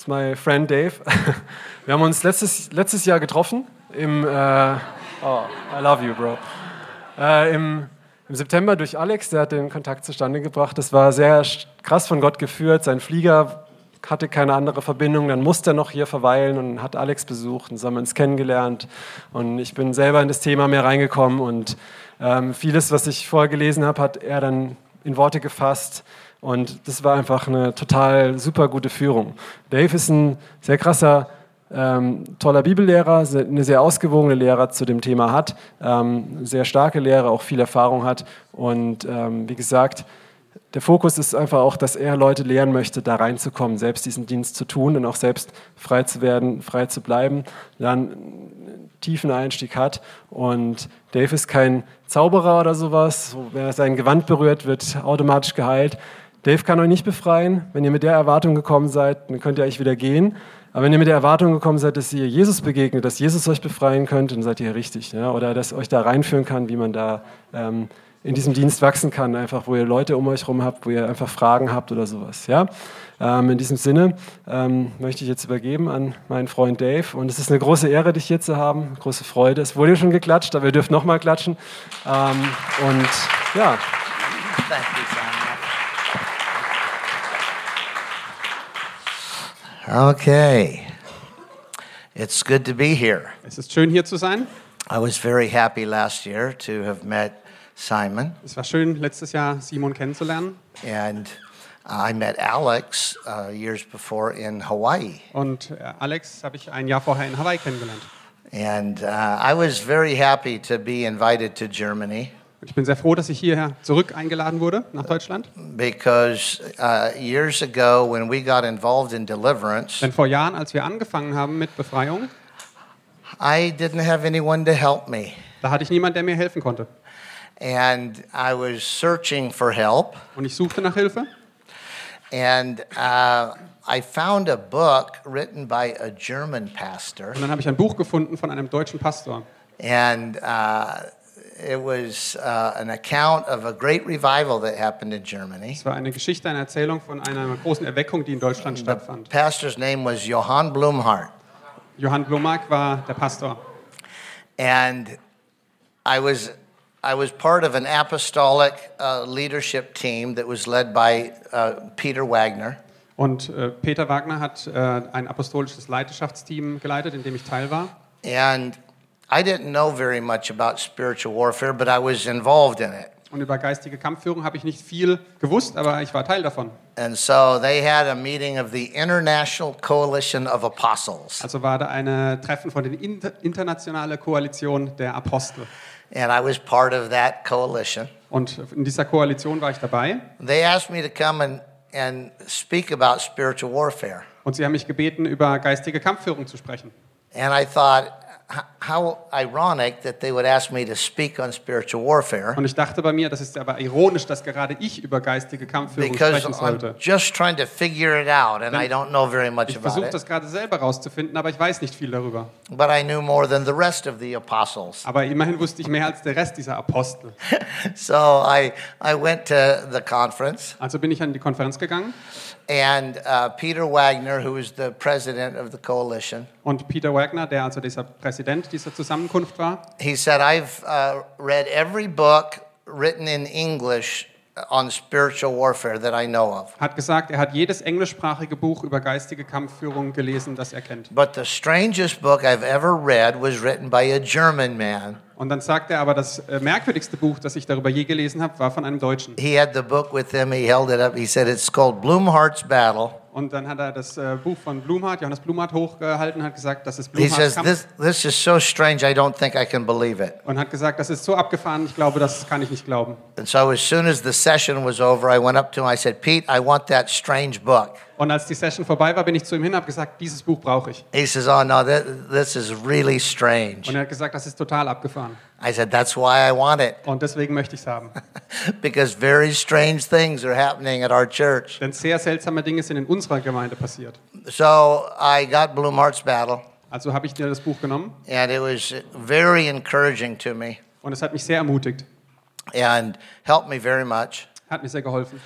ist my friend Dave. Wir haben uns letztes, letztes Jahr getroffen im, äh, oh, I love you, bro. Äh, im, Im September durch Alex, der hat den Kontakt zustande gebracht. Das war sehr krass von Gott geführt. Sein Flieger hatte keine andere Verbindung, dann musste er noch hier verweilen und hat Alex besucht und so haben wir uns kennengelernt. Und ich bin selber in das Thema mehr reingekommen und ähm, vieles, was ich vorher gelesen habe, hat er dann in Worte gefasst. Und das war einfach eine total super gute Führung. Dave ist ein sehr krasser, ähm, toller Bibellehrer, eine sehr ausgewogene Lehrer zu dem Thema hat, ähm, sehr starke Lehrer, auch viel Erfahrung hat. Und ähm, wie gesagt, der Fokus ist einfach auch, dass er Leute lehren möchte, da reinzukommen, selbst diesen Dienst zu tun und auch selbst frei zu werden, frei zu bleiben, dann einen tiefen Einstieg hat. Und Dave ist kein Zauberer oder sowas. Wer sein Gewand berührt, wird automatisch geheilt. Dave kann euch nicht befreien. Wenn ihr mit der Erwartung gekommen seid, dann könnt ihr eigentlich wieder gehen. Aber wenn ihr mit der Erwartung gekommen seid, dass ihr Jesus begegnet, dass Jesus euch befreien könnt, dann seid ihr richtig. Ja? Oder dass euch da reinführen kann, wie man da ähm, in diesem Dienst wachsen kann, einfach wo ihr Leute um euch herum habt, wo ihr einfach Fragen habt oder sowas. Ja? Ähm, in diesem Sinne ähm, möchte ich jetzt übergeben an meinen Freund Dave und es ist eine große Ehre, dich hier zu haben, große Freude. Es wurde schon geklatscht, aber ihr dürft nochmal klatschen. Ähm, und ja. Okay. It's good to be here. Es ist schön hier zu sein. I was very happy last year to have met Simon. Es war schön letztes Jahr Simon kennenzulernen. And I met Alex uh, years before in Hawaii. Und äh, Alex habe ich ein Jahr vorher in Hawaii kennengelernt. And uh, I was very happy to be invited to Germany. Und ich bin sehr froh, dass ich hierher zurück eingeladen wurde nach Deutschland. Because uh, years ago, when we got involved in deliverance, Denn vor Jahren, als wir angefangen haben mit Befreiung, I didn't have anyone to help me. da hatte ich niemanden, der mir helfen konnte. And I was searching for help. Und ich suchte nach Hilfe. And uh, I found a book written by a German pastor. Und dann habe ich ein Buch gefunden von einem deutschen Pastor. And uh, it was uh, an account of a great revival that happened in Germany. Es war eine Geschichte, eine Erzählung von einer großen Erweckung, die in Deutschland The stattfand. pastor's name was Johann Blumhardt. Johann Blomark war der Pastor. And I was, I was part of an apostolic uh, leadership team that was led by uh, Peter Wagner. Und äh, Peter Wagner hat äh, ein apostolisches Leiterschaftsteam geleitet, in dem ich Teil war. And I didn't know very much about spiritual warfare, but I was involved in it. Und über geistige Kampfführung habe ich nicht viel gewusst, aber ich war Teil davon. And so they had a meeting of the International Coalition of Apostles. Also war da ein Treffen von der Inter internationale Koalition der Apostel. And I was part of that coalition. Und in dieser Koalition war ich dabei. They asked me to come and, and speak about spiritual warfare. Und sie haben mich gebeten, über geistige Kampfführung zu sprechen. And I thought, how ironic that they would ask me to speak on spiritual warfare Und ich dachte bei mir, das ist aber ironisch, dass gerade ich über geistige Kampfführung because sprechen I'm sollte. just trying to figure it out and I don't know very much Ich about versuche it. das gerade selber rauszufinden, aber ich weiß nicht viel darüber. But I knew more than the rest of the apostles. Aber immerhin wusste ich mehr als der Rest dieser Apostel. So I, I went to the conference, Also bin ich an die Konferenz gegangen and uh, Peter Wagner, who is the president of the coalition, und Peter Wagner, der also dieser Präsident dieser Zusammenkunft war, he said, I've uh, read every book written in English on spiritual warfare that I know of. hat gesagt, er hat jedes englischsprachige Buch über geistige Kampfführung gelesen, das er kennt. But the strangest book I've ever read was written by a German man. Und dann sagt er aber, das äh, merkwürdigste Buch, das ich darüber je gelesen habe, war von einem Deutschen. He had the book with him, he held it up, he said, It's called Blumhardt's Battle. Und dann hat er das äh, Buch von Blumhardt, Johannes Blumhardt, hochgehalten und hat gesagt, das ist He says, Blumhardts Kampf. this, this is so strange, I don't think I can believe it. Und hat gesagt, das ist so abgefahren, ich glaube, das kann ich nicht glauben. And so as soon as the session was over, I went up to him, I said, Pete, I want that strange book. Und als die Session vorbei war, bin ich zu ihm hin und habe gesagt, dieses Buch brauche ich. He says, Oh, no, this, this is really strange. Und er hat gesagt, das ist total abgefahren. I said, That's why I want it, Und deswegen möchte ich es haben. because very strange things are happening at our church. Denn sehr seltsame Dinge sind in unserer Gemeinde passiert. So I got Blumhardt's Battle, Also habe ich dir das Buch genommen and it was very encouraging to me und es hat mich sehr ermutigt, and helped me very much. hat mir sehr geholfen.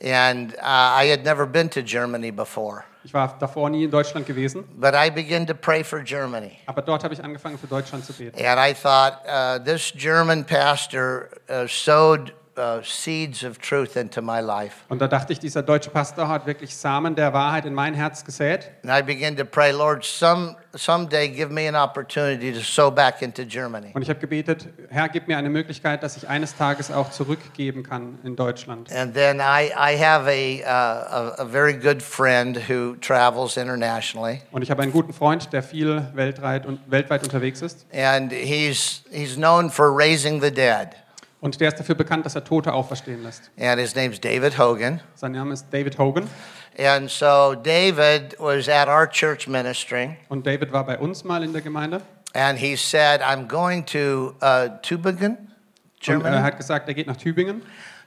And uh, I had never been to Germany before. Ich war davor nie in Deutschland gewesen, But I began to pray for Germany. aber dort habe ich angefangen für Deutschland zu beten. And I thought, uh, this German pastor uh, sowed uh, seeds of truth into my life. Und da dachte ich, dieser deutsche Pastor hat wirklich Samen der Wahrheit in mein Herz gesät. And I began to pray, Lord, some, someday give me an opportunity to sow back into Germany. Und ich habe gebetet, Herr, gib mir eine Möglichkeit, dass ich eines Tages auch zurückgeben kann in Deutschland. And then I, I have a, uh, a, a very good friend who travels internationally. Und ich habe einen guten Freund, der viel weltweit, und, weltweit unterwegs ist. And he's, he's known for raising the dead. Und der ist dafür bekannt, dass er Tote auferstehen lässt. And his name's David Hogan. Sein Name ist David Hogan. And so David was at our church ministry. Und David war bei uns mal in der Gemeinde. And he said, I'm going to uh, Tübingen, Und Germany, er hat gesagt, er geht nach Tübingen,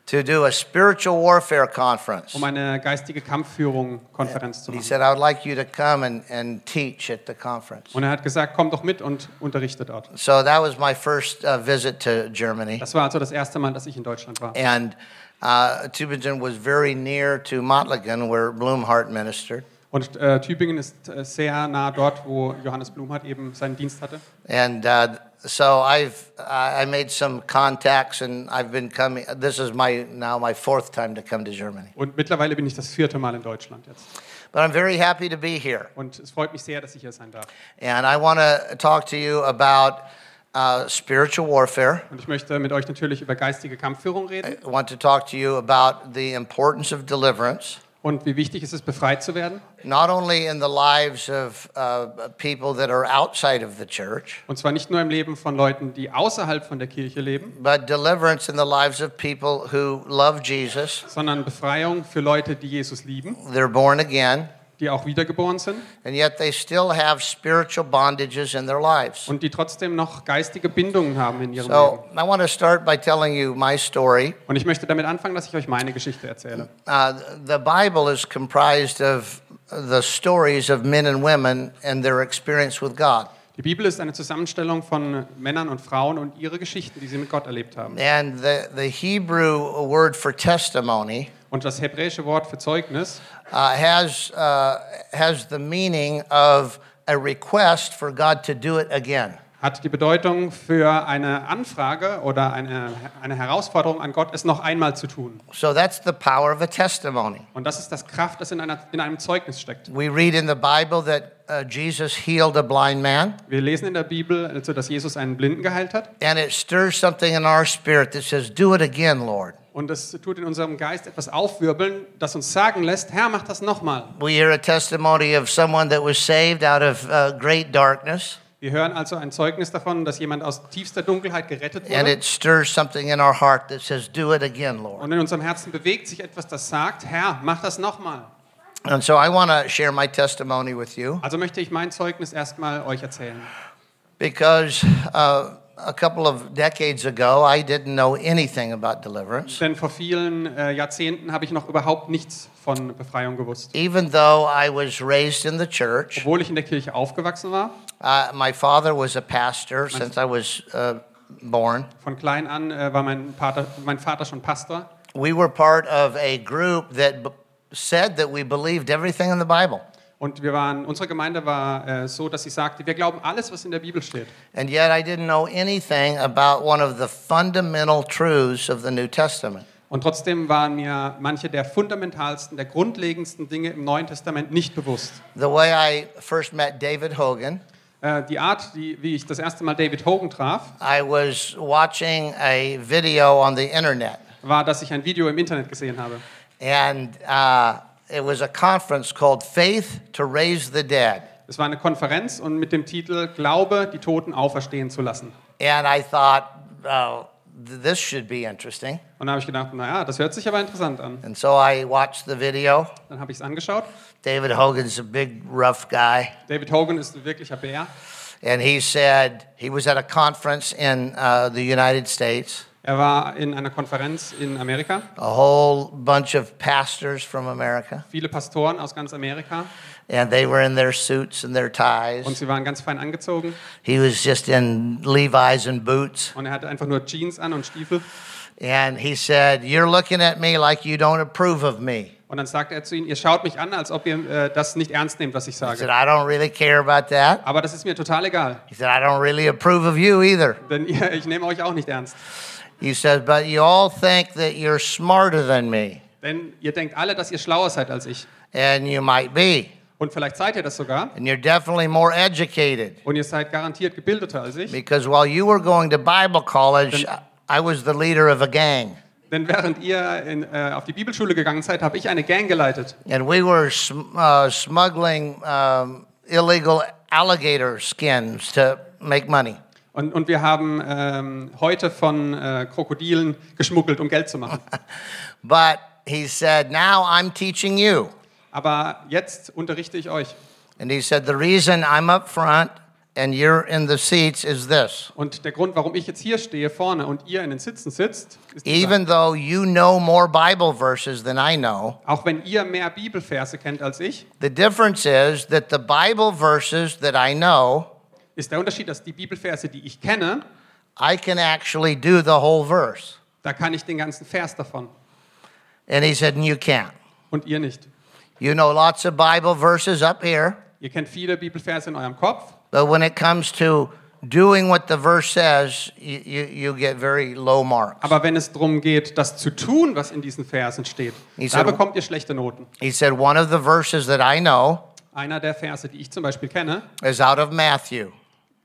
to do a spiritual warfare conference. um eine geistige Kampfführung-Konferenz zu machen. He said, I would like you to come and, and teach at the conference. Und er hat gesagt, komm doch mit und unterrichte dort. So that was my first uh, visit to Germany. Das war also das erste Mal, dass ich in Deutschland war. And uh, Tübingen was very near to Mottligen, where Blumhardt ministered. Und äh, Tübingen ist äh, sehr nah dort, wo Johannes Blumhardt eben seinen Dienst hatte. And uh, so I've I made some contacts, and I've been coming. This is my now my fourth time to come to Germany, Und mittlerweile bin ich das vierte Mal in Deutschland jetzt. but I'm very happy to be here. Und es freut mich sehr, dass ich hier sein darf. And I want to talk to you about uh, spiritual warfare. Und ich möchte mit euch natürlich über geistige Kampfführung reden I want to talk to you about the importance of deliverance, und wie wichtig es ist, befreit zu werden. not only in the lives of uh, people that are outside of the church, Und zwar nicht nur im Leben von Leuten, die außerhalb von der Kirche leben, but deliverance in the lives of people who love Jesus, sondern Befreiung für Leute, die Jesus lieben, they're born again, die auch wiedergeboren sind and yet they still have spiritual bondages in their lives. und die trotzdem noch geistige Bindungen haben in ihrem So Leben. I want to start by telling you my story. Und ich möchte damit anfangen, dass ich euch meine Geschichte erzähle. Uh, the Bible is comprised of the stories of men and women and their experience with God. Die Bibel ist eine Zusammenstellung von Männern und Frauen und ihre Geschichten, die sie mit Gott erlebt haben. And the, the Hebrew word for testimony Und das hebräische Wort für Zeugnis uh, has, uh, has the meaning of a request for God to do it again. hat die Bedeutung für eine Anfrage oder eine, eine Herausforderung an Gott, es noch einmal zu tun. So that's the power of a testimony. Und das ist das Kraft, das in, einer, in einem Zeugnis steckt. We read in the Bible that uh, Jesus healed a blind man, Wir lesen in der Bibel, also, dass Jesus einen Blinden geheilt hat. and it stirs something in our spirit that says, Do it again, Lord. Und das tut in unserem Geist etwas aufwirbeln, das uns sagen lässt, Herr, mach das nochmal. We hear a testimony of someone that was saved out of uh, great darkness, Wir hören also ein Zeugnis davon, dass jemand aus tiefster Dunkelheit gerettet and wurde. it stirs something in our heart that says, Do it again, Lord. Und in unserem Herzen bewegt sich etwas, das sagt, Herr, mach das nochmal. And so I want to share my testimony with you Also möchte ich mein Zeugnis erstmal euch erzählen. because uh, a couple of decades ago, I didn't know anything about deliverance. Denn vor vielen äh, Jahrzehnten habe ich noch überhaupt nichts von Befreiung gewusst. Even though I was raised in the church, Obwohl ich in der Kirche aufgewachsen war, uh, my father was a pastor since I was uh, born. von klein an äh, war mein Vater, mein Vater schon Pastor. We were part of a group that b- said that we believed everything in the Bible. Und wir waren, unsere Gemeinde war äh, so, dass sie sagte, wir glauben alles, was in der Bibel steht. And yet I didn't know anything about one of the fundamental truths of the New Testament. Und trotzdem waren mir manche der fundamentalsten, der grundlegendsten Dinge im Neuen Testament nicht bewusst. The way I first met David Hogan, Äh, die Art, die, wie ich das erste Mal David Hogan traf, I was watching a video on the internet. war, dass ich ein Video im Internet gesehen habe. And uh, it was a conference called Faith to Raise the Dead. Es war eine Konferenz und mit dem Titel Glaube, die Toten auferstehen zu lassen. And I thought, oh, th- this should be interesting. Und da habe ich gedacht, naja, das hört sich aber interessant an. And so I watched the video. Dann habe ich es angeschaut. David Hogan's a big, rough guy. David Hogan ist ein wirklicher Bär. And he said he was at a conference in uh, the United States. Er war in einer Konferenz in Amerika. a whole bunch of pastors from America, Viele Pastoren aus ganz Amerika. and they were in their suits and their Und ties. sie waren ganz fein angezogen. He was just in Levi's and boots, Und er hatte einfach nur Jeans an und Stiefel. And he said, You're looking at me like you don't approve of me. Und dann sagte er zu ihnen, ihr schaut mich an, als ob ihr äh, das nicht ernst nehmt, was ich He said, sage. I don't really care about that. Aber das ist mir total egal, He said, I don't really approve of you either. denn ich nehme euch auch nicht ernst. He said, But you all think that you're smarter than me. Denn ihr denkt alle, dass ihr schlauer seid als ich. And you might be. Und vielleicht seid ihr das sogar. And you're definitely more educated. Und ihr seid garantiert gebildeter als ich. Because while you were going to Bible college, I was the leader of a gang. Denn während ihr in, äh, auf die Bibelschule gegangen seid, habe ich eine Gang geleitet. And we were sm- uh, smuggling um, illegal alligator skins to make money. Und, und wir haben ähm, heute von äh, Krokodilen geschmuggelt, um Geld zu machen. But he said, Now I'm teaching you. Aber jetzt unterrichte ich euch. And he said, The reason I'm up front and you're in the seats is this. Und der Grund, warum ich jetzt hier stehe vorne und ihr in den Sitzen sitzt, ist. Even though you know more Bible verses than I know, auch wenn ihr mehr Bibelverse kennt als ich, the difference is that the Bible verses that I know, ist der Unterschied, dass die Bibelverse, die ich kenne, I can actually do the whole verse. da kann ich den ganzen Vers davon And he said, and You can't. und ihr nicht. You know lots of Bible verses up here, Ihr kennt viele Bibelverse in eurem Kopf, but when it comes to doing what the verse says, you, you, you get very low marks. aber wenn es darum geht, das zu tun, was in diesen Versen steht, Ich da sag- bekommt ihr schlechte Noten. He said, One of the verses that I know Einer der Verse, die ich zum Beispiel kenne, is out of Matthew.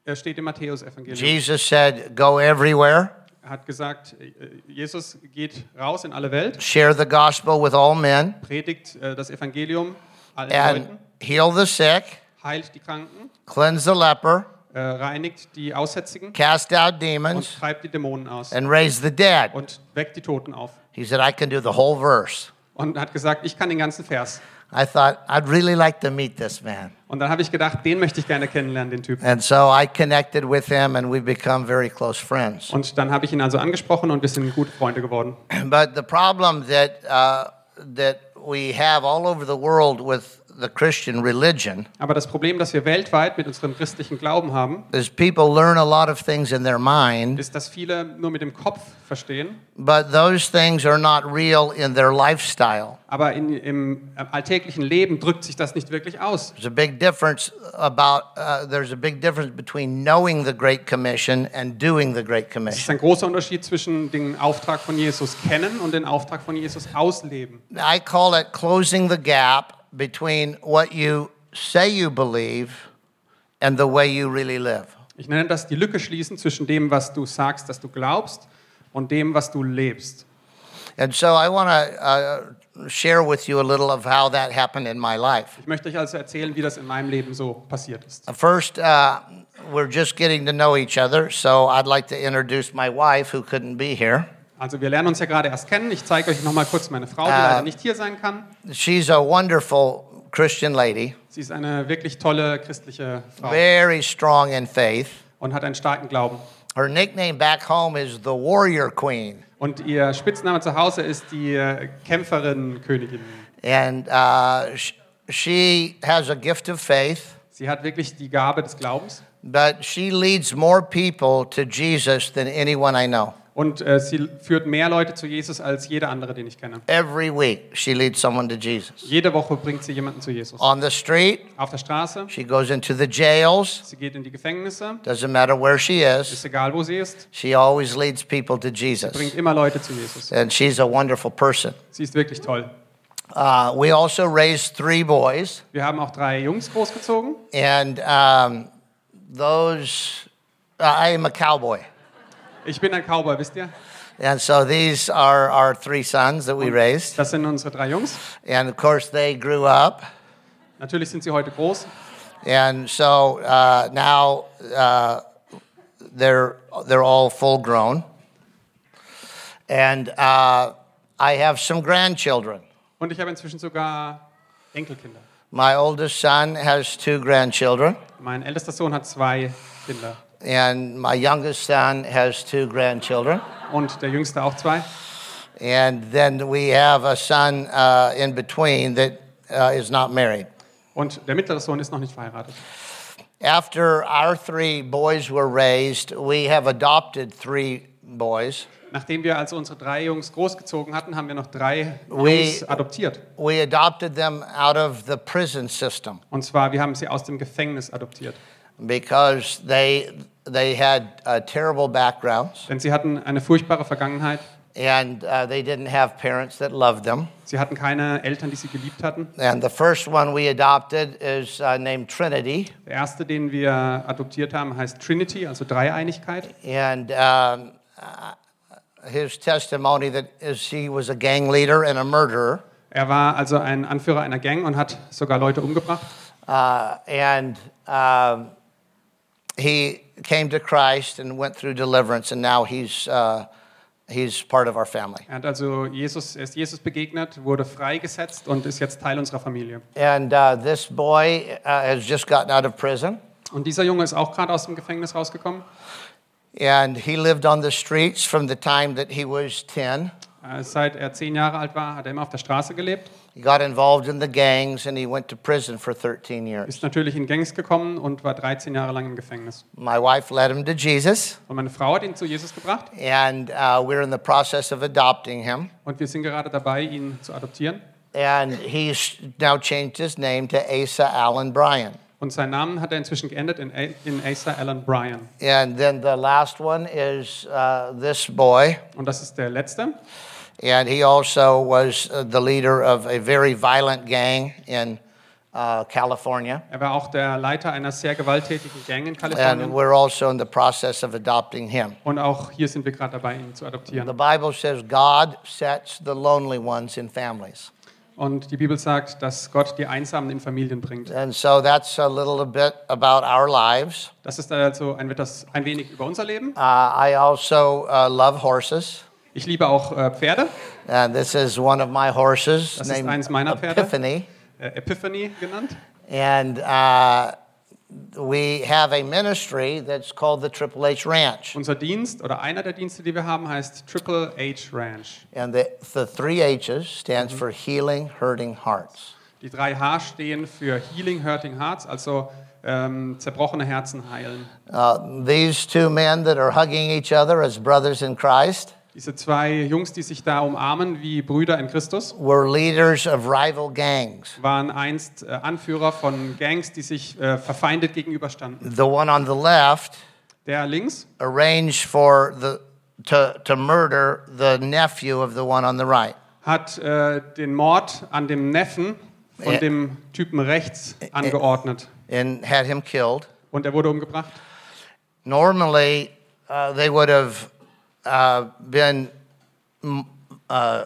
Er steht im Matthäus-Evangelium. Jesus said, Go everywhere, Er hat gesagt, äh, Jesus geht raus in alle Welt, share the gospel with all men, predigt äh, das Evangelium allen and Leuten, heal the sick, heilt die Kranken, cleanse the leper, äh, reinigt die Aussätzigen cast out und demons, treibt die Dämonen aus and raise the dead. und weckt die Toten auf. He said, I can do the whole verse. Und hat gesagt, ich kann den ganzen Vers. I thought, I'd really like to meet this man. Und dann habe ich gedacht, den möchte ich gerne kennenlernen, den Typen. And so I connected with him, and we've become very close friends. Und dann habe ich ihn also angesprochen und wir sind gute Freunde geworden. But the problem that, uh, that we have all over the world with the Christian religion Aber das Problem, das wir weltweit mit unserem christlichen Glauben haben, is people learn a lot of things in their mind, ist, dass viele nur mit dem Kopf verstehen, but those things are not real in their lifestyle. aber in, im alltäglichen Leben drückt sich das nicht wirklich aus. There's a big difference about, uh, there's a big difference between knowing the Great Commission and doing the Great Es ist Commission. ein großer Unterschied zwischen dem Auftrag von Jesus kennen und dem Auftrag von Jesus ausleben. I call it closing the gap between what you say you believe and the way you really live. Ich nenne das die Lücke schließen zwischen dem, was du sagst, dass du glaubst, und dem, was du lebst. And so I want to uh, share with you a little of how that happened in my life. Ich möchte euch also erzählen, wie das in meinem Leben so passiert ist. First, uh, we're just getting to know each other, so I'd like to introduce my wife who couldn't be here. Also wir lernen uns ja gerade erst kennen. Ich zeige euch noch mal kurz meine Frau, die Äh. leider nicht hier sein kann. She's a wonderful Christian lady, Sie ist eine wirklich tolle christliche Frau very strong in faith. und hat einen starken Glauben. Her nickname back home is the Warrior Queen. Und ihr Spitzname zu Hause ist die äh, Kämpferin Königin. And uh, sh- she has a gift of faith, Sie hat wirklich die Gabe des Glaubens but she leads more people to Jesus than anyone I know. Und äh, sie führt mehr Leute zu Jesus als jeder andere, den ich kenne. Every week, she leads someone to Jesus. Jede Woche bringt sie jemanden zu Jesus. On the street, Auf der Straße, she goes into the jails. sie geht in die Gefängnisse, Doesn't matter where she is, ist egal, wo sie ist, she always leads people to Jesus. bringt immer Leute zu Jesus. And she's a wonderful person. Sie ist wirklich toll. Uh, we also raised three boys, Wir haben auch drei Jungs großgezogen and um, those, uh, I am a cowboy. Ich bin ein Cowboy, wisst ihr? And so these are our three sons that we raised. Das sind unsere drei Jungs. And of course, they grew up. Natürlich sind sie heute groß. And so uh, now uh, they're, they're all full grown. And uh, I have some grandchildren. Und ich habe inzwischen sogar Enkelkinder. My oldest son has two grandchildren, Mein ältester Sohn hat zwei Kinder. And my youngest son has two grandchildren. Und der jüngste auch zwei. And then we have a son uh, in between that uh, is not married. Und der mittlere Sohn ist noch nicht verheiratet. After our three boys were raised, we have adopted three boys. Nachdem wir also unsere drei Jungs großgezogen hatten, haben wir noch drei We- Jungs adoptiert. We adopted them out of the prison system Und zwar, wir haben sie aus dem Gefängnis adoptiert. because they they had uh, terrible backgrounds Denn sie hatten eine furchtbare Vergangenheit. and uh, they didn't have parents that loved them. Sie hatten keine Eltern, die sie geliebt hatten. And the first one we adopted is uh, named Trinity, Der erste, den wir adoptiert haben, heißt Trinity, also Dreieinigkeit. and um, uh, his testimony that is he was a gang leader and a murderer. Er war also ein Anführer einer Gang und hat sogar Leute umgebracht. Uh, and he came to Christ and went through deliverance, and now he's uh, he's part of our family. Er hat also Jesus, ist Jesus begegnet, wurde freigesetzt und ist jetzt Teil unserer Familie. And uh, this boy uh, has just gotten out of prison, Und dieser Junge ist auch gerade aus dem Gefängnis rausgekommen. and he lived on the streets from the time that he was ten. Äh, Seit er zehn Jahre alt war, hat er immer auf der Straße gelebt. He got involved in the gangs, and he went to prison for 13 years. Ist natürlich in Gangs gekommen und war 13 Jahre lang im Gefängnis. My wife led him to Jesus, Und meine Frau hat ihn zu Jesus gebracht. and uh, we're in the process of adopting him. Und wir sind gerade dabei, ihn zu adoptieren. And he's now changed his name to Asa Allen Bryan. Und seinen Namen hat er inzwischen geändert in, A in Asa Allen Bryan. And then the last one is uh, this boy, Und das ist der letzte. And he also was uh, the leader of a very violent gang in uh, California. Er war auch der Leiter einer sehr gewalttätigen Gang in And Kalifornien. we're also in the process of adopting him. Und auch hier sind wir gerade dabei, ihn zu adoptieren. The Bible says God sets the lonely ones in families. Und die Bibel sagt, dass Gott die Einsamen in Familien bringt. And so that's a little bit about our lives. Das ist also ein, ein wenig über unser Leben. Uh, I also uh, love horses. Ich liebe auch äh, Pferde, And this is one of my horses Das ist named eins meiner Pferde. Epiphany. äh, Epiphany genannt. And uh, we have a ministry that's called the Triple H Ranch. Unser Dienst oder einer der Dienste, die wir haben, heißt Triple H Ranch. And the, the three H's stands for healing hurting hearts. Die drei H stehen für Healing Hurting Hearts, also ähm, zerbrochene Herzen heilen. Uh, these two men that are hugging each other as brothers in Christ Diese zwei Jungs, die sich da umarmen wie Brüder in Christus, were leaders of rival gangs. waren einst äh, Anführer von Gangs, die sich äh, verfeindet gegenüberstanden. The one on the left Der links arranged for the to, to murder the nephew of the one on the right. hat äh, den Mord an dem Neffen von Äh. dem Typen rechts angeordnet and had him killed. und er wurde umgebracht. Normally, uh, they would have uh, been uh,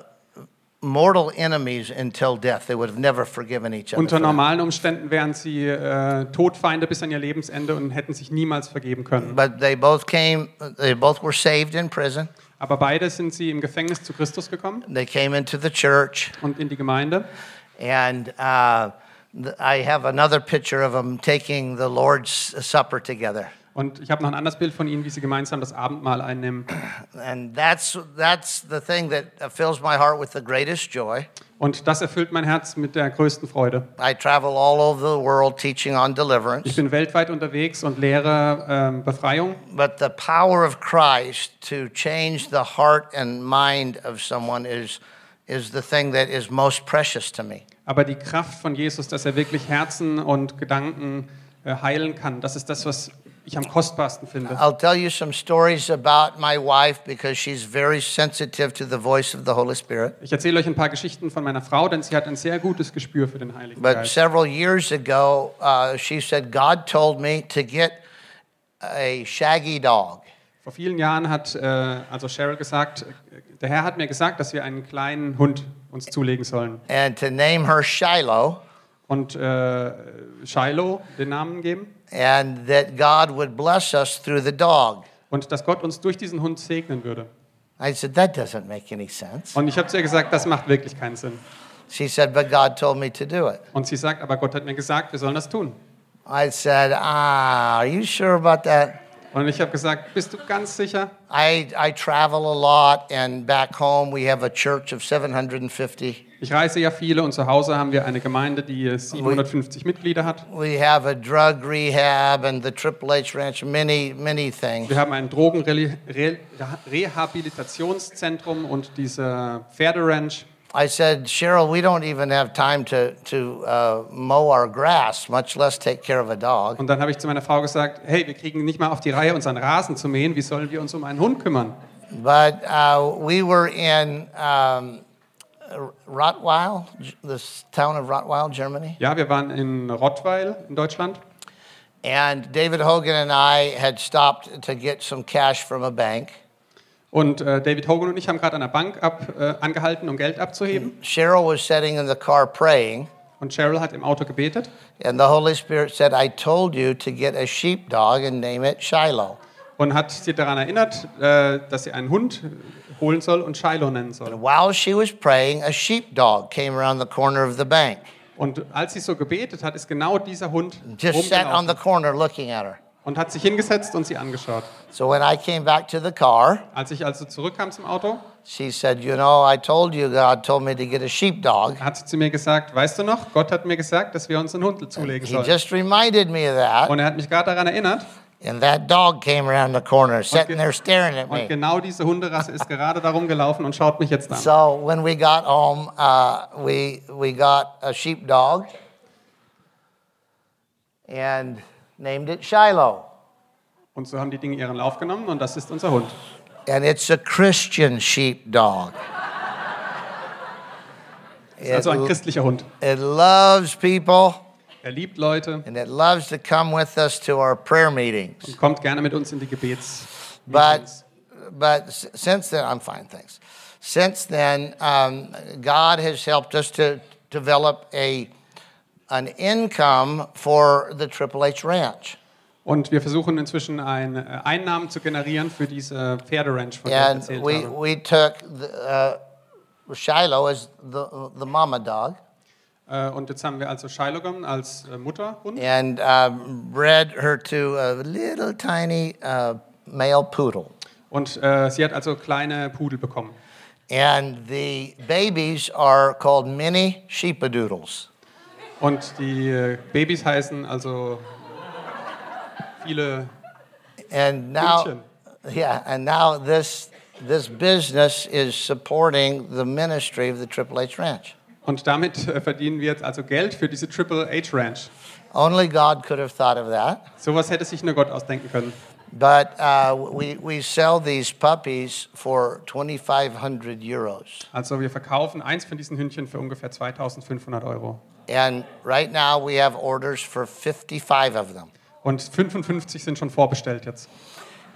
mortal enemies until death. They would have never forgiven each other. Unter normalen Umständen wären sie äh, Todfeinde bis an ihr Lebensende und hätten sich niemals vergeben können. But they both came. They both were saved in prison. Aber beide sind sie im Gefängnis zu Christus gekommen They came into the church, und in die Gemeinde. and uh, I have another picture of them taking the Lord's Supper together. Und ich habe noch ein anderes Bild von ihnen, wie sie gemeinsam das Abendmahl einnehmen. And that's that's the thing that fills my heart with the greatest joy. Und das erfüllt mein Herz mit der größten Freude. I travel all over the world teaching on Ich deliverance. bin weltweit unterwegs und lehre ähm, Befreiung. But the power of Christ to change the heart and mind of someone is, is the thing that is most precious to me. Aber die Kraft von Jesus, dass er wirklich Herzen und Gedanken äh, heilen kann, das ist das, was ich am kostbarsten finde. I'll tell you some stories about my wife because she's very sensitive to the voice of the Holy Spirit. Ich erzähle euch ein paar Geschichten von meiner Frau, denn sie hat ein sehr gutes Gespür für den Heiligen But Geist. several years ago, uh, she said, God told me to get a shaggy dog. Vor vielen Jahren hat äh, also Cheryl gesagt, der Herr hat mir gesagt, dass wir einen kleinen Hund uns zulegen sollen and to name her Shiloh, und äh, Shiloh den Namen geben and that God would bless us through the dog. und dass Gott uns durch diesen Hund segnen würde. I said, That doesn't make any sense. Und ich habe zu ihr gesagt, das macht wirklich keinen Sinn. She said, But God told me to do it. Und sie sagt, aber Gott hat mir gesagt, wir sollen das tun. I said, Ah, are you sure about that? Und ich habe gesagt, bist du ganz sicher? I, I travel a lot, and back home we have a church of 750 Ich reise ja viele und zu Hause haben wir eine Gemeinde, die 750 Mitglieder hat. We have a drug rehab and the Triple H Ranch, many, many things. Wir haben ein Drogenrehabilitationszentrum und diese Pferderanch. I said, Cheryl, we don't even have time to, to uh, mow our grass, much less take care of a dog. Und dann habe ich zu meiner Frau gesagt, hey, wir kriegen nicht mal auf die Reihe, unseren Rasen zu mähen. Wie sollen wir uns um einen Hund kümmern? But uh, we were in um, Rottweil, this town of Rottweil, Germany. Ja, wir waren in Rottweil in Deutschland. And David Hogan and I had stopped to get some cash from a bank. Und äh, David Hogan und ich haben gerade an der Bank ab, äh, angehalten, um Geld abzuheben. Cheryl was sitting in the car praying. Und Cheryl hat im Auto gebetet. And the Holy Spirit said, I told you to get a sheepdog and name it Shiloh. Und hat sie daran erinnert, äh, dass sie einen Hund holen soll und Shiloh nennen soll. And while she was praying, a sheepdog came around the corner of the bank. Und als sie so gebetet hat, ist genau dieser Hund Just sat on the corner looking at her. und hat sich hingesetzt und sie angeschaut. So when I came back to the car, Als ich also zurückkam zum Auto, she said, You know, I told you God told me to get a sheepdog. hat sie zu mir gesagt, weißt du noch, Gott hat mir gesagt, dass wir uns einen Hund zulegen He sollen. just reminded me of that. Und er hat mich gerade daran erinnert. And that dog came around the corner, sitting there staring at Und me. genau diese Hunderasse ist gerade darum gelaufen und schaut mich jetzt an. So when we got home, uh, we, we got a sheepdog and named it Shiloh. Und so haben die Dinge ihren Lauf genommen und das ist unser Hund. And it's a Christian sheepdog. Also ein christlicher Hund. it loves people Er liebt Leute and it loves to come with us to our prayer meetings. und kommt gerne mit uns in die Gebets. But, but since then, I'm fine, thanks. Since then, um, God has helped us to develop a, an income for the Triple H Ranch. Und wir versuchen inzwischen ein, äh, Einnahmen zu generieren für diese Pferderanch, von der ich erzählt we, habe. we took the, uh, Shiloh as the, the mama dog Und jetzt haben wir also Shiloh als äh, Mutterhund and um, bred her to a little tiny uh, male poodle. und äh, sie hat also kleine Pudel bekommen. And the babies are called mini sheepadoodles. Und die äh, Babys heißen also viele And now, Hündchen. yeah, and now this this business is supporting the ministry of the Triple H Ranch. Und damit äh, verdienen wir jetzt also Geld für diese Triple H Ranch. Only God could have thought of that. Sowas hätte sich nur Gott ausdenken können. But uh, we, we sell these puppies for 2,500 euros. Also wir verkaufen eins von diesen Hündchen für ungefähr 2500 Euro. And right now we have orders for 55 of them. Und 55 sind schon vorbestellt jetzt.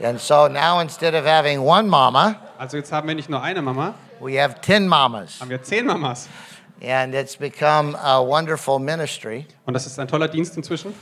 And so now instead of having one mama, Also jetzt haben wir nicht nur eine Mama, we have 10 mamas. haben wir zehn Mamas. And it's become a wonderful ministry. Und das ist ein toller Dienst inzwischen.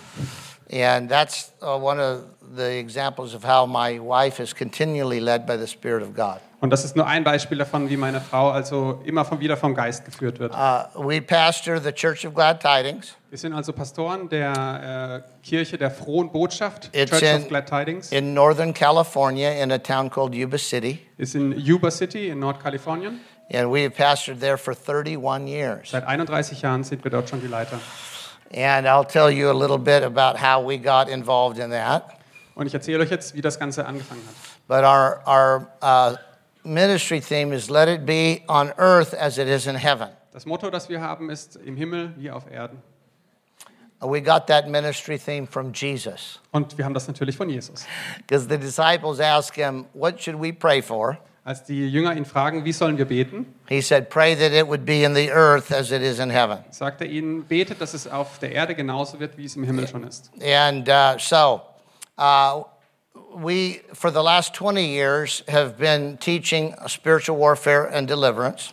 And that's uh, one of the examples of how my wife is continually led by the Spirit of God. Und das ist nur ein Beispiel davon, wie meine Frau also immer von wieder vom Geist geführt wird. Uh, we pastor the Church of Glad Tidings. Wir sind also Pastoren der äh, Kirche der frohen Botschaft, It's Church in- of Glad Tidings. in Northern California in a town called Yuba City. Ist in Yuba City in Nordkalifornien. And we have pastored there for 31 years. Seit 31 Jahren sind wir dort schon die Leiter. And I'll tell you a little bit about how we got involved in that. Und ich erzähle euch jetzt, wie das Ganze angefangen hat. But our, our uh, ministry theme is Let It Be on Earth as It Is in Heaven. Das Motto, das wir haben, ist im Himmel wie auf Erden. We got that ministry theme from Jesus. Und wir haben das natürlich von Jesus. Because the disciples asked him, What should we pray for? Als die Jünger ihn fragen, wie sollen wir beten, He said, Pray that it would be in the earth as it is in heaven. sagt er ihnen, betet, dass es auf der Erde genauso wird, wie es im Himmel schon ist. And uh, so, uh, we, for the last 20 years, have been teaching spiritual warfare and deliverance.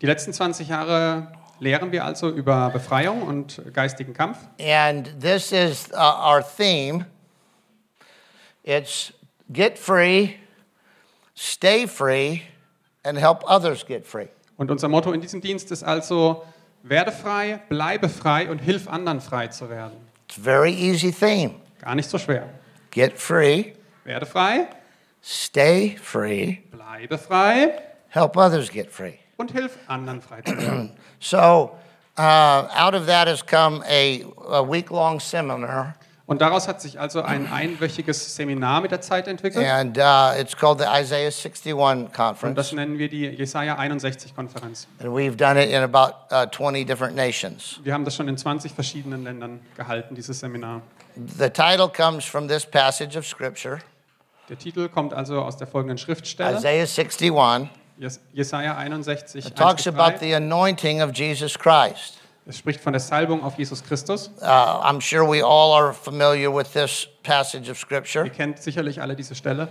Die letzten 20 Jahre lehren wir also über Befreiung und geistigen Kampf. And this is uh, our theme. It's get free, stay free, and help others get free. Und unser Motto in diesem Dienst ist also, werde frei, bleibe frei und hilf anderen frei zu werden. It's a very easy theme. Gar nicht so schwer. Get free, Werde frei, stay free, bleibe frei help others get free. und hilf anderen frei zu werden. So, uh, out of that has come a, a week long seminar, Und daraus hat sich also ein einwöchiges Seminar mit der Zeit entwickelt. and uh, it's called the Isaiah 61 Und das Conference. nennen wir die Jesaja 61 Konferenz. And we've done it in about uh, 20 different nations. Wir haben das schon in 20 verschiedenen Ländern gehalten, dieses Seminar. The title comes from this passage of Scripture, Der Titel kommt also aus der folgenden Schriftstelle, Isaiah 61. Jes- Jesaja 61. It talks 1 bis about 3. the anointing of Jesus Christ. Es spricht von der Salbung auf Jesus Christus. Uh, I'm sure we all are familiar with this passage of Scripture. Ihr kennt sicherlich alle diese Stelle.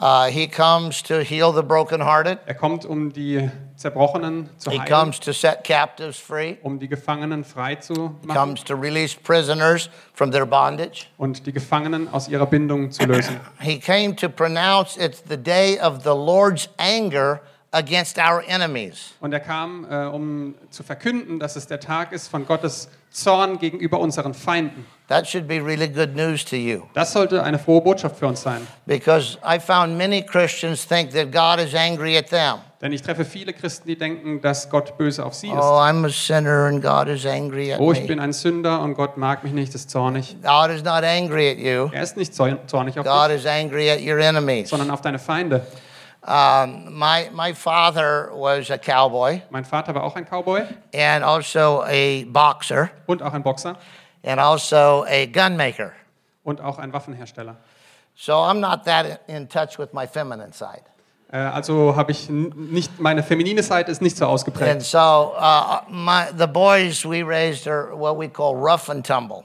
Uh, he comes to heal the brokenhearted, Er kommt, um die Zerbrochenen zu he heilen, comes to set captives free, um die Gefangenen frei zu he machen comes to release prisoners from their bondage. und die Gefangenen aus ihrer Bindung zu lösen. He came to pronounce it's the day of the Lord's anger against our enemies. Und er kam, äh, um zu verkünden, dass es der Tag ist von Gottes Zorn gegenüber unseren Feinden. That should be really good news to you Das sollte eine frohe Botschaft für uns sein. because I found many Christians think that God is angry at them. Denn ich treffe viele Christen, die denken, dass Gott böse auf sie ist. Oh, I'm a sinner and God is angry at Oh, ich bin ein Sünder und Gott mag mich nicht, ist zornig. God is not angry at you. Er ist nicht zorn- zornig auf God dich, is angry at your enemies. sondern auf deine Feinde. Um, my, my father was a cowboy Mein Vater war auch ein Cowboy and also a boxer und auch ein Boxer and also a gunmaker. und auch ein Waffenhersteller. So I'm not that in touch with my feminine side. Äh, Also habe ich nicht, meine feminine Seite ist nicht so And ausgeprägt. so uh, my, the boys we raised are what we call rough and tumble.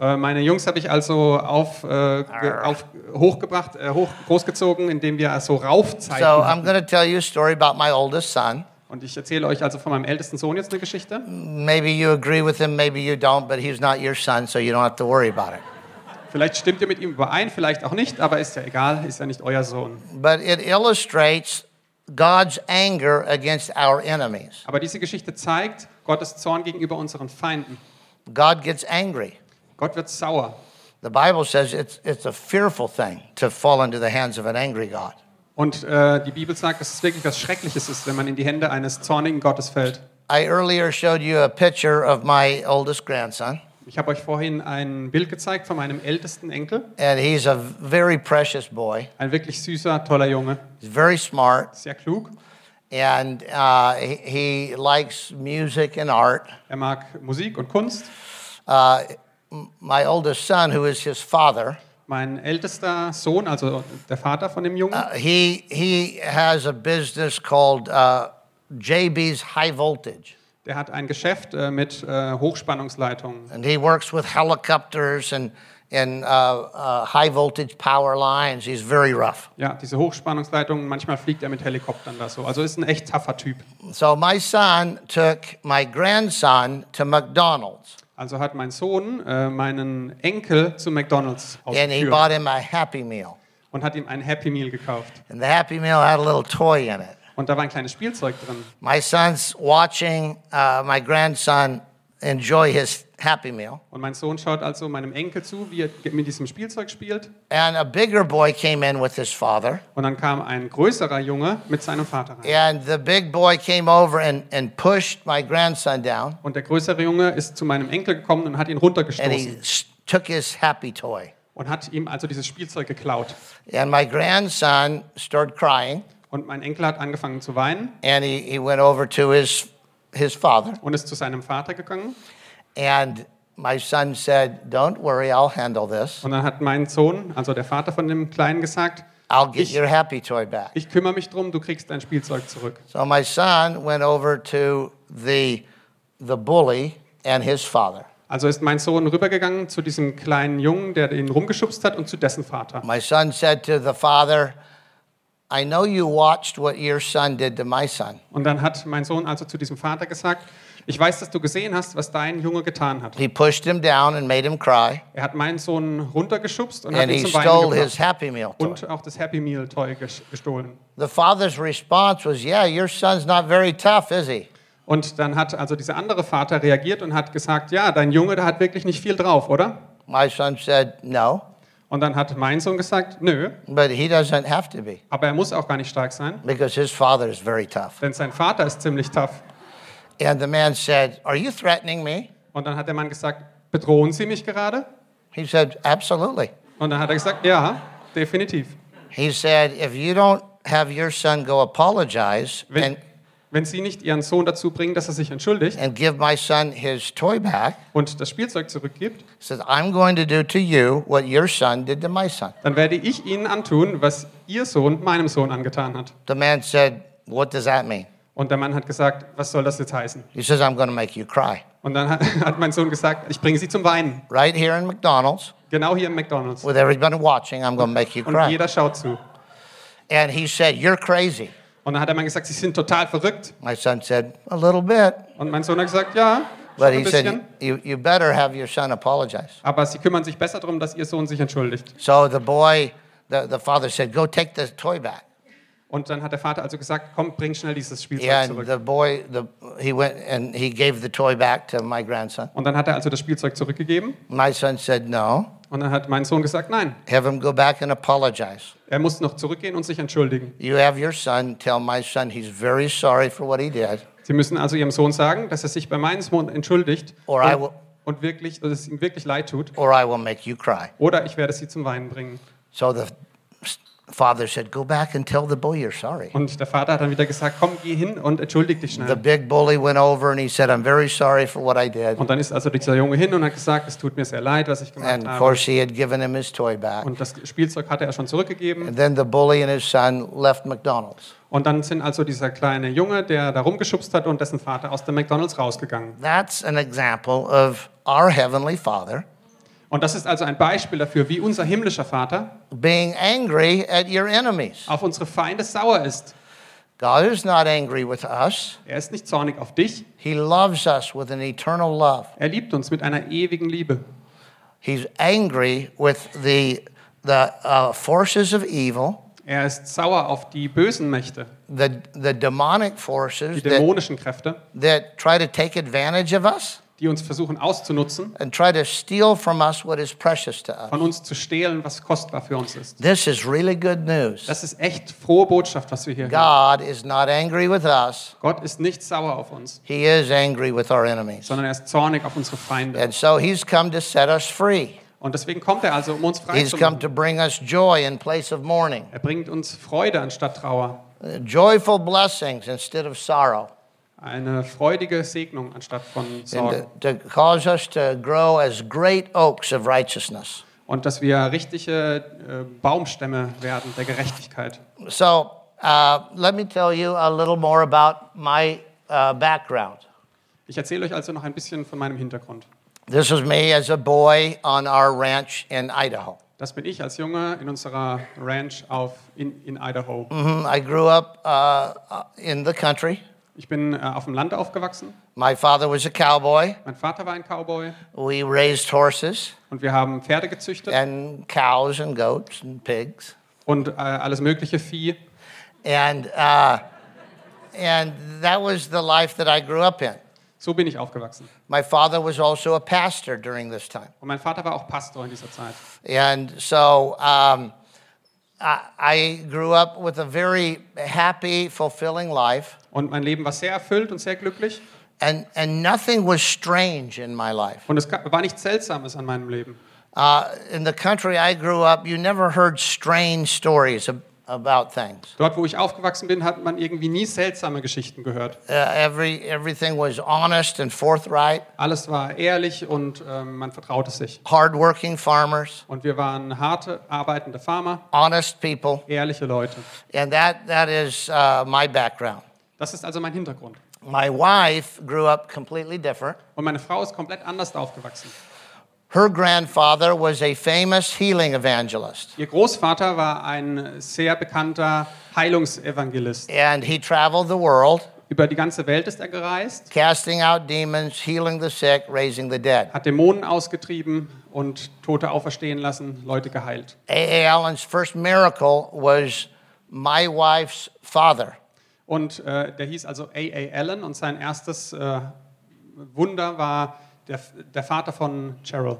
Äh, Meine Jungs habe ich also auf, äh, auf, hochgebracht, äh, hoch, großgezogen, indem wir so Raufzeiten So I'm hatten. going to tell you a story about my oldest son. Und ich erzähle euch also von meinem ältesten Sohn jetzt eine Geschichte. Maybe you agree with him, maybe you don't, but he's not your son, so you don't have to worry about it. Vielleicht stimmt ihr mit ihm überein, vielleicht auch nicht, aber ist ja egal, ist ja nicht euer Sohn. But it illustrates God's anger against our enemies. Aber diese Geschichte zeigt Gottes Zorn gegenüber unseren Feinden. God gets angry. Gott wird sauer. The Bible says it's, it's a fearful thing to fall into the hands of an angry God. Und äh, die Bibel sagt, dass es wirklich was Schreckliches ist, wenn man in die Hände eines zornigen Gottes fällt. I earlier showed you a picture of my oldest grandson, Ich habe euch vorhin ein Bild gezeigt von meinem ältesten Enkel. and he's a very precious boy. Ein wirklich süßer, toller Junge. He's very smart, Sehr klug. and uh, he, he likes music and art. Er mag Musik und Kunst. Uh, my oldest son, who is his father, Mein ältester Sohn, also der Vater von dem Jungen, uh, he, he has a business called uh, JB's High Voltage. der hat ein Geschäft äh, mit äh, Hochspannungsleitungen. And he works with helicopters and, and uh, uh, high voltage power lines. He's very rough. Ja, diese Hochspannungsleitungen, manchmal fliegt er mit Helikoptern da so. Also ist ein echt tougher Typ. So my son took my grandson to McDonald's Also hat mein Sohn äh, meinen Enkel zu McDonald's and he ausgeführt him a Happy Meal. und hat ihm ein Happy Meal gekauft. And the Happy Meal had a little toy in it. Und da war ein kleines Spielzeug drin. My son's watching uh, my grandson enjoy his Happy Meal. Und mein Sohn schaut also meinem Enkel zu, wie er mit diesem Spielzeug spielt. And a bigger boy came in with his father. Und dann kam ein größerer Junge mit seinem Vater rein. And the big boy came over and, and pushed my grandson down. Und der größere Junge ist zu meinem Enkel gekommen und hat ihn And runtergestoßen he s- took his happy toy. und hat ihm also dieses Spielzeug geklaut. And my grandson started crying. Und mein Enkel hat angefangen zu weinen And he, he went over to his, his father. und ist zu seinem Vater gegangen. And my son said, Don't worry, I'll handle this. Und dann hat mein Sohn, also der Vater von dem Kleinen, gesagt, I'll get Ich- your happy toy back. ich kümmere mich drum, du kriegst dein Spielzeug zurück. So my son went over to the, the bully and his father. Also ist mein Sohn rübergegangen zu diesem kleinen Jungen, der ihn rumgeschubst hat, und zu dessen Vater. My son said to the father, I know you watched what your son did to my son. Und dann hat mein Sohn also zu diesem Vater gesagt, ich weiß, dass du gesehen hast, was dein Junge getan hat. He pushed him down and made him cry, Er hat meinen Sohn runtergeschubst und hat and ihn he zum Weinen stole his gebracht. Happy Meal toy. Und auch das Happy Meal Toy ges- gestohlen. The father's response was, Yeah, your son's not very tough, is he? Und dann hat also dieser andere Vater reagiert und hat gesagt, ja, dein Junge, der hat wirklich nicht viel drauf, oder? My son said, No. Und dann hat mein Sohn gesagt, nö, But he doesn't have to be aber er muss auch gar nicht stark sein, because his father is very tough. denn sein Vater ist ziemlich tough. And the man said, Are you threatening me? Und dann hat der Mann gesagt, bedrohen Sie mich gerade? He said, Absolutely. Und dann hat er gesagt, ja, definitiv. He said, If you don't have your son go apologize Wenn, and, wenn Sie nicht Ihren Sohn dazu bringen, dass er sich entschuldigt and give my son his toy back, und das Spielzeug zurückgibt, he says, I'm going to do to you what your son did to my son. dann werde ich Ihnen antun, was Ihr Sohn meinem Sohn angetan hat. The man said, What does that mean? Und der Mann hat gesagt, was soll das jetzt heißen? He says, I'm going to make you cry. Und dann hat, hat mein Sohn gesagt, ich bringe Sie zum Weinen. Right here in McDonald's, Genau hier im McDonald's. with everybody watching, I'm going to make you Und cry. jeder schaut zu. And he said, You're crazy. Und dann hat der Mann gesagt, Sie sind total verrückt. My son said, A little bit. Und mein Sohn hat gesagt, ja, But he said, you, you better have your son apologize. Aber Sie kümmern sich besser darum, dass Ihr Sohn sich entschuldigt. So the boy, the, the father said, Go take the toy back. Und dann hat der Vater also gesagt, komm, bring schnell dieses Spielzeug zurück. the boy, the, he went and he gave the toy back to my grandson. Und dann hat er also das Spielzeug zurückgegeben. My son said, No, Und dann hat mein Sohn gesagt, nein, have him go back and apologize. er muss noch zurückgehen und sich entschuldigen. You have your son tell my son he's very sorry for what he did, Sie müssen also Ihrem Sohn sagen, dass er sich bei meinem Sohn entschuldigt Or I und, will- und wirklich, dass es ihm wirklich leid tut. or I will make you cry. Oder ich werde Sie zum Weinen bringen. So the father said, Go back and tell the boy you're sorry. Und der Vater hat dann wieder gesagt, komm, geh hin und entschuldig dich The schnell. big bully went over and he said, I'm very sorry for what I did. Und dann ist also dieser Junge hin und hat gesagt, es tut mir sehr leid, was ich gemacht And of habe. course, he had given him his toy back. Und das Spielzeug hatte er schon zurückgegeben. And then the bully and his son left McDonald's. Und dann sind also dieser kleine Junge, der da rumgeschubst hat und dessen Vater aus dem McDonalds rausgegangen. That's an example of our Heavenly Father Und das ist also ein Beispiel dafür, wie unser himmlischer Vater being angry at your enemies. auf unsere Feinde sauer ist. God is not angry with us, Er ist nicht zornig auf dich, He loves us with an eternal love. er liebt uns mit einer ewigen Liebe. He's angry with the, the uh, forces of evil, Er ist sauer auf die bösen Mächte, the, the demonic die forces that, dämonischen Kräfte, that try to take advantage of us die uns versuchen auszunutzen, and try to steal from us what is precious to us. von uns zu stehlen, was kostbar für uns ist. This is really good news. Das ist echt frohe Botschaft, was wir hier hören. God is not angry with us, Gott ist nicht sauer auf uns, He is angry with our enemies. sondern er ist zornig auf unsere Feinde. And so He's come to set us free. Und deswegen kommt er also, um uns frei He's zu come machen. to bring us joy in place of mourning, Er bringt uns Freude anstatt Trauer, joyful blessings instead of sorrow, eine freudige Segnung anstatt von Sorgen. to, to cause us to grow as great oaks of righteousness. Und dass wir richtige äh, Baumstämme werden der Gerechtigkeit. So uh, let me tell you a little more about my uh, background. Ich erzähle euch also noch ein bisschen von meinem Hintergrund. This was me as a boy on our ranch in Idaho. Das bin ich als Junge in unserer Ranch auf, in, in Idaho. Mhm, I grew up uh, in the country. Ich bin äh, auf dem Land aufgewachsen. My father was a cowboy. Mein Vater war ein Cowboy We raised horses und wir haben Pferde gezüchtet and cows and goats and pigs. und äh, alles mögliche Vieh. And, uh, and that was the life that I grew up in. So bin ich aufgewachsen. My father was also a pastor during this time. Und mein Vater war auch Pastor in dieser Zeit. And so um, I, I grew up with a very happy, fulfilling life. Und mein Leben war sehr erfüllt und sehr glücklich. And, and nothing was strange in my life. Und es war nichts Seltsames an meinem Leben. Uh, in the country I grew up, you never heard strange stories ab- about things. Dort, wo ich aufgewachsen bin, hat man irgendwie nie seltsame Geschichten gehört. Uh, every, everything was honest and forthright, Alles war ehrlich und ähm, man vertraute sich. hardworking farmers, Und wir waren harte, arbeitende Farmer, honest people. ehrliche Leute. And that, that is uh, my background. Das ist also mein Hintergrund. My wife grew up completely different. Und meine Frau ist komplett anders aufgewachsen. Her grandfather was a famous healing evangelist, Ihr Großvater war ein sehr bekannter Heilungsevangelist. and he traveled the world, Über die ganze Welt ist er gereist, casting out demons, healing the sick, raising the dead. hat Dämonen ausgetrieben und Tote auferstehen lassen, Leute geheilt. A.A. Allen's first miracle was my wife's father. Und äh, der hieß also A.A. Allen und sein erstes äh, Wunder war der, der Vater von Cheryl.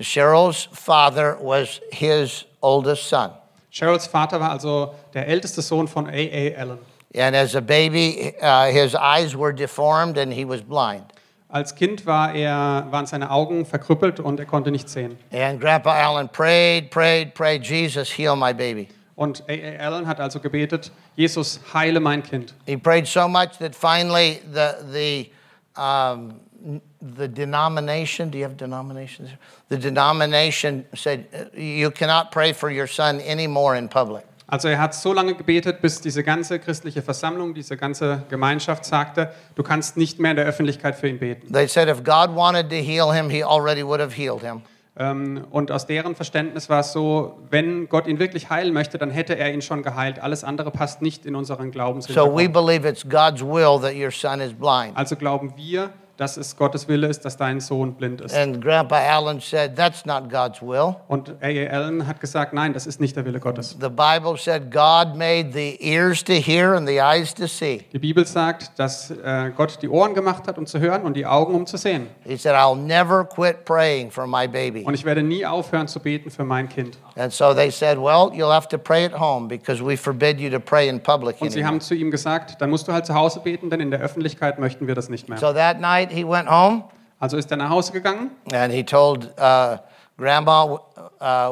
Cheryl's father was his oldest son. Cheryls Vater war also der älteste Sohn von A.A. Allen. And as a baby, uh, his eyes were deformed and he was blind. Als Kind war er, waren seine Augen verkrüppelt und er konnte nicht sehen. And Grandpa Allen prayed, prayed, prayed, Jesus, heal my baby. Und A.A. Allen hat also gebetet, Jesus, heile mein Kind. He prayed so much that finally the, the, um, the denomination, do you have denominations? The denomination said, You cannot pray for your son anymore in public. Also er hat so lange gebetet, bis diese ganze christliche Versammlung, diese ganze Gemeinschaft sagte, du kannst nicht mehr in der Öffentlichkeit für ihn beten. They said if God wanted to heal him, he already would have healed him. Ähm, Und aus deren Verständnis war es so, wenn Gott ihn wirklich heilen möchte, dann hätte er ihn schon geheilt. Alles andere passt nicht in unseren So we Glaubenshintergrund. believe it's God's will that your son is blind. Also glauben wir, dass es Gottes Wille ist, dass dein Sohn blind ist. And Grandpa Allen said, That's not God's will. Und A.A. Allen hat gesagt, nein, das ist nicht der Wille Gottes. The Bible said God made the ears to hear and the eyes to see. Die Bibel sagt, dass äh, Gott die Ohren gemacht hat, um zu hören und die Augen, um zu sehen. He said, I'll never quit praying for my baby. Und ich werde nie aufhören zu beten für mein Kind. And so they said, Well, you'll have to pray at home because we forbid you to pray in public. Und sie anymore." haben zu ihm gesagt, dann musst du halt zu Hause beten, denn in der Öffentlichkeit möchten wir das nicht mehr. So that night he went home Also ist er nach Hause gegangen and he told uh, Grandma, uh,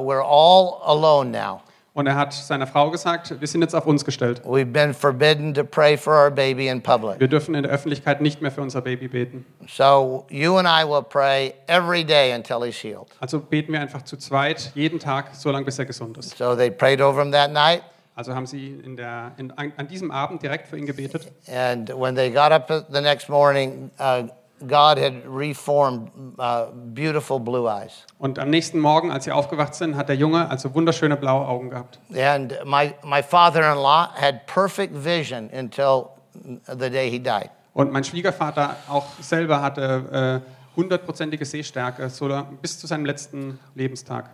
We're all alone now. und er hat seiner Frau gesagt, wir sind jetzt auf uns gestellt. We've been forbidden to pray for our baby in public. Wir dürfen in der Öffentlichkeit nicht mehr für unser Baby beten. So you and I will pray every day until he's healed. Also beten wir einfach zu zweit, jeden Tag, so lange bis er gesund ist. So they prayed over him that night. Also haben sie in der, in, an an diesem Abend direkt für ihn gebetet. And when they got up the next morning, uh, God had reformed uh, beautiful blue eyes. Und am nächsten Morgen, als sie aufgewacht sind, hat der Junge also wunderschöne blaue Augen gehabt. And my, my father in law had perfect vision until the day he died. Und mein Schwiegervater auch selber hatte äh, hundertprozentige Sehstärke, so bis zu seinem letzten Lebenstag.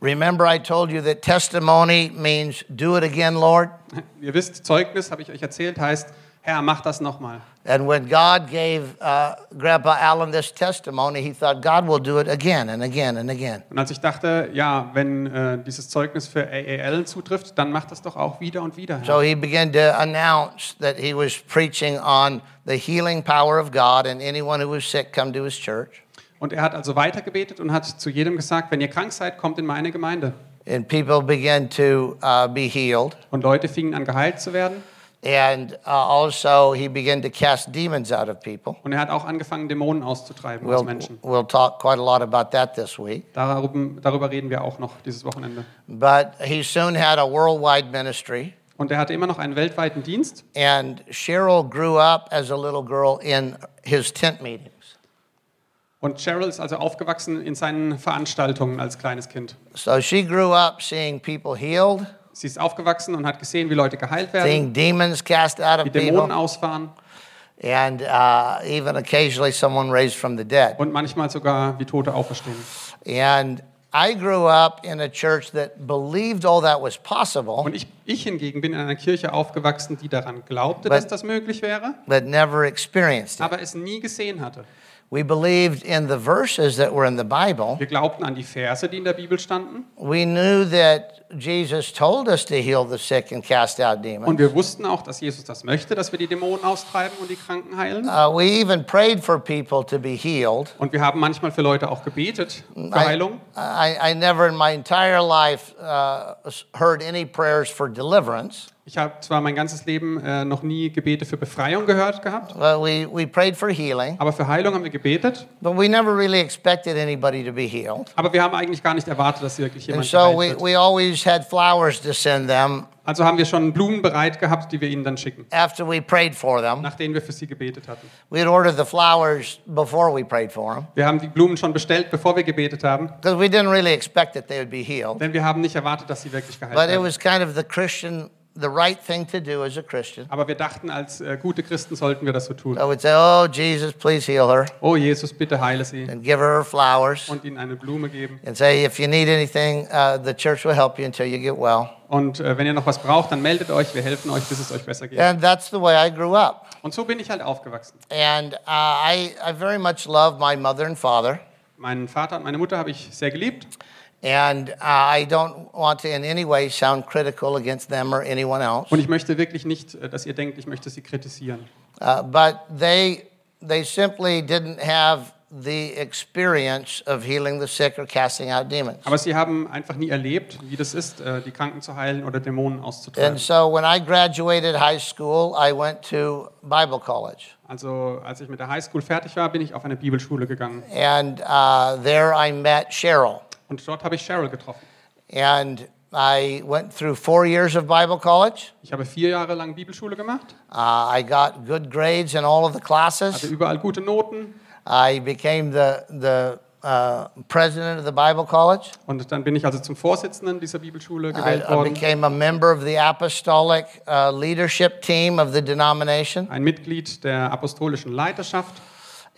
Remember, I told you that testimony means do it again, Lord? Ihr wisst, Zeugnis, habe ich euch erzählt, heißt, Herr, mach das nochmal. And when God gave uh, Grandpa Allen this testimony, he thought God will do it again and again and again. Und als ich dachte, ja, wenn äh, dieses Zeugnis für A.A. Allen zutrifft, dann macht das doch auch wieder und wieder. Herr. So he began to announce that he was preaching on the healing power of God, and anyone who was sick come to his church. Und er hat also weitergebetet und hat zu jedem gesagt, wenn ihr krank seid, kommt in meine Gemeinde. And people began to uh, be healed. Und Leute fingen an, geheilt zu werden. And uh, also, he began to cast demons out of people. Und er hat auch angefangen, Dämonen auszutreiben aus We'll, Menschen. we'll talk quite a lot about that this week. Darüber, darüber reden wir auch noch dieses Wochenende. But he soon had a worldwide ministry. Und er hatte immer noch einen weltweiten Dienst. And Cheryl grew up as a little girl in his tent meetings. Und Cheryl ist also aufgewachsen in seinen Veranstaltungen als kleines Kind. So she grew up seeing people healed, Sie ist aufgewachsen und hat gesehen, wie Leute geheilt werden, seeing demons cast out wie of Dämonen people, ausfahren and uh, even occasionally someone raised from the dead. und manchmal sogar wie Tote auferstehen. And I grew up in a church that believed all that was possible, Und ich, ich hingegen bin in einer Kirche aufgewachsen, die daran glaubte, But- dass das möglich wäre, but never experienced it. aber es nie gesehen hatte. We believed in the verses that were in the Bible. Wir glaubten an die Verse, die in der Bibel standen. We knew that Jesus told us to heal the sick and cast out Und demons. wir wussten auch, dass Jesus das möchte, dass wir die Dämonen austreiben und die Kranken heilen. Uh, we even prayed for people to be healed. Und wir haben manchmal für Leute auch gebetet für I, Heilung. I, I never in my entire life uh, heard any prayers for deliverance. Ich habe zwar mein ganzes Leben äh, noch nie Gebete für Befreiung gehört gehabt, But we, we prayed for healing, aber für Heilung haben wir gebetet. but we never really expected anybody to be healed. Aber wir haben eigentlich gar nicht erwartet, dass wirklich And jemand so geheilt we, we always had flowers to send them Also haben wir schon Blumen bereit gehabt, die wir ihnen dann schicken, after we prayed for them. nach denen wir für sie gebetet hatten. We'd ordered the flowers before we prayed for them Wir haben die Blumen schon bestellt, bevor wir gebetet haben, because we didn't really expect that they would be healed. denn wir haben nicht erwartet, dass sie wirklich geheilt But it werden. was kind of the Christian, the right thing to do as a Christian. Aber wir dachten, als äh, gute Christen sollten wir das so tun. I would say, Oh, Jesus, please heal her, Oh Jesus, bitte heile sie and give her her flowers, und ihnen eine Blume geben. and say, If you need anything, uh, the church will help you until you get well. Und äh, wenn ihr noch was braucht, dann meldet euch, wir helfen euch, bis es euch besser geht. And that's the way I grew up. Und so bin ich halt aufgewachsen. And uh, I, I very much love my mother and father. Meinen Vater und meine Mutter habe ich sehr geliebt. And uh, I don't want to in any way sound critical against them or anyone else. Und ich möchte wirklich nicht, äh, dass ihr denkt, ich möchte sie kritisieren. Uh, but they, they simply didn't have the experience of healing the sick or casting out demons. Aber sie haben einfach nie erlebt, wie das ist, äh, die Kranken zu heilen oder Dämonen auszutreiben. And so when I graduated high school, I went to Bible college. Also als ich mit der Highschool fertig war, bin ich auf eine Bibelschule gegangen. And uh, there I met Cheryl. Und dort habe ich Cheryl getroffen. And I went through four years of Bible college. Ich habe vier Jahre lang Bibelschule gemacht, Uh, I got good grades in all of the hatte classes. überall gute Noten. I became the, the uh, president of the Bible college. Und dann bin ich also zum Vorsitzenden dieser Bibelschule I, gewählt I worden. became a member of the apostolic uh, leadership team of the denomination. Ein Mitglied der apostolischen Leiterschaft.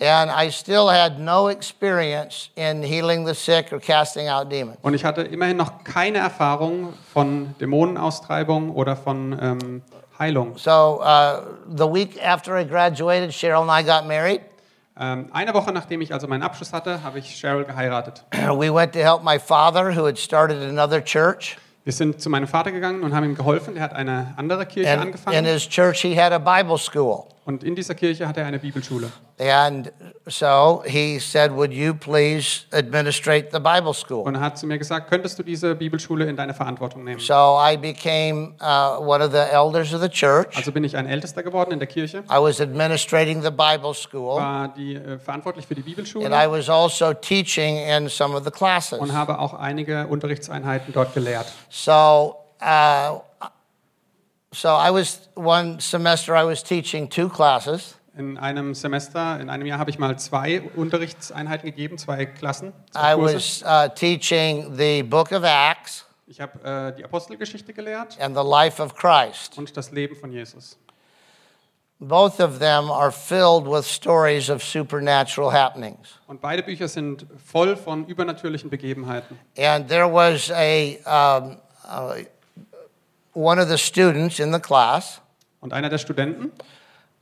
And I still had no experience in healing the sick or casting out demons. Und ich hatte immerhin noch keine Erfahrung von Dämonenaustreibung oder von ähm, Heilung. So uh, the week after I graduated, Cheryl and I got married. Ähm, eine Woche nachdem ich also meinen Abschluss hatte, habe ich Cheryl geheiratet. We went to help my father, who had started another church. Wir sind zu meinem Vater gegangen und haben ihm geholfen. Der hat eine andere Kirche And in angefangen. his church, he had a Bible school. Und in dieser Kirche hat er eine Bibelschule. And so he said, Would you please administrate the Bible school? Und er hat zu mir gesagt, könntest du diese Bibelschule in deine Verantwortung nehmen? So I became uh, one of the elders of the church. Also bin ich ein Ältester geworden in der Kirche, I was administrating the Bible school. war die, äh, verantwortlich für die Bibelschule. And I was also teaching in some of the classes. und habe auch einige Unterrichtseinheiten dort gelehrt. So, uh, so I was one semester I was teaching two classes, In einem Semester, in einem Jahr habe ich mal zwei Unterrichtseinheiten gegeben, zwei Klassen, I zwei Kurse. was uh, teaching the Book of Acts Ich habe äh, die Apostelgeschichte gelehrt and the life of Christ. und das Leben von Jesus. Both of them are filled with stories of supernatural happenings. Und beide Bücher sind voll von übernatürlichen Begebenheiten. And there was a um, uh, one of the students in the class. Und einer der Studenten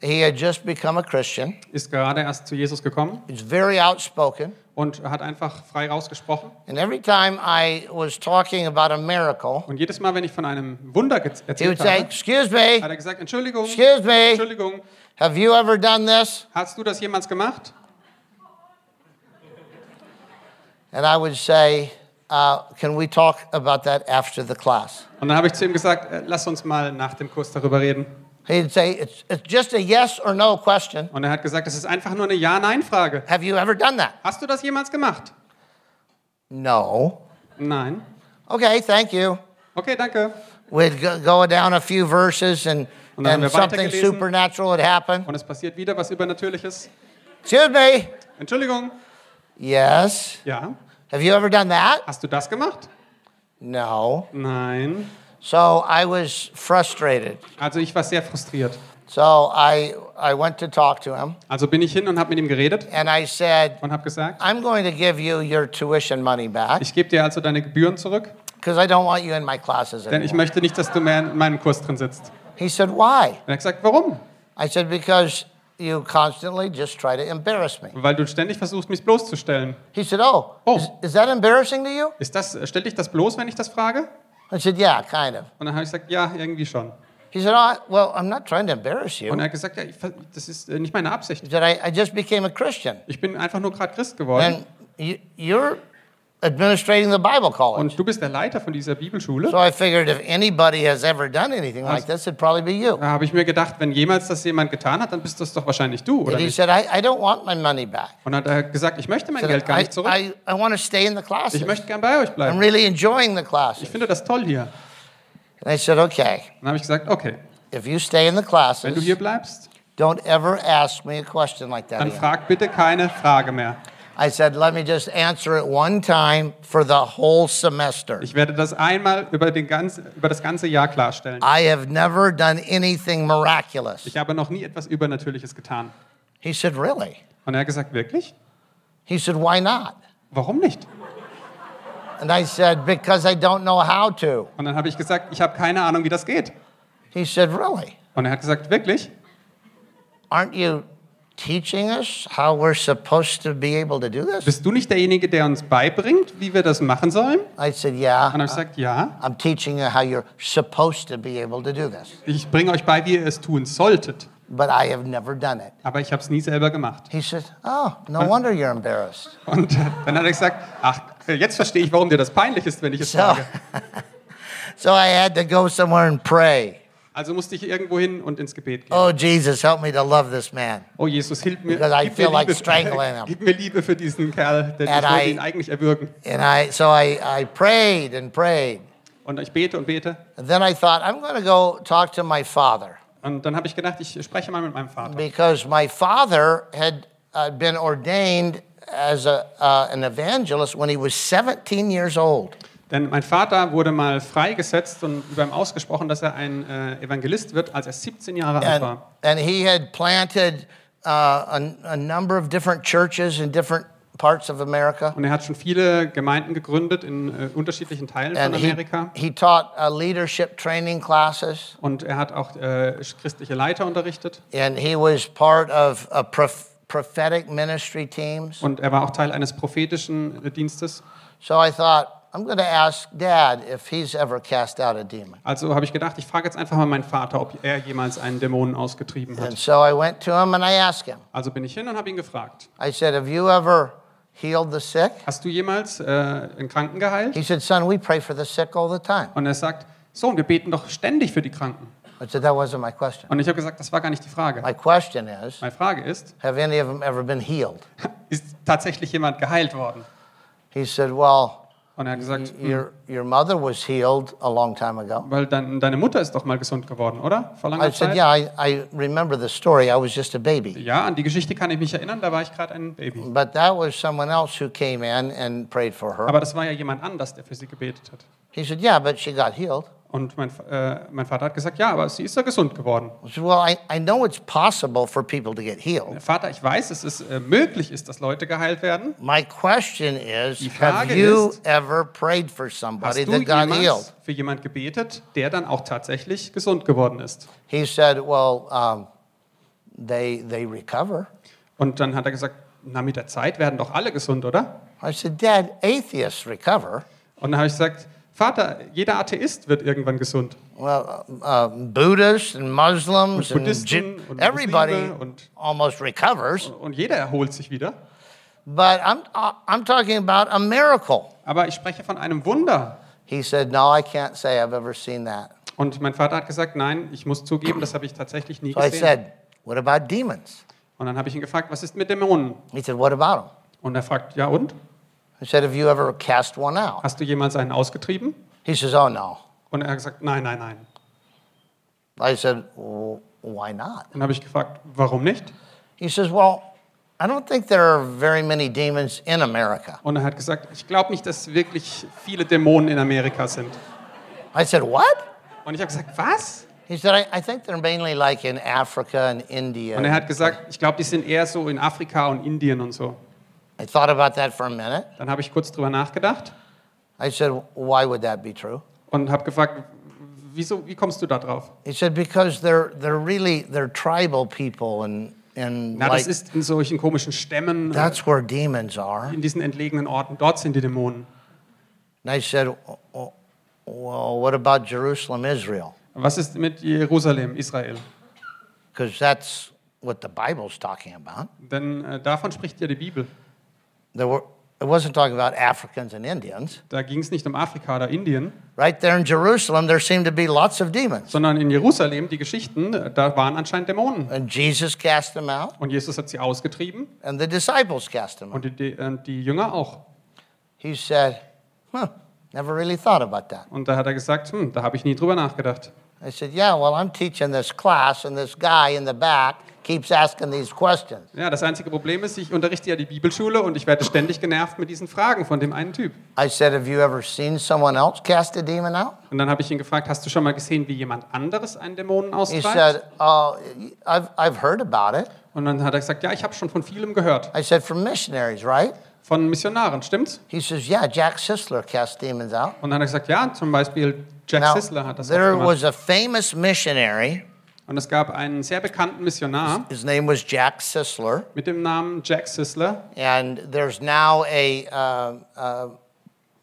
He had just become a Christian. ist gerade erst zu Jesus gekommen He's very outspoken. und hat einfach frei rausgesprochen. And every time I was talking about a miracle, Und jedes Mal, wenn ich von einem Wunder ge- he would erzählt say, "Excuse me, hat er gesagt, Entschuldigung, excuse me, Entschuldigung, have you ever done this?" hast du das jemals gemacht? And I would say, uh, "Can we talk about that after the class?" Und dann habe ich zu ihm gesagt, äh, lass uns mal nach dem Kurs darüber reden. He'd say, "It's, it's just a yes or no question. Und er hat gesagt, das ist einfach nur eine Ja-Nein-Frage. Have you ever done that?" Hast du das jemals gemacht? No. Nein. Okay, thank you. Okay, danke. We'd go, go down a few verses and, Und and something supernatural would happen. Und es passiert wieder was Übernatürliches. Excuse me. Entschuldigung. Yes. Ja. Have you ever done that? Hast du das gemacht? No. Nein. So I was frustrated. Also ich war sehr frustriert. So I, I went to talk to him Also bin ich hin und habe mit ihm geredet and I said, und habe gesagt, I'm going to give you your tuition money back ich gebe dir also deine Gebühren zurück, because I don't want you in my classes denn ich anymore. möchte nicht, dass du mehr in meinem Kurs drin sitzt. He said, Why? Und er hat gesagt, warum? I said, Because you constantly just try to embarrass me. Weil du ständig versuchst, mich bloßzustellen. He said, Oh, Oh. Is, is that embarrassing to you? Ist das, stellt dich das bloß, wenn ich das frage? I said, Yeah, kind of. Und dann habe ich gesagt, ja, irgendwie schon. He said, oh, Well, I'm not trying to embarrass you. Und er hat gesagt, ja, ich, das ist äh, nicht meine Absicht. He said, I, I just became a Christian. Ich bin einfach nur gerade Christ geworden. And you, you're administrating the Bible college. Und du bist der Leiter von dieser Bibelschule. So I figured if anybody has ever done anything like this, it'd probably be you. Da habe ich mir gedacht, wenn jemals das jemand getan hat, dann bist das doch wahrscheinlich du, oder And he nicht? said, I, I don't want my money back. Und hat er gesagt, ich möchte mein He Geld said, gar I, nicht zurück. I, I want to stay in the classes. Ich möchte gern bei euch I'm bleiben. really enjoying the Ich classes. finde das toll hier. And I said, okay, Dann habe ich gesagt, okay, if you stay in the wenn du classes, hier bleibst, don't ever ask me a question like that dann frag bitte keine Frage mehr. I said, let me just answer it one time for the whole semester. Ich werde das einmal über, den ganzen, über das ganze Jahr klarstellen. I have never done anything miraculous. Ich habe noch nie etwas Übernatürliches getan. He said, really? Und er hat gesagt, wirklich? He said, why not? Warum nicht? And I said, because I don't know how to. Und dann habe ich gesagt, ich habe keine Ahnung, wie das geht. He said, really? Und er hat gesagt, wirklich? Aren't you teaching us how we're supposed to be able to do this? Bist du nicht derjenige, der uns beibringt, wie wir das machen sollen? I said, Yeah. Und ich gesagt, ja, I'm teaching you how you're supposed to be able to do this. ich bringe euch bei, wie ihr es tun solltet. But I have never done it. Aber ich habe es nie selber gemacht. He said, Oh, no wonder you're embarrassed. Und dann hat er gesagt, ach, jetzt verstehe ich, warum dir das peinlich ist, wenn ich es So, sage. so I had to go somewhere and pray. Also musste ich irgendwo hin und ins Gebet gehen. Oh, Jesus, help me to love this man. Oh Jesus, hilf mir, Because I feel like strangling him. gib mir Liebe für diesen Kerl, denn And ich wollte I- ihn eigentlich erwürgen. And I, so I, I prayed and prayed. Und ich bete und bete. And then I thought, I'm going to go talk to my father Und dann habe ich gedacht, ich spreche mal mit meinem Vater. because my father had uh, been ordained as a, uh, an evangelist when he was 17 years old. Denn mein Vater wurde mal freigesetzt und über ihm ausgesprochen, dass er ein äh, Evangelist wird, als er 17 Jahre alt war. and he had planted uh, a, a number of different churches in different parts of America. Und er hat schon viele Gemeinden gegründet in äh, unterschiedlichen Teilen von And he, Amerika. he taught uh, leadership training classes. Und er hat auch äh, christliche Leiter unterrichtet. And he was part of a prophetic ministry teams. Und er war auch Teil eines prophetischen äh, Dienstes. So I thought, I'm going to ask Dad if he's ever cast out a demon. Also habe ich gedacht, ich frage jetzt einfach mal meinen Vater, ob er jemals einen Dämonen ausgetrieben And hat. so I went to him and I asked him. Also bin ich hin und habe ihn gefragt. I said, Have you ever healed the sick? Hast du jemals äh, einen Kranken geheilt? He said, Son, we pray for the sick all the time. Und er sagt, Sohn, wir beten doch ständig für die Kranken. I said, That wasn't my question. Und ich habe gesagt, das war gar nicht die Frage. My question is, Meine Frage ist, Have any of them ever been healed? ist tatsächlich jemand geheilt worden? He said, Well, Und er hat gesagt, your, your mother was healed a long time ago. weil dein, deine Mutter ist doch mal gesund geworden, oder? Vor langer I said, Zeit? Yeah, I, I remember the story. I was just a baby. Ja, an die Geschichte kann ich mich erinnern, da war ich gerade ein Baby. But that was someone else who came in and prayed for her. Aber das war ja jemand anders, der für sie gebetet hat. He said, Yeah, but she got healed. Und mein, äh, mein Vater hat gesagt, ja, aber sie ist ja gesund geworden. Said, Well, I, I know it's possible for people to get healed. Vater, ich weiß, dass es äh, möglich ist, dass Leute geheilt werden. My question is Die Have Frage you ist, ever prayed for Hast somebody du that got healed? jemals für jemand gebetet, der dann auch tatsächlich gesund geworden ist? He said, Well, um, they, they recover. Und dann hat er gesagt, na, mit der Zeit werden doch alle gesund, oder? I said, Dad, atheists recover. Und dann habe ich gesagt, Vater, jeder Atheist wird irgendwann gesund. Well, uh, Buddhists and Muslims Und and Buddhisten Ju- und everybody und- almost recovers. Und jeder erholt sich wieder. But I'm, uh, I'm talking about a miracle. Aber ich spreche von einem Wunder. He said, No, I can't say I've ever seen that. Und mein Vater hat gesagt, nein, ich muss zugeben, das habe ich tatsächlich nie So I gesehen. said, What about demons? Und dann habe ich ihn gefragt, was ist mit Dämonen? He said, What about them? Und er fragt, ja und? I said, Have you ever cast one out? Hast du jemals einen ausgetrieben? He says, Oh, no. Und er hat gesagt, nein, nein, nein. I said, well, Why not? Dann habe ich gefragt, warum nicht? He says, Well, I don't think there are very many demons in America. Und er hat gesagt, ich glaube nicht, dass wirklich viele Dämonen in Amerika sind. I said, What? Und ich habe gesagt, was? He said, I, I think they're mainly like in Africa and India. Und er hat gesagt, ich glaube, die sind eher so in Afrika und Indien und so. I thought about that for a minute. Dann habe ich kurz drüber nachgedacht I said, Why would that be true? und habe gefragt, wieso, wie kommst du da drauf? He said, Because they're, they're really, they're tribal people and, and Na, like, das ist in solchen komischen Stämmen, that's where demons are. in diesen entlegenen Orten. Dort sind die Dämonen. And I said, "Oh, Well, what about Jerusalem, Israel? Was ist mit Jerusalem, Israel? Because that's what the Bible's talking about. Denn äh, davon spricht ja die Bibel. There were, it wasn't talking about Africans and Indians. Da ging es nicht um Afrika oder Indien, Right there in Jerusalem, there seemed to be lots of demons. sondern in Jerusalem, die Geschichten, da waren anscheinend Dämonen. And Jesus cast them out, Und Jesus hat sie ausgetrieben and the disciples cast them out. und die, die, äh, die Jünger auch. He said, Huh, never really thought about that. Und da hat er gesagt, hm, da habe ich nie drüber nachgedacht. I said, Yeah, well, I'm teaching this class, and this guy in the back keeps asking these questions. Ja, das einzige Problem ist, ich unterrichte ja die Bibelschule und ich werde ständig genervt mit diesen Fragen von dem einen Typ. I said, Have you ever seen someone else cast a demon out? Und dann habe ich ihn gefragt, hast du schon mal gesehen, wie jemand anderes einen Dämonen He austreibt? said, Oh, I've, I've heard about it. Und dann hat er gesagt, ja, ich habe schon von vielem gehört. I said, From missionaries, right? Von Missionaren, stimmt's? He says, Yeah, Jack Sisler cast demons out. Und dann hat er gesagt, ja, zum Beispiel Jack Now, Sisler hat das there was a famous missionary Und es gab einen sehr bekannten Missionar His name was Jack Sisler. mit dem Namen Jack Sisler. And there's now a uh, uh,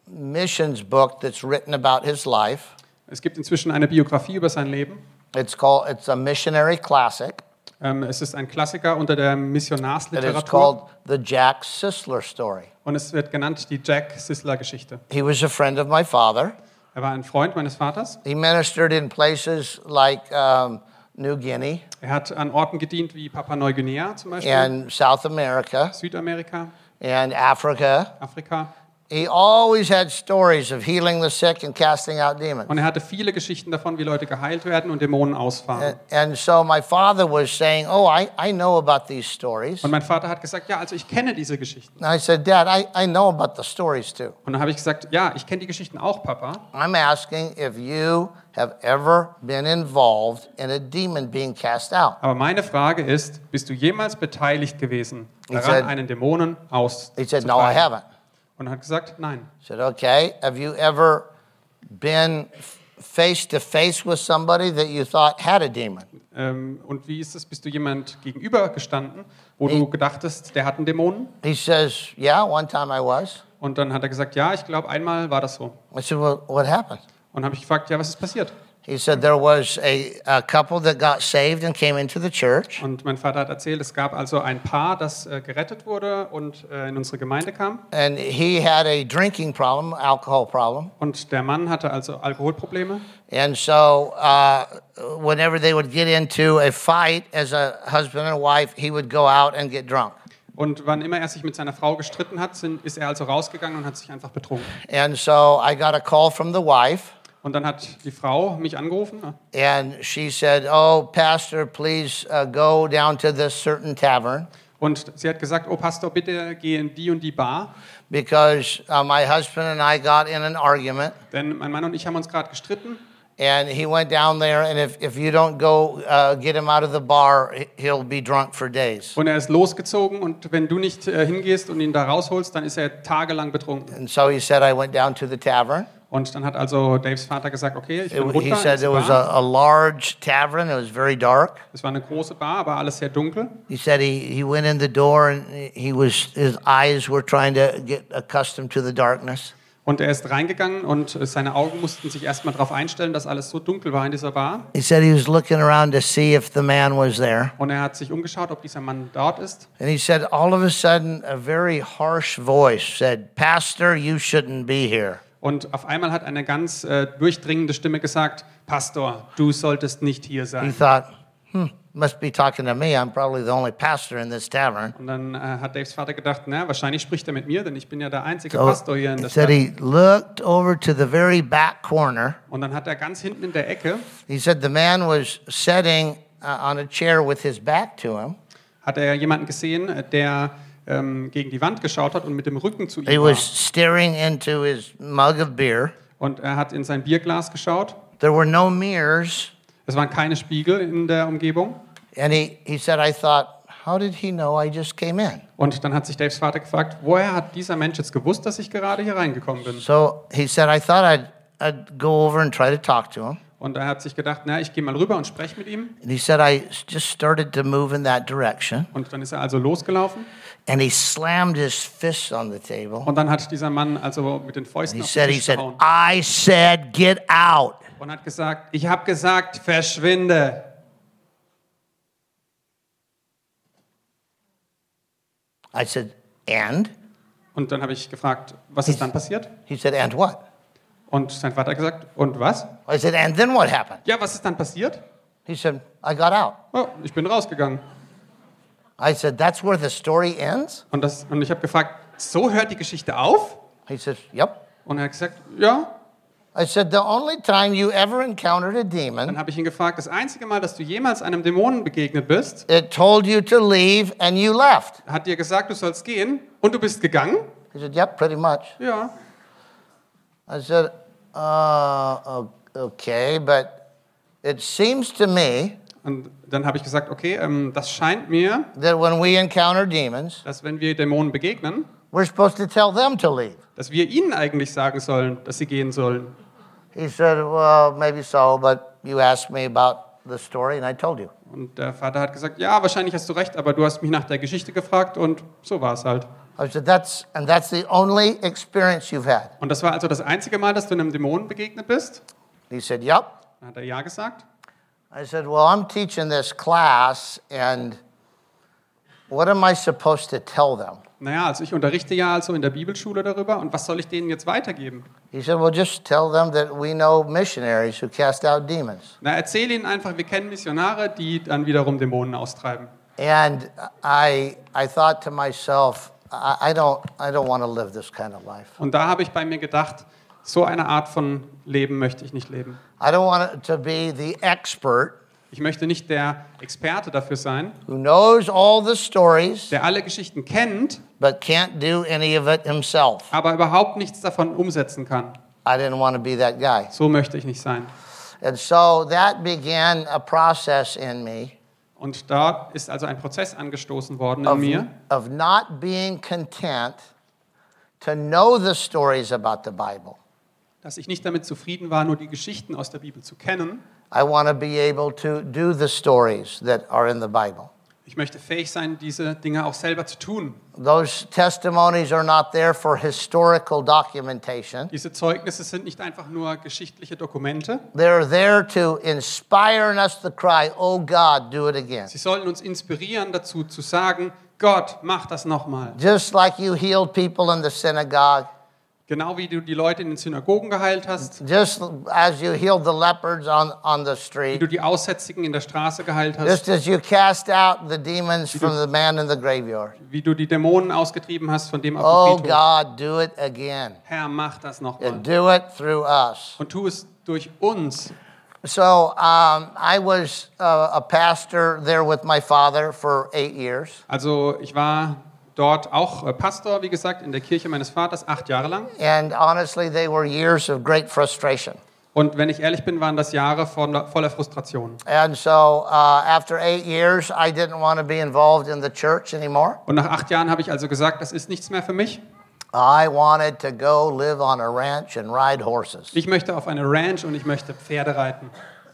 missions book that's written about his life. Es gibt inzwischen eine Biografie über sein Leben. It's called it's a missionary classic. Ähm, es ist ein Klassiker unter der And it's Missionarsliteratur called the Jack Sisler story. und es wird genannt die Jack Sisler Geschichte. He was a friend of my father. Er war ein Freund meines Vaters. He ministered in places like um, New Guinea Er hat an Orten gedient wie Papua Neuguinea zum Beispiel, and South America Südamerika, and Africa. Afrika. He always had stories of healing the sick and casting out demons. Und er hatte viele Geschichten davon, wie Leute geheilt werden und Dämonen ausfahren. And, so my father was saying, Oh, I, I know about these stories. Und mein Vater hat gesagt, ja, also ich kenne diese Geschichten. And I said, Dad, I, I know about the stories too. Und dann habe ich gesagt, ja, ich kenne die Geschichten auch, Papa. I'm asking if you have ever been involved in a demon being cast out. Aber meine Frage ist, bist du jemals beteiligt gewesen, daran said- einen Dämonen He said, No, I auszutreiben? haven't. Und hat gesagt, nein. I said, Okay. Have you ever been face to face with somebody that you thought had a demon? Ähm, und wie ist es, bist du jemand gegenüber gestanden, wo du gedachtest, der hat einen Dämonen? He says, Yeah, one time I was. Und dann hat er gesagt, ja, ich glaube, einmal war das so. I said, Well, what happened? Und habe ich gefragt, ja, was ist passiert? He said, There was a, a couple that got saved and came into the church. Und mein Vater hat erzählt, es gab also ein Paar, das äh, gerettet wurde und äh, in unsere Gemeinde kam. And he had a drinking problem, alcohol problem. Und der Mann hatte also Alkoholprobleme. And so, uh, whenever they would get into a fight as a husband and wife, he would go out and get drunk. Und wann immer er sich mit seiner Frau gestritten hat, sind, ist er also rausgegangen und hat sich einfach betrunken. And so, I got a call from the wife, Und dann hat die Frau mich angerufen and she said, Oh, Pastor, please uh, go down to this certain tavern und sie hat gesagt, oh Pastor, bitte geh in die und die Bar, because uh, my husband and I got in an argument. denn mein Mann und ich haben uns gerade gestritten. And he went down there, and if, if you don't go uh, get him out of the bar, he- he'll be drunk for days. Und er ist losgezogen und wenn du nicht äh, hingehst und ihn da rausholst, dann ist er tagelang betrunken. And so he said, I went down to the tavern. Und dann hat also Daves Vater gesagt, okay, ich bin he runter. said ins it was a, a large tavern. It was very dark. Es war eine große Bar, aber alles sehr dunkel. He said he, he went in the door and he was his eyes were trying to get accustomed to the darkness. Und er ist reingegangen und seine Augen mussten sich erstmal darauf einstellen, dass alles so dunkel war in dieser Bar. He said he was looking around to see if the man was there. Und er hat sich umgeschaut, ob dieser Mann dort ist. And he said all of a sudden a very harsh voice said, "Pastor, you shouldn't be here." Und auf einmal hat eine ganz äh, durchdringende Stimme gesagt, Pastor, du solltest nicht hier He sein. thought, "Hmm, must be talking to me. I'm probably the only pastor in this tavern." Und dann äh, hat Daves Vater gedacht, na, wahrscheinlich spricht er mit mir, denn ich bin ja der einzige So Pastor hier in der said Stadt. he looked over to the very back corner. Und dann hat er ganz hinten in der Ecke, He said the man was sitting uh, on a chair with his back to him. hat er jemanden gesehen, äh, der ähm, gegen die Wand geschaut hat und mit dem Rücken zu He ihm war. was staring into his mug of beer. Und er hat in sein Bierglas geschaut. There were no mirrors. Es waren keine Spiegel in der Umgebung. And he, he said, I thought, how did he know I just came in? Und dann hat sich Daves Vater gefragt, woher hat dieser Mensch jetzt gewusst, dass ich gerade hier reingekommen bin? So he said, I thought I'd, I'd go over and try to talk to him. Und er hat sich gedacht, na, ich gehe mal rüber und spreche mit ihm. And he said, I just started to move in that direction. Und dann ist er also losgelaufen. And he slammed his fist on the table. Und dann hat dieser Mann also mit den Fäusten He auf said, den he Tisch said, gehauen I said, get out. und hat gesagt, ich habe gesagt, verschwinde. I said, and? Und dann habe ich gefragt, was ist dann passiert? He said, and what? Und sein Vater hat gesagt, und was? I said, and then what happened? Ja, was ist dann passiert? He said, I got out. Oh, ich bin rausgegangen. I said, that's where the story ends? Und, das, und ich habe gefragt, so hört die Geschichte auf? He says, yep. Und er hat gesagt, ja. I said, the only time you ever encountered a demon, Dann habe ich ihn gefragt, das einzige Mal, dass du jemals einem Dämonen begegnet bist, it told you to leave and you left. hat dir gesagt, du sollst gehen und du bist gegangen? He said, yep, pretty much. Ja. I said, uh, okay, but it seems to me Und dann habe ich gesagt, okay, ähm, das scheint mir, that when we encounter demons, dass wenn wir Dämonen begegnen, we're supposed to tell them to leave. dass wir ihnen eigentlich sagen sollen, dass sie gehen sollen. He said, well, maybe so, but you asked me about the story, and I told you. Und der Vater hat gesagt, ja, wahrscheinlich hast du recht, aber du hast mich nach der Geschichte gefragt und so war es halt. I said, that's, and that's the only experience you've had. Und das war also das einzige Mal, dass du einem Dämonen begegnet bist? He said, yep. Dann hat er ja gesagt. I said, well, I'm teaching this class, and what am I supposed to tell them? Naja, also ich unterrichte ja also in der Bibelschule darüber und was soll ich denen jetzt weitergeben? He said, well, just tell them that we know missionaries who cast out demons. Na, erzähl ihnen einfach, wir kennen Missionare, die dann wiederum Dämonen austreiben. And I, I thought to myself, I, I don't, I don't want to live this kind of life. Und da habe ich bei mir gedacht, so eine Art von Leben möchte ich nicht leben. I don't want to be the expert Ich möchte nicht der Experte dafür sein, who knows all the stories der alle Geschichten kennt, but can't do any of it himself. aber überhaupt nichts davon umsetzen kann. I didn't want to be that guy. So möchte ich nicht sein. And so that began a process in me Und da ist also ein Prozess angestoßen worden in of, mir, of not being content to know the stories about the Bible. dass ich nicht damit zufrieden war, nur die Geschichten aus der Bibel zu kennen. I want to be able to do the stories that are in the Bible. Ich möchte fähig sein, diese Dinge auch selber zu tun. Those testimonies are not there for historical documentation. Diese Zeugnisse sind nicht einfach nur geschichtliche Dokumente. They're there to inspire us to cry, Oh God, do it again. Sie sollen uns inspirieren dazu zu sagen, Gott, mach das nochmal. Just like you healed people in the synagogue, Genau wie du die Leute in den Synagogen geheilt hast, just as you healed the leopards on, on the wie street, du die Aussätzigen in der Straße geheilt hast, just as you cast out the demons from the man in the graveyard. wie du die Dämonen ausgetrieben hast von dem auf Oh Friedhof. God, do it again. Herr, mach das nochmal. And do it through us. Und tu es durch uns. So um, I was uh, a pastor there with my father for eight years. Also ich war dort auch äh, Pastor, wie gesagt, in der Kirche meines Vaters, acht Jahre lang. And honestly, they were years of great frustration. Und wenn ich ehrlich bin, waren das Jahre voller, voller Frustration. And so uh, after eight years, I didn't want to be involved in the church anymore. Und nach acht Jahren habe ich also gesagt, das ist nichts mehr für mich. I wanted to go live on a ranch and ride horses. Ich möchte auf eine Ranch und ich möchte Pferde reiten.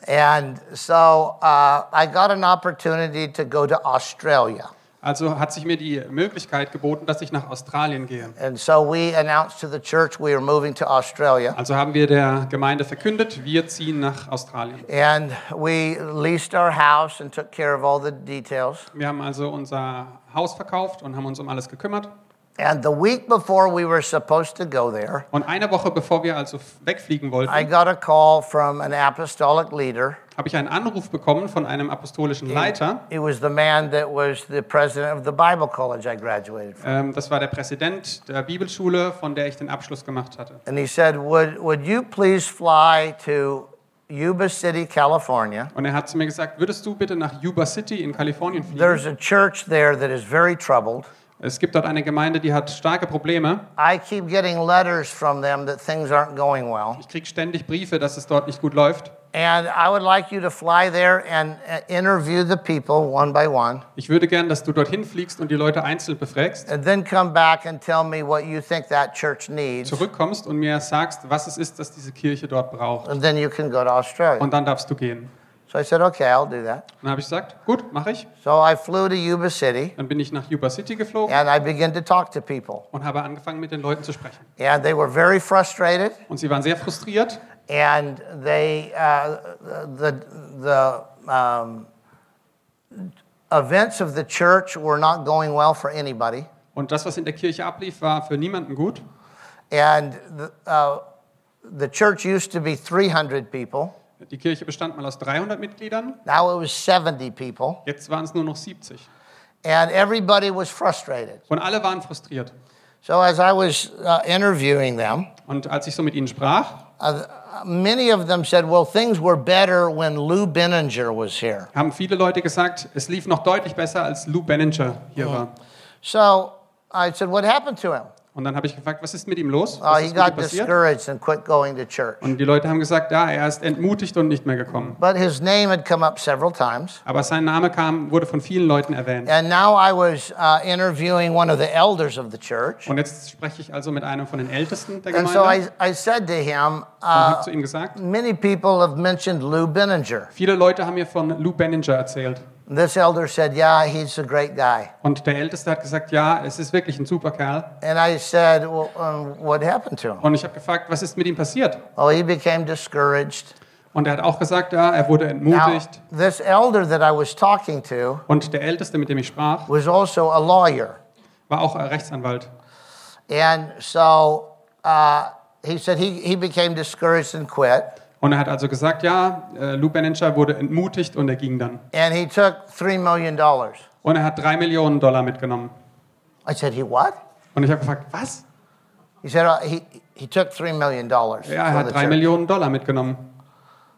And so uh, I got an opportunity to go to Australia. Also hat sich mir die Möglichkeit geboten, dass ich nach Australien gehe. And so we announced to the church we were moving to Australia. Also haben wir der Gemeinde verkündet, wir ziehen nach Australien. And we leased our house and took care of all the details. Wir haben also unser Haus verkauft und haben uns um alles gekümmert. And the week before we were supposed to go there, Und eine Woche bevor wir also wegfliegen I wollten, got a call from an apostolic leader. Habe ich einen Anruf bekommen von einem apostolischen Leiter. It was the man that was the president of the Bible college I graduated from. Ähm, das war der Präsident der Bibelschule, von der ich den Abschluss gemacht hatte. And he said, Would, would you please fly to Yuba City, California? Und er hat zu mir gesagt, würdest du bitte nach Yuba City in Kalifornien fliegen? There's a church there that is very troubled. Es gibt dort eine Gemeinde, die hat starke Probleme. I keep getting letters from them that things aren't going well. Ich kriege ständig Briefe, dass es dort nicht gut läuft. And I would like you to fly there and uh, interview the people one by one, Ich würde gern, dass du dorthin fliegst und die Leute einzeln befragst, and then come back and tell me what you think that church needs. zurückkommst und mir sagst, was es ist, das diese Kirche dort braucht. And then you can go to Australia. Und dann darfst du gehen. So I said, okay, I'll do that. Dann habe ich gesagt, gut, mache ich. So I flew to Yuba City Dann bin ich nach Yuba City geflogen and I began to talk to people. und habe angefangen, mit den Leuten zu sprechen. And they were very frustrated. Und sie waren sehr frustriert and they uh, the the um, events of the church were not going well for anybody, und das, was in der Kirche ablief, war für niemanden gut. and the, uh, the church used to be 300 people. Die Kirche bestand mal aus 300 Mitgliedern, Now it was 70 people, jetzt waren es nur noch 70. and everybody was frustrated. Und alle waren frustriert. So as I was uh, interviewing them, Und als ich so mit ihnen sprach, uh, many of them said, "Well, things were better when Lou Benninger was here." haben viele Leute gesagt, es lief noch deutlich besser, als Lou Benninger hier war. So I said, "What happened to him?" Und dann habe ich gefragt, was ist mit ihm los? Oh, Was he mit ihm got discouraged and quit going to church. Und die Leute haben gesagt, ja, er ist entmutigt und nicht mehr gekommen. But his name had come up several times. Aber sein Name kam, wurde von vielen Leuten erwähnt. And now I was uh, interviewing one of the elders of the church. Und jetzt spreche ich also mit einem von den Ältesten der And so Gemeinde I, I said to him, und uh, habe zu ihm gesagt, Many people have mentioned Lou Benninger. viele Leute haben mir von Lou Benninger erzählt. This elder said, Yeah, he's a great guy. Und der Älteste hat gesagt, ja, es ist wirklich ein super Kerl. And I said, Well, um, what happened to him? Und ich habe gefragt, was ist mit ihm passiert? Oh, he became discouraged. Und er hat auch gesagt, ja, er wurde Now, entmutigt. this elder that I was talking to Und der Älteste, mit dem ich sprach, was also a lawyer. war auch ein Rechtsanwalt. And so uh, he said he, he became discouraged and quit. Und er hat also gesagt, ja, äh, Lou Benninger wurde entmutigt und er ging dann. And he took $3 million. Und er hat drei Millionen Dollar mitgenommen. I said, He what? Und ich habe gefragt, was? He said, uh, he, he took $3 million. Ja, er hat drei church." Millionen Dollar mitgenommen.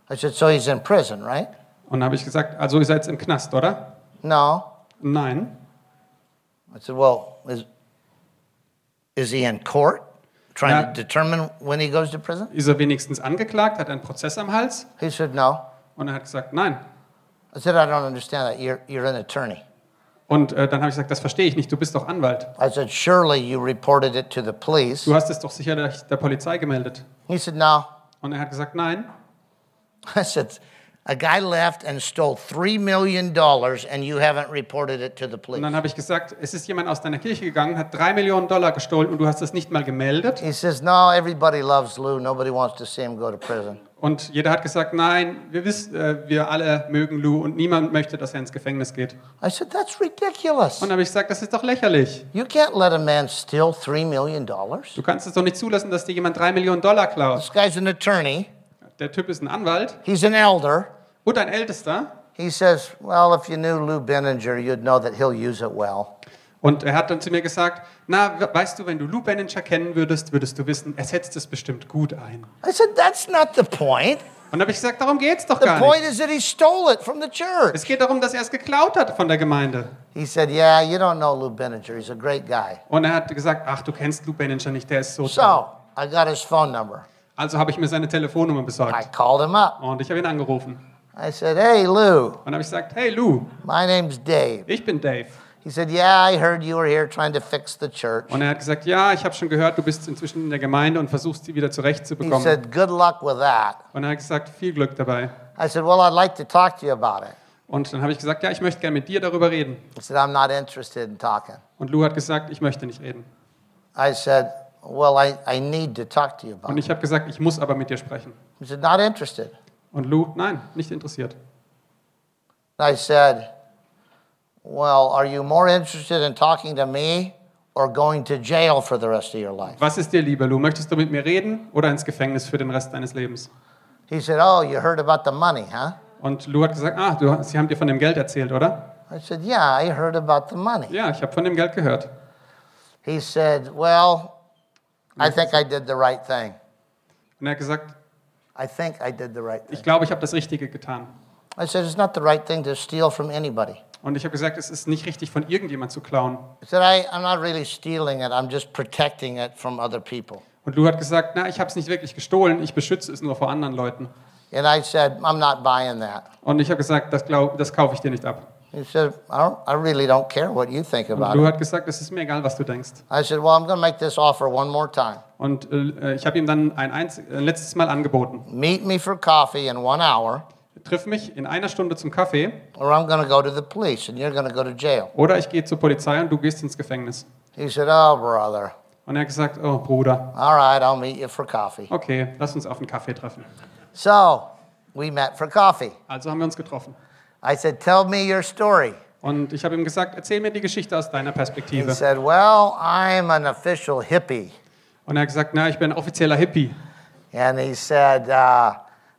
I said, So he's in prison, right? Und dann habe ich gesagt, also ihr seid im Knast, oder? No. Nein. I said, Well, is, is he in court trying to determine when he goes to prison? Ist er wenigstens angeklagt? Hat einen Prozess am Hals? He said, No. Und er hat gesagt, nein. I said, I don't understand that. You're, you're an attorney. Und äh, dann habe ich gesagt, das verstehe ich nicht, du bist doch Anwalt. I said, Surely you reported it to the police. Du hast es doch sicher der, der Polizei gemeldet. He said, No. Und er hat gesagt, nein. I said, A guy left and stole $3 million and you haven't reported it to the Und police. dann habe ich gesagt, es ist jemand aus deiner Kirche gegangen, hat drei Millionen Dollar gestohlen und du hast das nicht mal gemeldet. He says, No, everybody loves Lou. Nobody wants to see him go to prison. Und jeder hat gesagt, nein, wir wissen, äh, wir alle mögen Lou und niemand möchte, dass er ins Gefängnis geht. I said, That's ridiculous. Und dann habe ich gesagt, das ist doch lächerlich. You can't let a man steal $3 million. Du kannst es doch nicht zulassen, dass dir jemand drei Millionen Dollar klaut. This guy's an attorney, Der Typ ist ein Anwalt he's an elder. und ein Ältester. He says, Well, if you knew Lou Benninger, you'd know that he'll use it well. Und er hat dann zu mir gesagt, na, we- weißt du, wenn du Lou Benninger kennen würdest, würdest du wissen, er setzt es bestimmt gut ein. I said, That's not the point. Und dann habe ich gesagt, darum geht's doch The gar point nicht. is that he stole it from the church. Es geht darum, dass er es geklaut hat von der Gemeinde. He said, Yeah, you don't know Lou Benninger. He's a great guy. Und er hat gesagt, ach, du kennst Lou Benninger nicht, der ist so toll. So I got his phone number. Also habe ich mir seine Telefonnummer I besorgt. called him up. Und ich habe ihn angerufen. I said, Hey, Lou, Und dann habe ich gesagt, hey Lou, my name's Dave. ich bin Dave. He said, Yeah, I heard you were here trying to fix the church. Und er hat gesagt, ja, ich habe schon gehört, du bist inzwischen in der Gemeinde und versuchst sie wieder He zurechtzubekommen. said, Good luck with that. Und er hat gesagt, viel Glück dabei. I said, Well, I'd like to talk to you about it. Und dann habe ich gesagt, ja, ich möchte gerne mit dir darüber reden. He said, I'm not interested in talking. Und Lou hat gesagt, ich möchte nicht reden. I said, Well, I, I need to talk to you about Und it. ich habe gesagt, ich muss aber mit dir sprechen. He said, Not interested. Und Lou, nein, nicht interessiert. I said, Well, are you more interested in talking to me or going to jail for the rest of your life? Was ist dir lieber, Lou? Möchtest du mit mir reden oder ins Gefängnis für den Rest deines Lebens? He said, Oh, you heard about the money, huh? Und Lou hat gesagt, ah, du, sie haben dir von dem Geld erzählt, oder? I said, Yeah, I heard about the money. Ja, ich habe von dem Geld gehört. He said, Well, I think I did the right thing. Und er hat gesagt, I think I did the right thing. ich glaube, ich habe das Richtige getan. I said, It's not the right thing to steal from anybody. Und ich habe gesagt, es ist nicht richtig, von irgendjemand zu klauen. I said, I, I'm not really stealing it, I'm just protecting it from other people. Und Lou hat gesagt, na, ich habe es nicht wirklich gestohlen, ich beschütze es nur vor anderen Leuten. And I said, I'm not buying that. Und ich habe gesagt, das, glaub, das kaufe ich dir nicht ab. He said, I, don't, I really don't care what you think about Lou it. hat gesagt, es ist mir egal, was du denkst. I said, Well, I'm going to make this offer one more time. Und äh, ich habe ihm dann ein, einz- ein letztes Mal angeboten. Meet me for coffee in one hour, Triff mich in einer Stunde zum Kaffee or I'm going to go to the police and you're going to go to jail. oder ich gehe zur Polizei und du gehst ins Gefängnis. He said, Oh, brother. Und er hat gesagt, oh Bruder, All right, I'll meet you for coffee. okay, lass uns auf einen Kaffee treffen. So we met for coffee. Also haben wir uns getroffen. I said, Tell me your story. Und ich habe ihm gesagt, erzähl mir die Geschichte aus deiner He Perspektive. said, Well, I'm an official hippie. Und er hat gesagt, na, ich bin ein offizieller Hippie. And he said, uh,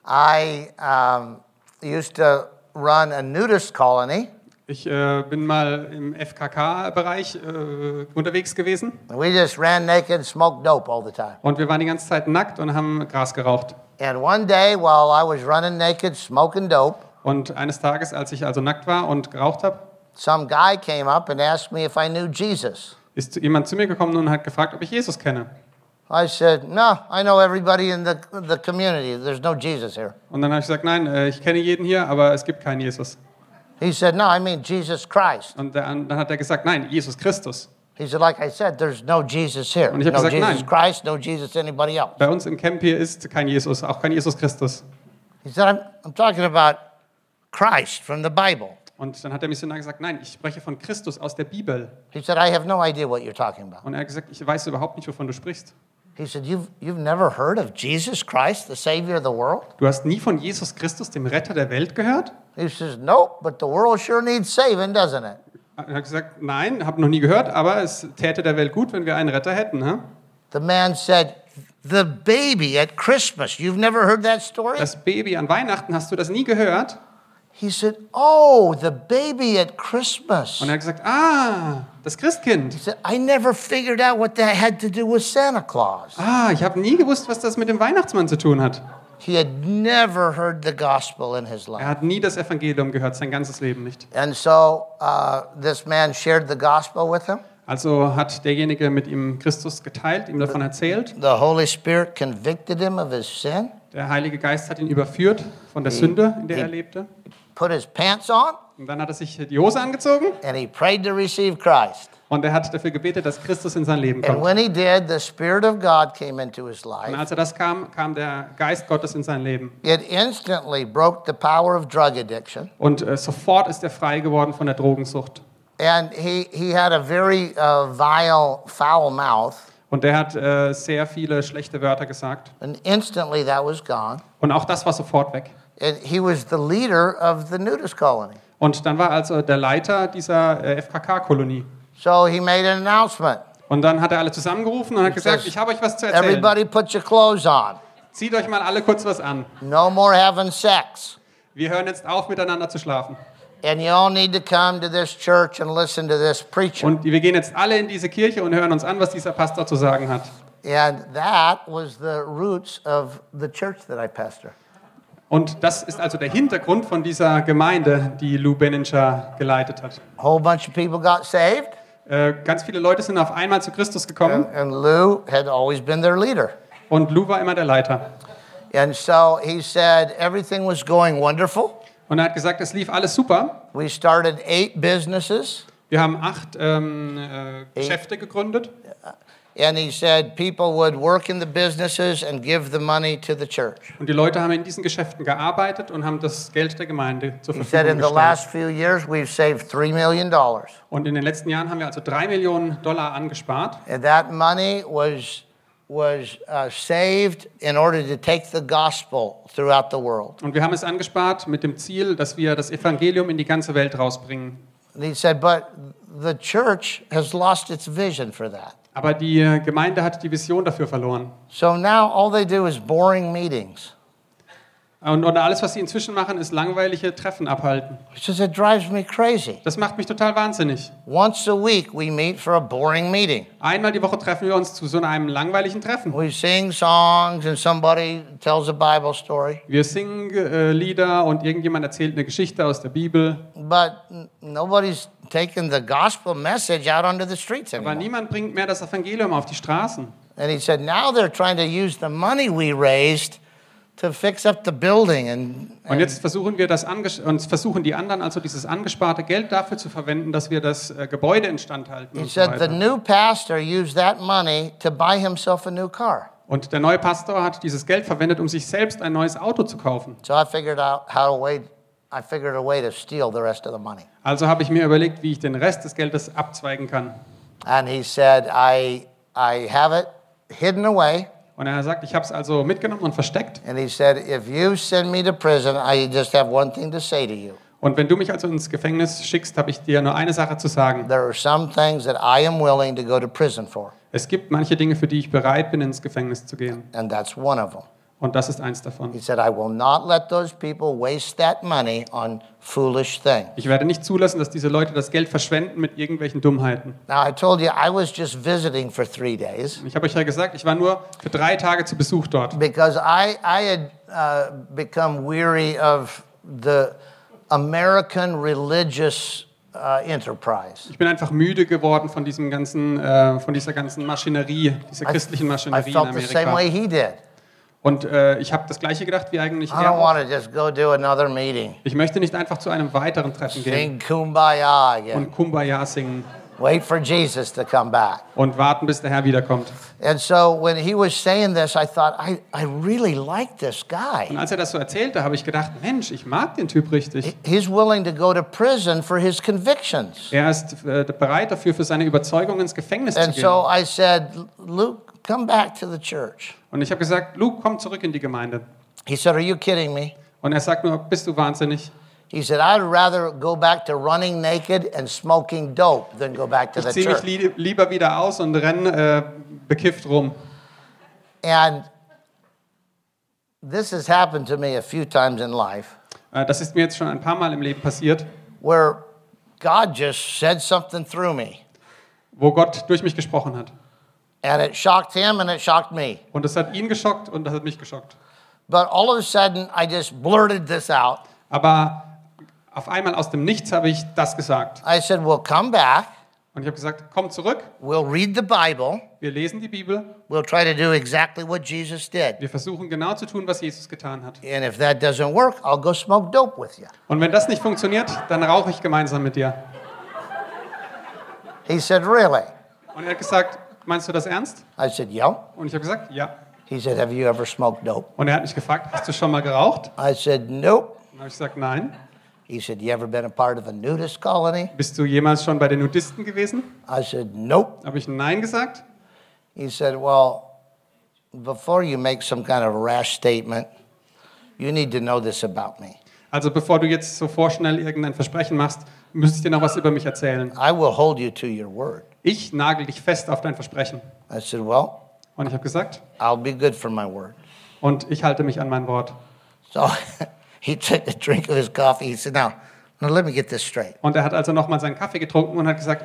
I um, used to run a nudist colony. Ich äh, bin mal im FKK-Bereich äh, unterwegs gewesen we just ran naked, smoked dope all the time. und wir waren die ganze Zeit nackt und haben Gras geraucht. And one day, while I was running naked, smoking dope, Und eines Tages, als ich also nackt war und geraucht habe, some guy came up and asked me if I knew Jesus. ist jemand zu mir gekommen und hat gefragt, ob ich Jesus kenne. I said, No, I know everybody in the, the community. There's no Jesus here. Und dann habe ich gesagt, nein, äh, ich kenne jeden hier, aber es gibt keinen Jesus. He said, No, I mean Jesus Christ. Und dann hat er gesagt, nein, Jesus Christus. He said, Like I said, there's no Jesus here. Und ich hab No gesagt, Jesus nein. Christ, no Jesus anybody else. Bei uns im Camp hier ist kein Jesus, auch kein Jesus Christus. He said, I'm, I'm talking about Christ from the Bible. Und dann hat der Missionar gesagt, nein, ich spreche von Christus aus der Bibel. He said, I have no idea what you're talking about. Und er hat gesagt, ich weiß überhaupt nicht, wovon du sprichst. He said, You've, you've never heard of Jesus Christ, the Savior of the world? Du hast nie von Jesus Christus, dem Retter der Welt, gehört? He says, Nope, but the world sure needs saving, doesn't it? Er hat gesagt, nein, habe noch nie gehört, aber es täte der Welt gut, wenn wir einen Retter hätten. Hä? The man said, The baby at Christmas. You've never heard that story? Das Baby an Weihnachten, hast du das nie gehört? He said, Oh, the baby at Christmas. Und er hat gesagt, ah, das Christkind. He said, I never figured out what that had to do with Santa Claus. Ah, ich habe nie gewusst, was das mit dem Weihnachtsmann zu tun hat. He had never heard the gospel in his Er life. hat nie das Evangelium gehört, sein ganzes Leben nicht. And so uh, this man shared the gospel with him. Also hat derjenige mit ihm Christus geteilt, ihm davon erzählt. The Holy Spirit convicted him of his sin, Der Heilige Geist hat ihn überführt von der Sünde, in der er lebte. Put his pants on, Und dann hat er sich die Hose angezogen and he prayed to receive Christ. und er hat dafür gebetet, dass Christus in sein Leben And kommt. when he did, the Spirit of God came into his Und life. als er das kam, kam der Geist Gottes in sein Leben. It instantly broke the power of drug addiction. Und äh, sofort ist er frei geworden von der Drogensucht. And he, he had a very uh, vile, foul mouth. Und er hat äh, sehr viele schlechte Wörter gesagt. And instantly that was gone. Und auch das war sofort weg. He was the leader of the nudist colony. Und dann war also der Leiter dieser äh, FKK-Kolonie. So he made an announcement. Und dann hat er alle zusammengerufen und hat gesagt, ich habe euch was zu erzählen. Everybody put your clothes on. Zieht euch mal alle kurz was an. No more having sex. Wir hören jetzt auf, miteinander zu schlafen. And you all need to come to this church and listen to this preacher. Und wir gehen jetzt alle in diese Kirche und hören uns an, was dieser Pastor zu sagen hat. And that was the roots of the church that I pastor. Und das ist also der Hintergrund von dieser Gemeinde, die Lou Benninger geleitet hat. A whole bunch of people got saved, Äh, ganz viele Leute sind auf einmal zu Christus gekommen and, and Lou had always been their leader. und Lou war immer der Leiter. And so he said everything was going wonderful. Und er hat gesagt, es lief alles super. We started eight businesses. Wir haben acht ähm, äh, Geschäfte gegründet. And he said people would work in the businesses and give the money to the church. Und die Leute haben in diesen Geschäften gearbeitet und haben das Geld der Gemeinde zur He said Verfügung in the gestellt. last few years we've saved $3 million. Und in den letzten Jahren haben wir also drei Millionen Dollar angespart. And that money was, was uh, saved in order to take the gospel throughout the world. Und wir haben es angespart mit dem Ziel, dass wir das Evangelium in die ganze Welt rausbringen. And he said, but the church has lost its vision for that. Aber die Gemeinde hat die Vision dafür verloren. So now all they do is boring meetings. Und, und alles, was sie inzwischen machen, ist langweilige Treffen abhalten. Says, it drives me crazy. Das macht mich total wahnsinnig. Once a week we meet for a boring meeting. Einmal die Woche treffen wir uns zu so einem langweiligen Treffen. We sing songs and somebody tells a Bible story. Wir singen äh, Lieder und irgendjemand erzählt eine Geschichte aus der Bibel. But nobody's taking the gospel message out onto the streets Aber anymore. niemand bringt mehr das Evangelium auf die Straßen. And he said, now they're trying to use the money we raised to fix up the building. And, Und jetzt versuchen wir das und versuchen die anderen also dieses angesparte Geld dafür zu verwenden, dass wir das äh, Gebäude instand halten. he Und, so said the new pastor used that money to buy himself a new car. und der neue Pastor hat dieses Geld verwendet, um sich selbst ein neues Auto zu kaufen. So I figured out how to way, I figured a way to steal the rest of the money. Also habe ich mir überlegt, wie ich den Rest des Geldes abzweigen kann. And he said, I, I have it hidden away. Und er sagt, ich habe es also mitgenommen und versteckt. And he said, if you send me to prison, I just have one thing to say to you. Und wenn du mich also ins Gefängnis schickst, habe ich dir nur eine Sache zu sagen. There are some things that I am willing to go to prison for, Es gibt manche Dinge, für die ich bereit bin, ins Gefängnis zu gehen. and that's one of them. Und das ist eins davon. He said, I will not let those people waste that money on foolish things. Ich werde nicht zulassen, dass diese Leute das Geld verschwenden mit irgendwelchen Dummheiten. Now, I told you I was just visiting for three days Ich habe euch ja gesagt, ich war nur für drei Tage zu Besuch dort. because I, I had uh, become weary of the American religious uh, enterprise. Ich bin einfach müde geworden von diesem ganzen, äh, von dieser ganzen Maschinerie, dieser christlichen I Maschinerie in felt the same way Amerika. he did. Und äh, ich habe das Gleiche gedacht wie eigentlich er. Ich möchte nicht einfach zu einem weiteren Treffen gehen kumbaya again, und Kumbaya singen wait for Jesus to come back. und warten, bis der Herr wiederkommt. And so when he was saying this, I thought, I, I really like this Und guy. als er das so erzählte, habe ich gedacht, Mensch, ich mag den Typ richtig. He's willing to go to prison for his convictions. Er ist äh, bereit dafür, für seine Überzeugung ins Gefängnis zu And gehen. so I said, Luke, come back to the church. Und ich habe gesagt, Luke, komm zurück in die Gemeinde. He said, Are you kidding me? Und er sagt nur, bist du wahnsinnig? He said, I'd rather go back to running naked and smoking dope than go back to Ich the ziehe mich church. li lieber wieder aus und renne äh, bekifft rum. And this has happened to me a few times in life Äh, das ist mir jetzt schon ein paar Mal im Leben passiert, where God just said something through me. wo Gott durch mich gesprochen hat. And it shocked him and it shocked me. Und das hat ihn geschockt und das hat mich geschockt. But all of a sudden, I just blurted this out. Aber auf einmal aus dem Nichts habe ich das gesagt. I said, We'll come back, Und ich habe gesagt, komm zurück, we'll read the Bible, wir lesen die Bibel, we'll try to do exactly what Jesus did. wir versuchen genau zu tun, was Jesus getan hat. And if that doesn't work, I'll go smoke dope with you. Und wenn das nicht funktioniert, dann rauche ich gemeinsam mit dir. He said, Really? Und er hat gesagt, meinst du das ernst? I said, Yeah. Und ich habe gesagt, ja. He said, Have you ever smoked dope? Und er hat mich gefragt, hast du schon mal geraucht? I said, Nope. Und habe ich gesagt, nein. He said, You ever been a part of a nudist colony? Bist du jemals schon bei den Nudisten gewesen? I said, Nope. Habe ich nein gesagt? He said, Well, before you make some kind of rash statement, you need to know this about me. Also bevor du jetzt so vorschnell irgendein Versprechen machst, müsste ich dir noch was über mich erzählen. I will hold you to your word. Ich nagel dich fest auf dein Versprechen. I said, Well, Und ich habe gesagt, I'll be good for my word. und ich halte mich an mein Wort. So he took a drink of his coffee. He said, Now, now let me get this straight. Und er hat also nochmal seinen Kaffee getrunken und hat gesagt,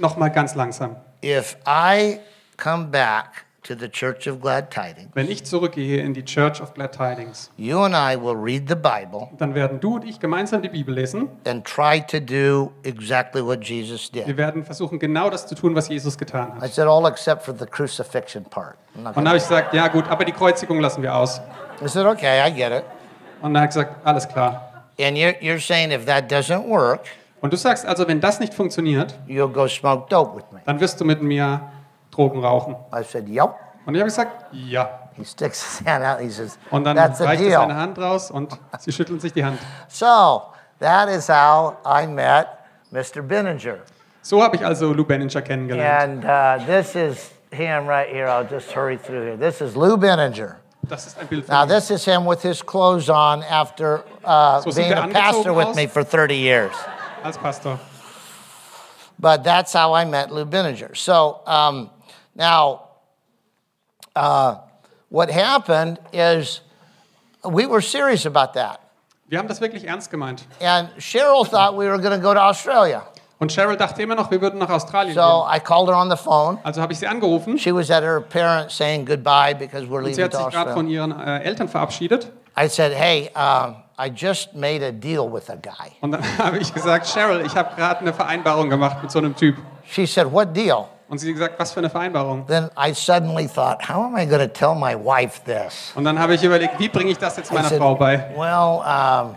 nochmal ganz langsam. If I come back to the Church of Glad Tidings, Wenn ich zurückgehe in die Church of Glad Tidings, you and I will read the Bible dann werden du und ich gemeinsam die Bibel lesen. and try to do exactly what Jesus Wir did. werden versuchen, genau das zu tun, was Jesus getan I hat. said, All except for the crucifixion part. I'm not Und dann gonna- habe ich gesagt, ja gut, aber die Kreuzigung lassen wir aus. I said, Okay, I get it. Und dann hat er gesagt, alles klar. And you're, you're saying if that doesn't work, Und du sagst also, wenn das nicht funktioniert, you'll go smoke dope with me. dann wirst du mit mir Drogen rauchen. I said, Yep. Und ich habe gesagt, ja. He sticks his hand out. He says, Und dann That's reicht er seine. Hand raus und sie schütteln sich die Hand. So that is how I met Mr. Benninger. So habe ich also Lou Benninger And kennengelernt. uh, this is him right here. I'll just hurry through here. This is Lou Benninger. Das ist ein Bild Now, von ihm. this is him with his clothes on after uh, So being a pastor angezogen with aus? me for 30 years. als Pastor. But that's how I met Lou Benninger. So um, now, uh, what happened is we were serious about that. Wir haben das wirklich ernst gemeint. And Cheryl thought we were going to go to Australia. Und Cheryl dachte immer noch, wir würden nach Australien So gehen. I called her on the phone. Also habe ich sie angerufen. She was at her parents saying goodbye because we're Sie leaving hat to sich gerade von ihren äh, Eltern verabschiedet. I said, hey, um, I just made a deal with a guy. Und dann habe ich gesagt, Cheryl, ich habe gerade eine Vereinbarung gemacht mit so einem Typ. She said, what deal? Und sie gesagt, was für eine Vereinbarung? Then I suddenly thought, how am I going to tell my wife this? Und dann habe ich überlegt, wie bringe ich das jetzt meiner said, Frau bei? well, um,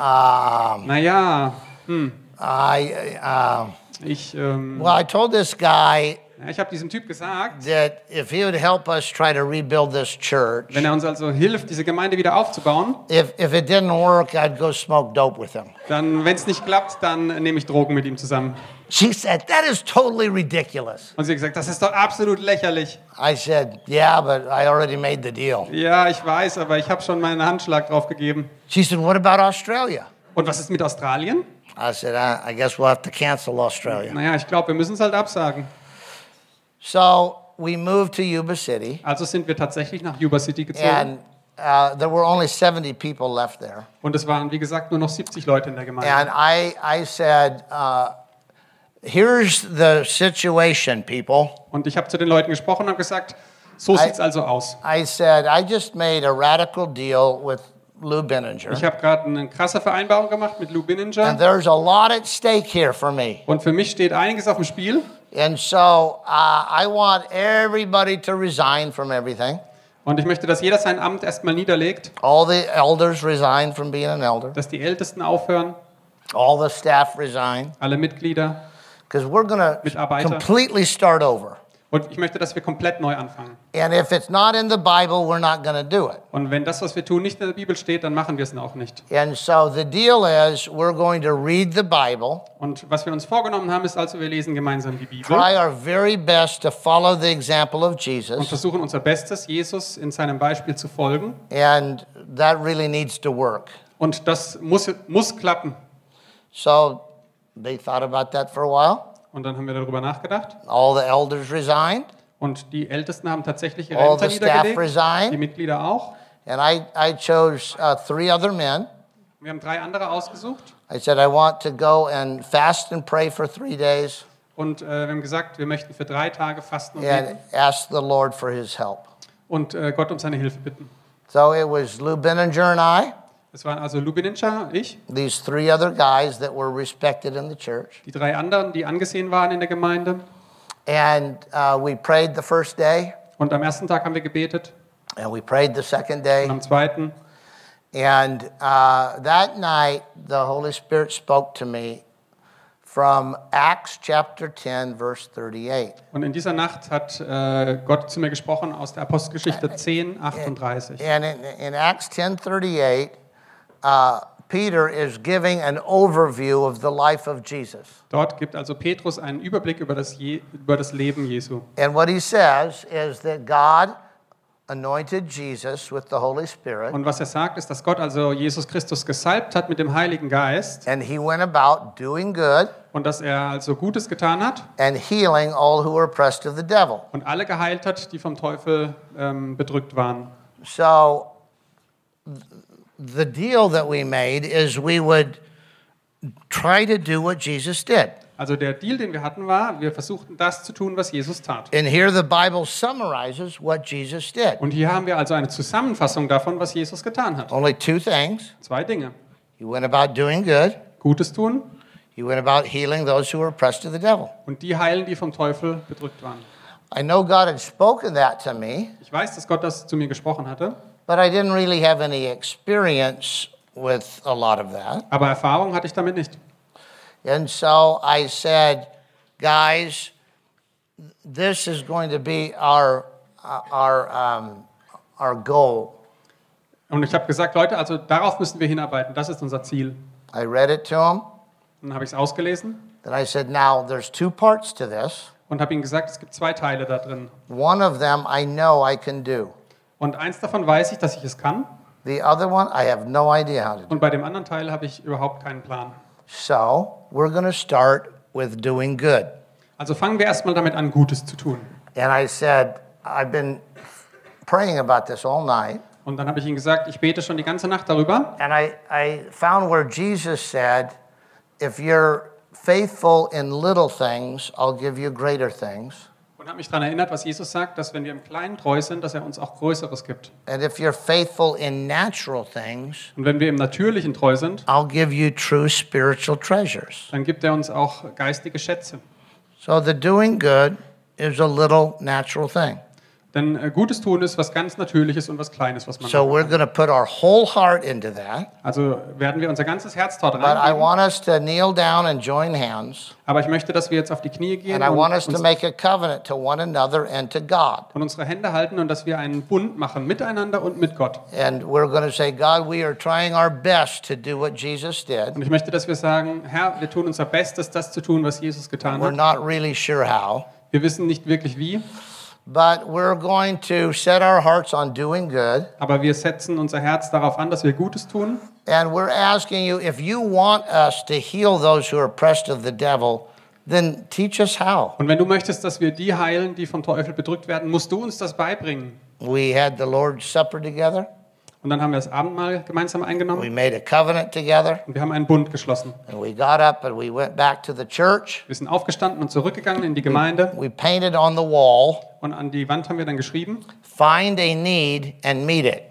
um, Naja, I, um, ich, ähm, well, I told this guy ich habe diesem Typ gesagt, that if he would help us try to rebuild this church, wenn er uns also hilft, diese Gemeinde wieder aufzubauen, if, if it didn't work, I'd go smoke dope with him. dann, wenn es nicht klappt, dann nehme ich Drogen mit ihm zusammen. She said, that is totally ridiculous. Und sie hat gesagt, das ist doch absolut lächerlich. I said, yeah, but I already made the deal. Ja, ich weiß, aber ich habe schon meinen Handschlag drauf gegeben. She said, what about Australia? Und was ist mit Australien? I said, I, I guess we'll have to cancel Australia. Naja, ich glaube, wir müssen es halt absagen. So we moved to Yuba City, Also sind wir tatsächlich nach Yuba City gezogen. and uh, there were only 70 people left there. Und es waren, wie gesagt, nur noch 70 Leute in der Gemeinde. And I, I said, uh, here's the situation, people. Und ich habe zu den Leuten gesprochen und gesagt, so I- sieht's also aus. I said, I just made a radical deal with Lou Benninger. Ich habe gerade eine krasse Vereinbarung gemacht mit Lou And Binninger. there's a lot at stake here for me. Und für mich steht einiges auf dem Spiel. And so uh, I want everybody to resign from everything. Und ich möchte, dass jeder sein Amt erstmal niederlegt, All the elders resign from being an elder. dass die Ältesten aufhören, All the staff resign. alle Mitglieder. Because we're going to completely start over. Und ich möchte, dass wir komplett neu anfangen. And if it's not in the Bible, we're not going to do it. Und wenn das, was wir tun, nicht in der Bibel steht, dann machen wir es auch nicht. And so the deal is we're going to read the Bible, Und was wir uns vorgenommen haben, ist also, wir lesen gemeinsam die Bibel try our very best to follow the example of und Jesus. versuchen unser Bestes, Jesus in seinem Beispiel zu folgen. And that really needs to work. Und das muss, muss klappen. So they thought about that for a while. Und dann haben wir darüber nachgedacht. All the elders resigned, Und die Ältesten haben tatsächlich ihre all Ämter the staff niedergelegt, die resigned, Mitglieder auch. and I, I chose uh, three other men. Wir haben drei andere ausgesucht. I said, I want to go and fast and pray for three days Und äh, wir haben gesagt, wir möchten für drei Tage fasten und and beten ask the Lord for his help. und äh, Gott um seine Hilfe bitten. So it was Lou Benninger and I, Es waren also Lubinincha, ich, these three other guys that were respected in the church. die drei anderen, die angesehen waren in der Gemeinde. And uh, we prayed the first day, Und am ersten Tag haben wir gebetet and we prayed the second und day. am zweiten. And uh, that night, the Holy Spirit spoke to me from Acts chapter 10, verse 38. Und in dieser Nacht hat äh, Gott zu mir gesprochen aus der Apostelgeschichte 10, 38. And in, in Acts 10:38, uh, Peter is giving an overview of the life of Jesus. Dort gibt also Petrus einen Überblick über das, Je über das Leben Jesu. And what he says is that God anointed Jesus with the Holy Spirit, Und was er sagt, ist, dass Gott also Jesus Christus gesalbt hat mit dem Heiligen Geist and he went about doing good und dass er also Gutes getan hat and healing all who were oppressed of the devil. und alle geheilt hat, die vom Teufel ähm, bedrückt waren. So the deal that we made is we would try to do what Jesus did. Also der Deal, den wir hatten, war, wir versuchten das zu tun, was Jesus tat. And here the Bible summarizes what Jesus did. Und hier haben wir also eine Zusammenfassung davon, was Jesus getan hat. Only two things. Zwei Dinge. He went about doing good. Gutes tun He went about healing those who were oppressed of the devil. und die heilen, die vom Teufel bedrückt waren. I know God had spoken that to me, Ich weiß, dass Gott das zu mir gesprochen hatte, but I didn't really have any experience with a lot of that. aber Erfahrung hatte ich damit nicht. And so I said, guys, this is going to be our, our, um, our goal. Und ich habe gesagt, Leute, also darauf müssen wir hinarbeiten. Das ist unser Ziel. I read it to him. Dann habe ich es ausgelesen Then I said, now there's two parts to this. und habe ihm gesagt, es gibt zwei Teile da drin. One of them I know I can do. Und eins davon weiß ich, dass ich es kann. The other one, I have no idea how to do. Und bei dem anderen Teil habe ich überhaupt keinen Plan. So we're going to start with doing good. Also fangen wir erstmal damit an, Gutes zu tun. And I said, I've been praying about this all night. Und dann habe ich ihm gesagt, ich bete schon die ganze Nacht darüber. And I, I found where Jesus said, if you're faithful in little things, I'll give you greater things. Und habe mich daran erinnert, was Jesus sagt, dass wenn wir im Kleinen treu sind, dass er uns auch Größeres gibt. And if you're faithful in natural things, Und wenn wir im Natürlichen treu sind, I'll give you true spiritual treasures. dann gibt er uns auch geistige Schätze. So the doing good is a little natural thing. Denn äh, Gutes tun ist was ganz Natürliches und was Kleines, was man So we're going to put our whole heart into that. Also werden wir unser ganzes Herz dort But I want us to kneel down and join hands. Aber ich möchte, dass wir jetzt auf die Knie gehen And I und, want us to uns, make a covenant to one another and to God. und unsere Hände halten und dass wir einen Bund machen miteinander und mit Gott. And we're going to say, God, we are trying our best to do what Jesus did. Und ich möchte, dass wir sagen, Herr, wir tun unser Bestes, das zu tun, was Jesus getan We're hat. not really sure how, Wir wissen nicht wirklich wie, but we're going to set our hearts on doing good. aber wir setzen unser Herz darauf an, dass wir Gutes tun. And we're asking you, if you want us to heal those who are oppressed of the devil, then teach us how. Und wenn du möchtest, dass wir die heilen, die vom Teufel bedrückt werden, musst du uns das beibringen. We had the Lord's Supper together. Und dann haben wir das Abendmahl gemeinsam We eingenommen made a covenant together. und wir haben einen Bund geschlossen. And we got up and we went back to the church. Wir sind aufgestanden und zurückgegangen in die Gemeinde We painted on the wall, und an die Wand haben wir dann geschrieben, find a need and meet it.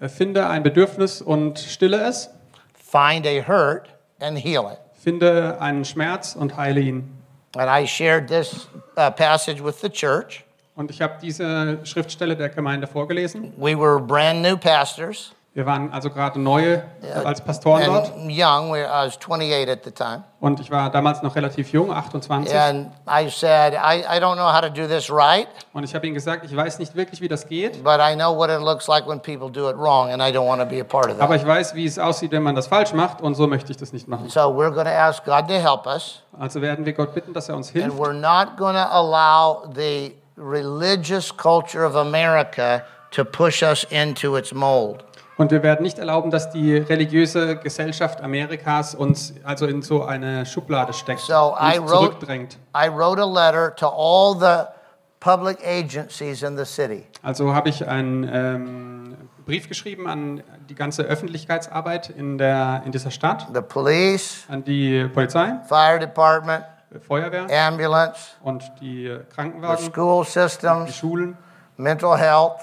Äh, Finde ein Bedürfnis und stille es. Find a hurt and heal it. Finde einen Schmerz und heile ihn. And I shared this uh, passage with the church. Und ich habe diese Schriftstelle der Gemeinde vorgelesen. We were brand new pastors Wir waren also gerade neue als Pastoren dort. and young. I was 28 at the time. Und ich war damals noch relativ jung, 28. And I said, I, I don't know how to do this right, Und ich habe ihm gesagt, ich weiß nicht wirklich, wie das geht. but I know what it looks like when people do it wrong, and I don't want to be a part of Aber ich weiß, wie es aussieht, wenn man das falsch macht. Und so möchte ich das nicht machen. So we're going to ask God to help us, Also werden wir Gott bitten, dass er uns and hilft. we're not going to allow the religious culture of America to push us into its mold. Und wir werden nicht erlauben, dass die religiöse Gesellschaft Amerikas uns also in so eine Schublade steckt, So I uns wrote, zurückdrängt. I wrote a letter to all the public agencies in the city. Also habe ich einen ähm, Brief geschrieben an die ganze Öffentlichkeitsarbeit in, der, in dieser Stadt, The police, an die Polizei, fire department, Feuerwehr ambulance, und die the Krankenwagen, school die systems, Schulen, mental health.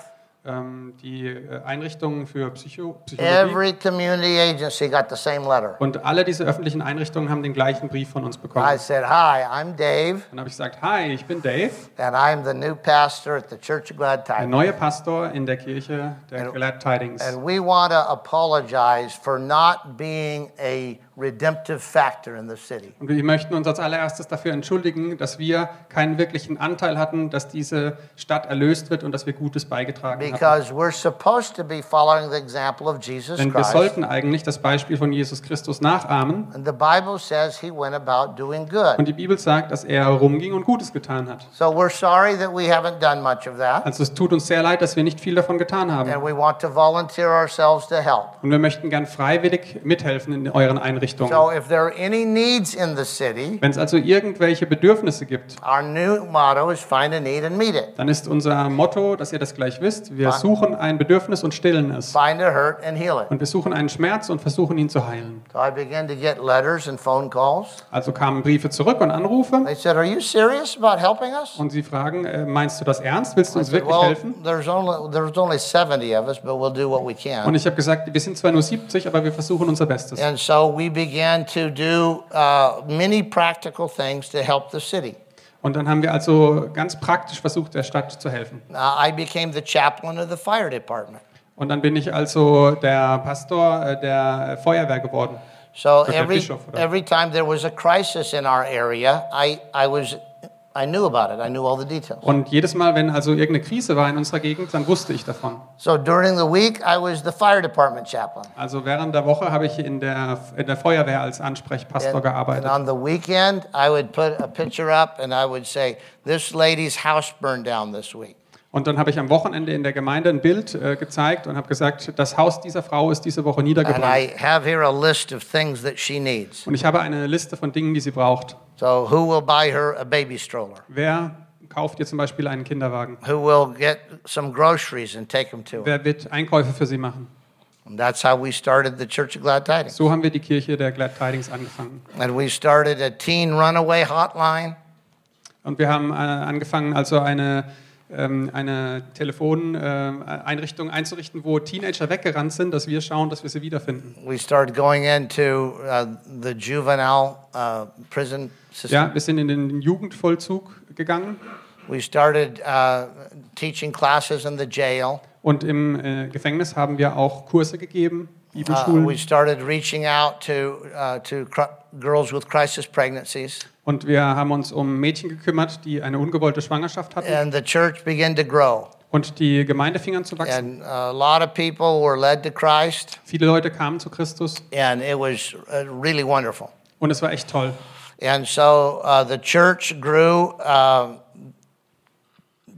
ähm, die äh, Einrichtungen für Psycho Psychologie. Every community agency got the same letter. Und alle diese öffentlichen Einrichtungen haben den gleichen Brief von uns I bekommen. said, Hi, I'm Dave, Dann habe ich gesagt, hi, ich bin Dave, and I'm the new pastor at the Church of Glad der Tidings. neue Pastor in der Kirche der Glad Tidings. And we want to apologize for not being a redemptive factor in the city. Und wir möchten uns als allererstes dafür entschuldigen, dass wir keinen wirklichen Anteil hatten, dass diese Stadt erlöst wird und dass wir Gutes beigetragen haben. Because we're supposed to be following the example of Jesus Denn wir Christ. sollten eigentlich das Beispiel von Jesus Christus nachahmen. And the Bible says he went about doing good. Und die Bibel sagt, dass er herumging und Gutes getan hat. So we're sorry that we haven't done much of that. Also es tut uns sehr leid, dass wir nicht viel davon getan haben. And we want to volunteer ourselves to help. Und wir möchten gern freiwillig mithelfen in euren Einrichtungen. So if there are any needs in the city, Wenn es also irgendwelche Bedürfnisse gibt, our new motto is find a need and meet it. dann ist unser Motto, dass ihr das gleich wisst, wir suchen ein Bedürfnis und stillen es. Find a hurt and heal it. Und wir suchen einen Schmerz und versuchen ihn zu heilen. So I began to get letters and phone calls. Also kamen Briefe zurück und Anrufe They said, Are you serious about helping us? und sie fragen, äh, meinst du das ernst? Willst du uns wirklich Well, helfen? there's only, there's only 70 of us, but we'll do what we Und ich habe gesagt, wir sind zwar nur 70, aber wir versuchen unser Bestes. And so we began to do uh, many practical things to help the city. Und dann haben wir also ganz praktisch versucht, der Stadt zu helfen. Uh, I became the chaplain of the fire department. Und dann bin ich also der Pastor äh, der Feuerwehr geworden. So every, Bischof, every time there was a crisis in our area, I, I, was, I knew about it. I knew all the details. Und jedes Mal, wenn also irgendeine Krise war in unserer Gegend, dann wusste ich davon. So during the week, I was the fire department chaplain. Also während der Woche habe ich in der, in der Feuerwehr als Ansprechpastor And, and gearbeitet. on the weekend, I would put a picture up and I would say, This lady's house burned down this week. Und dann habe ich am Wochenende in der Gemeinde ein Bild äh, gezeigt und habe gesagt, das Haus dieser Frau ist diese Woche And niedergebrannt. Und ich habe eine Liste von Dingen, die sie braucht. So, who will buy her a baby stroller? Wer kauft ihr zum Beispiel einen Kinderwagen? Who will get some groceries and take them to her? Wer wird Einkäufe für sie machen? And that's how we started the Church of Glad Tidings. So haben wir die Kirche der Glad Tidings angefangen. And we started a teen runaway hotline. Und wir haben äh, angefangen, also eine, ähm, eine Telefoneinrichtung einzurichten, wo Teenager weggerannt sind, dass wir schauen, dass wir sie wiederfinden. We started going into uh, the juvenile uh, prison system. Ja, wir sind in den Jugendvollzug gegangen We started uh, teaching classes in the jail. und im äh, Gefängnis haben wir auch Kurse gegeben, Uh, Bibelschulen. we started reaching out to, uh, to girls with crisis pregnancies. Und wir haben uns um Mädchen gekümmert, die eine ungewollte Schwangerschaft hatten. And the church began to grow. Und die Gemeinde fing an zu wachsen. And a lot of people were led to Christ. Viele Leute kamen zu Christus And it was uh, really wonderful. und es war echt toll. And so uh, the church grew um,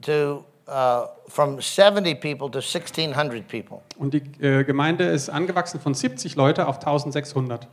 to uh, from 70 people to 1,600 people. Und die äh, Gemeinde ist angewachsen von 70 Leute auf 1600.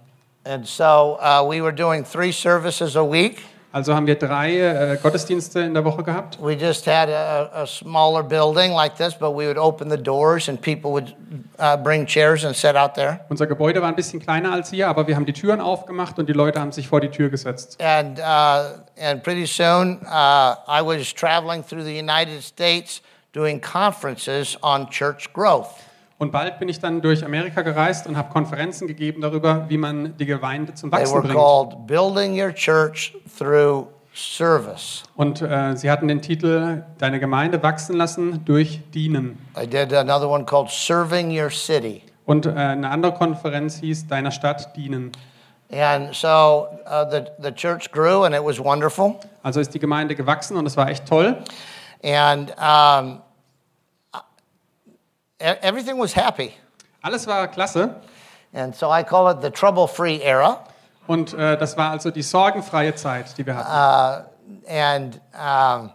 And so uh, we were doing three services a week. Also haben wir drei äh, Gottesdienste in der Woche gehabt. We just had a, a smaller building like this, but we would open the doors and people would uh, bring chairs and sit out there. Unser Gebäude war ein bisschen kleiner als hier, aber wir haben die Türen aufgemacht und die Leute haben sich vor die Tür gesetzt. And, uh, and pretty soon uh, I was traveling through the United States doing conferences on church growth. Und bald bin ich dann durch Amerika gereist und habe Konferenzen gegeben darüber, wie man die Gemeinde zum They Wachsen were bringt. called Building Your Church Through Service. Und äh, sie hatten den Titel Deine Gemeinde wachsen lassen durch Dienen. I did another one called Serving Your City. Und äh, eine andere Konferenz hieß Deiner Stadt dienen. And so uh, the, the church grew and it was wonderful. Also ist die Gemeinde gewachsen und es war echt toll. And um, everything was happy. Alles war klasse. And so I call it the trouble free era. Und äh, das war also die sorgenfreie Zeit, die wir hatten. And um,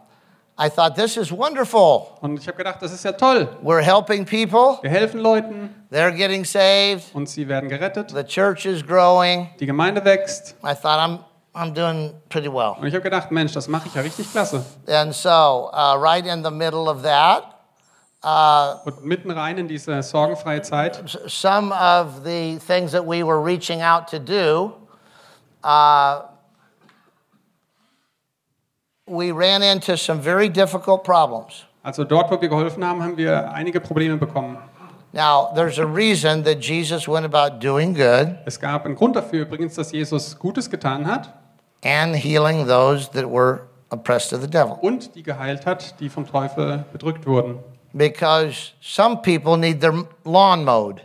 I thought, this is wonderful. Und ich habe gedacht, das ist ja toll. We're helping people, Wir helfen Leuten they're getting saved, und sie werden gerettet. the church is growing. Die Gemeinde wächst. I thought, I'm, I'm doing pretty well. Und ich habe gedacht, Mensch, das mache ich ja richtig klasse. And so, uh, right in the middle of that, uh, Und mitten rein in diese sorgenfreie Zeit some of the things that we were reaching out to do, uh, we ran into some very difficult problems. Also dort, wo wir geholfen haben, haben wir einige Probleme bekommen. Now, there's a reason that Jesus went about doing good Es gab einen Grund dafür übrigens, dass Jesus Gutes getan hat and healing those that were oppressed of the devil. und die geheilt hat, die vom Teufel bedrückt wurden. Because some people need their lawn mowed.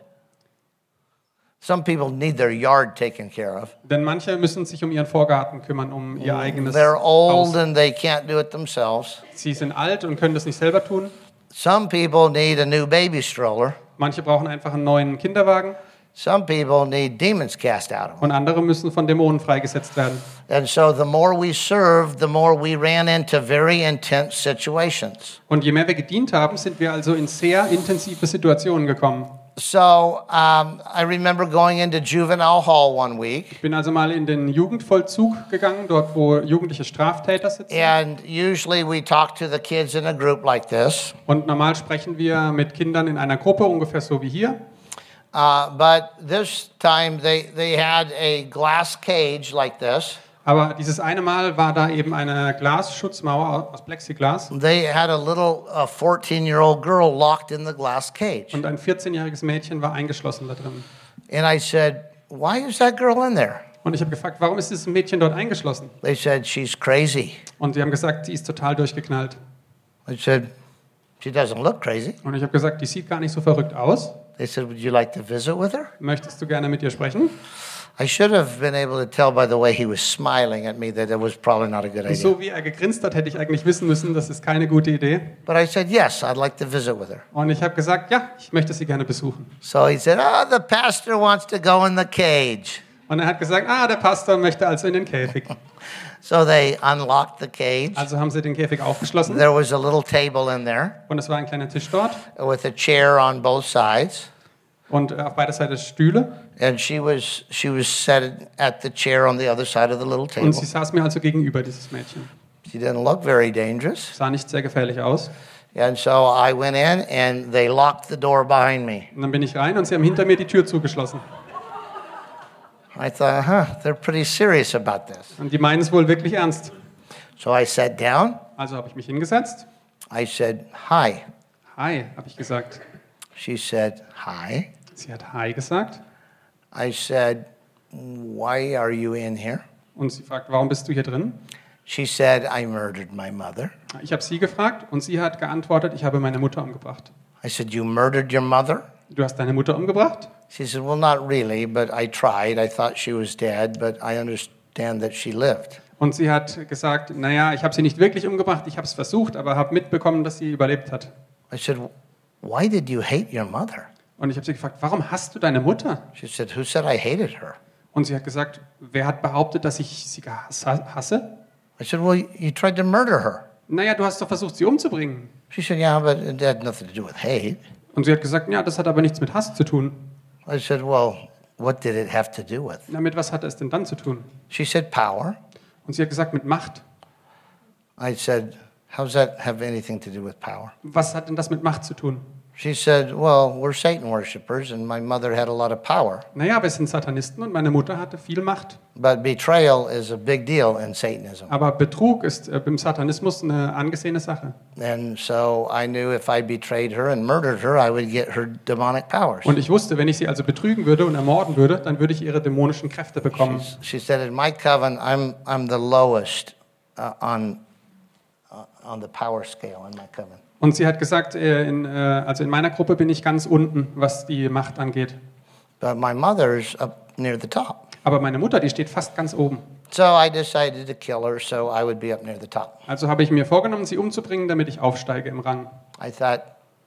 Some people need their yard taken care of. Denn manche müssen sich um ihren Vorgarten kümmern, um ihr eigenes They're old Haus. and they can't do it themselves. Sie sind alt und können das nicht selber tun. Some people need a new baby stroller. Manche brauchen einfach einen neuen Kinderwagen Some people need demons cast out of them. und andere müssen von Dämonen freigesetzt werden. And so the more we served, the more we ran into very intense situations. Und je mehr wir gedient haben, sind wir also in sehr intensive Situationen gekommen. So um, I remember going into juvenile hall one week, Ich bin also mal in den Jugendvollzug gegangen, dort wo jugendliche Straftäter sitzen. and usually we talk to the kids in a group like this. Und normal sprechen wir mit Kindern in einer Gruppe, ungefähr so wie hier. Uh, but this time they, they had a glass cage like this. Aber dieses eine Mal war da eben eine Glasschutzmauer aus Plexiglas They had a little 14 year old girl locked in the glass cage. und ein 14-jähriges Mädchen war eingeschlossen da drin. And I said, Why is that girl in there? Und ich habe gefragt, warum ist dieses Mädchen dort eingeschlossen? They said, She's crazy. Und sie haben gesagt, sie ist total durchgeknallt. I said, She doesn't look crazy. Und ich habe gesagt, die sieht gar nicht so verrückt aus. They said, Would you like to visit with her? Möchtest du gerne mit ihr sprechen? I should have been able to tell by the way he was smiling at me that it was probably not a good idea. so wie er gegrinst hat, hätte ich eigentlich wissen müssen, das ist keine gute Idee. But I said, Yes, I'd like to visit with her. Und ich habe gesagt, ja, ich möchte sie gerne besuchen. So he said, Oh, the pastor wants to go in the cage. Und er hat gesagt, ah, der Pastor möchte also in den Käfig. So they unlocked the cage. Also haben sie den Käfig aufgeschlossen There was a little table in there und es war ein kleiner Tisch dort with a chair on both sides. und auf beider Seite Stühle. And she was she was set at the chair on the other side of the little table. Und sie saß mir also gegenüber, dieses Mädchen. She didn't look very dangerous. Sah nicht sehr gefährlich aus. And so I went in and they locked the door behind me. Und dann bin ich rein und sie haben hinter mir die Tür zugeschlossen. I thought, huh, they're pretty serious about this. Und die meinen es wohl wirklich ernst. So I sat down. Also habe ich mich hingesetzt. I said, hi. Hi, habe ich gesagt. She said, hi. Sie hat Hi gesagt. I said, why are you in here? Und sie fragt, warum bist du hier drin? She said, I murdered my mother. Ich habe sie gefragt und sie hat geantwortet, ich habe meine Mutter umgebracht. I said, you murdered your mother? Du hast deine Mutter umgebracht? She said, well, not really, but I tried. I thought she was dead, but I understand that she lived. Und sie hat gesagt, naja, ich habe sie nicht wirklich umgebracht, ich habe es versucht, aber habe mitbekommen, dass sie überlebt hat. I said, why did you hate your mother? Und ich habe sie gefragt, warum hast du deine Mutter? She said, who said I hated her? Und sie hat gesagt, wer hat behauptet, dass ich sie hasse? I said, well, you tried to murder her. Naja, du hast doch versucht, sie umzubringen. She said, yeah, but it had nothing to do with hate. Und sie hat gesagt, ja, das hat aber nichts mit Hass zu tun. I said, well, what did it have to do with? Na, mit was hat es denn dann zu tun? She said, power. Und sie hat gesagt, mit Macht. I said, how's that have anything to do with power? Was hat denn das mit Macht zu tun? She said, Well, we're Satan worshippers, and my mother had a lot of power. Naja, wir sind Satanisten und meine Mutter hatte viel Macht. But betrayal is a big deal in Satanism. Aber Betrug ist äh, im Satanismus eine angesehene Sache. And so I knew if I betrayed her and murdered her, I would get her demonic powers. Und ich wusste, wenn ich sie also betrügen würde und ermorden würde, dann würde ich ihre dämonischen Kräfte bekommen. She said, In my coven, I'm, I'm the lowest uh, on, uh, on the power scale in my coven. Und sie hat gesagt, äh, in, äh, also in meiner Gruppe bin ich ganz unten, was die Macht angeht. But my mother's up near the top. Aber meine Mutter, die steht fast ganz oben. So I decided to kill her so I would be up near the top. Also habe ich mir vorgenommen, sie umzubringen, damit ich aufsteige im Rang. I thought,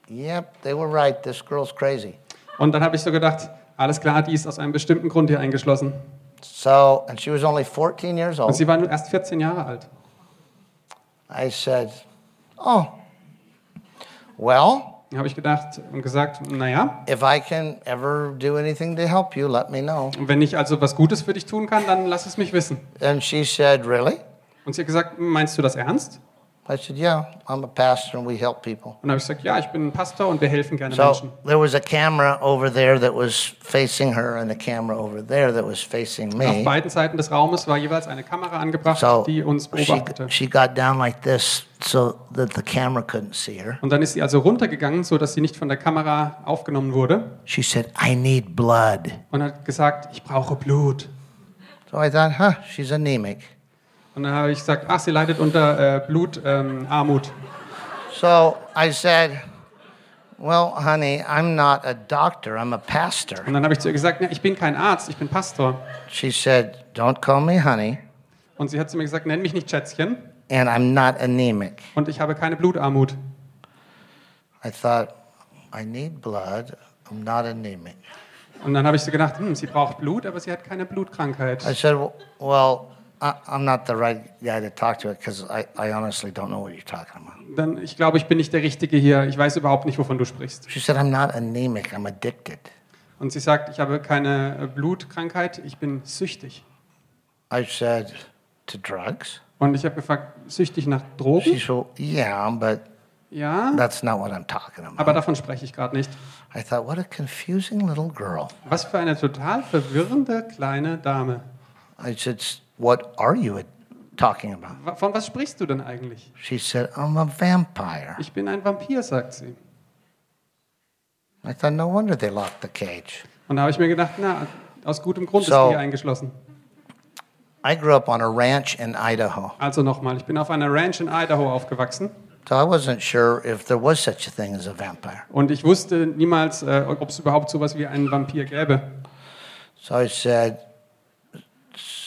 Yep, they were right. This girl's crazy. Und dann habe ich so gedacht, alles klar, die ist aus einem bestimmten Grund hier eingeschlossen. So, and she was only 14 years Und old. sie war nur erst 14 Jahre alt. I said, Oh, well, habe ich gedacht und gesagt, naja, if I can ever do anything to help you, let me know. wenn ich also was Gutes für dich tun kann, dann lass es mich wissen. And she said, Really? Und sie hat gesagt, meinst du das ernst? I said, Yeah, I'm a pastor and we help people. Und habe ich gesagt, ja, ich bin ein Pastor und wir helfen gerne So Menschen. there was a camera over there that was facing her and a camera over there that was facing Auf me. beiden Seiten des Raumes war jeweils eine Kamera angebracht, So die uns she, beobachtete. she got down like this so that the camera couldn't see her. Und dann ist sie also runtergegangen, so dass sie nicht von der Kamera aufgenommen wurde She said, I need blood. und hat gesagt, ich brauche Blut. So I thought, huh, she's anemic. Und dann habe ich gesagt, ach, sie leidet unter äh, Blutarmut. Ähm. So I said, Well, honey, I'm not a doctor, I'm a pastor. Und dann habe ich zu ihr gesagt, ich bin kein Arzt, ich bin Pastor. She said, Don't call me honey, Und sie hat zu mir gesagt, nenn mich nicht Schätzchen and I'm not anemic. und ich habe keine Blutarmut. I thought, I need blood, I'm not anemic. Und dann habe ich so gedacht, hm, sie braucht Blut, aber sie hat keine Blutkrankheit. I said, Well, I'm not the right guy to talk to because I, I honestly don't know what you're talking about. Dann, ich glaube, ich bin nicht der Richtige hier. Ich weiß überhaupt nicht, wovon du sprichst. She said, I'm not anemic, I'm addicted. Und sie sagt, ich habe keine äh, Blutkrankheit, ich bin süchtig. I said, To drugs? Und ich habe gefragt, süchtig nach She Drogen? said, Yeah, but Ja, that's not what I'm talking aber about. davon spreche ich gerade nicht. I thought, What a confusing little girl. Was für eine total verwirrende kleine Dame. I said, What are you talking about? Von was sprichst du denn eigentlich? She said, I'm a vampire. Ich bin ein Vampir, sagt sie. I thought, No wonder they locked the cage. Und da habe ich mir gedacht, na, aus gutem Grund ist So- sie hier eingeschlossen. I grew up on a ranch in Idaho, Also nochmal, ich bin auf einer Ranch in Idaho aufgewachsen so I wasn't sure if there was such a thing as a vampire. und ich wusste niemals, äh, ob es überhaupt sowas wie einen Vampir gäbe. So I said,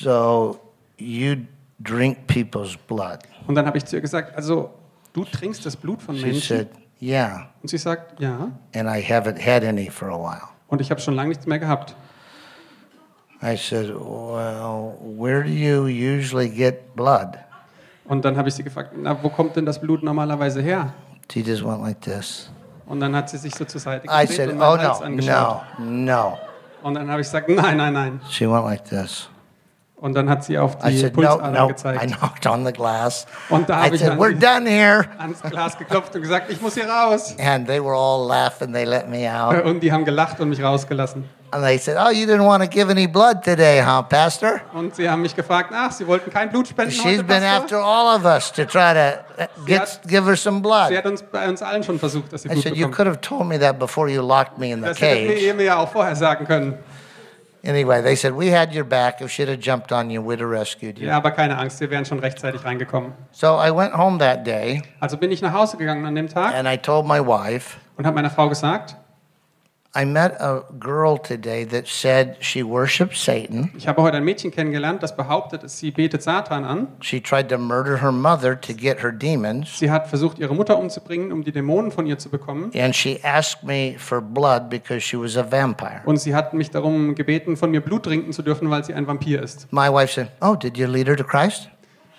So you drink people's blood? Und dann habe ich zu ihr gesagt, also du trinkst das Blut von She Menschen? said, Yeah. Und sie sagt, ja. And I haven't had any for a while. Und ich habe schon lange nichts mehr gehabt. I said, Well, where do you usually get blood? Und dann habe ich sie gefragt, na, wo kommt denn das Blut normalerweise her? She just went like this. Und dann hat sie sich so zur Seite I gedreht said, und Oh, meinen Hals no, angeschaut. no, no. Und dann habe ich gesagt, nein, nein, nein. She went like this. Und dann hat sie auf I die said, No, Pulsader no. I gezeigt, knocked on the glass. Und da I habe ich said, We're done here. ans Glas geklopft und gesagt, ich muss hier raus. And they were all laughing. They let me out. Und die haben gelacht und mich rausgelassen. And they said, Oh, you didn't want to give any blood today, huh, Pastor? Und sie haben mich gefragt, ach, sie wollten kein Blut spenden She's heute, been Pastor? after all of us to try to uh, get, hat- give her some Sie blood. hat uns bei uns allen schon versucht, dass sie I Blut said, You bekommt. could have told me that before you locked me in the Das hätte cage. ihr mir ja auch vorher sagen können. Anyway, they said, We had your back. If she'd have jumped on you, we'd have rescued you. Ja, aber keine Angst, wir wären schon rechtzeitig reingekommen. So I went home that day Also bin ich nach Hause gegangen an dem Tag and I told my wife, und habe meiner Frau gesagt, I met a girl today that said she worships Satan. ich habe heute ein Mädchen kennengelernt, das behauptet, sie betet Satan an. She tried to murder her mother to get her demons. Sie hat versucht, ihre Mutter umzubringen, um die Dämonen von ihr zu bekommen. And she asked me for blood because she was a vampire. Und sie hat mich darum gebeten, von mir Blut trinken zu dürfen, weil sie ein Vampir ist. My wife said, Oh, did you lead her to Christ?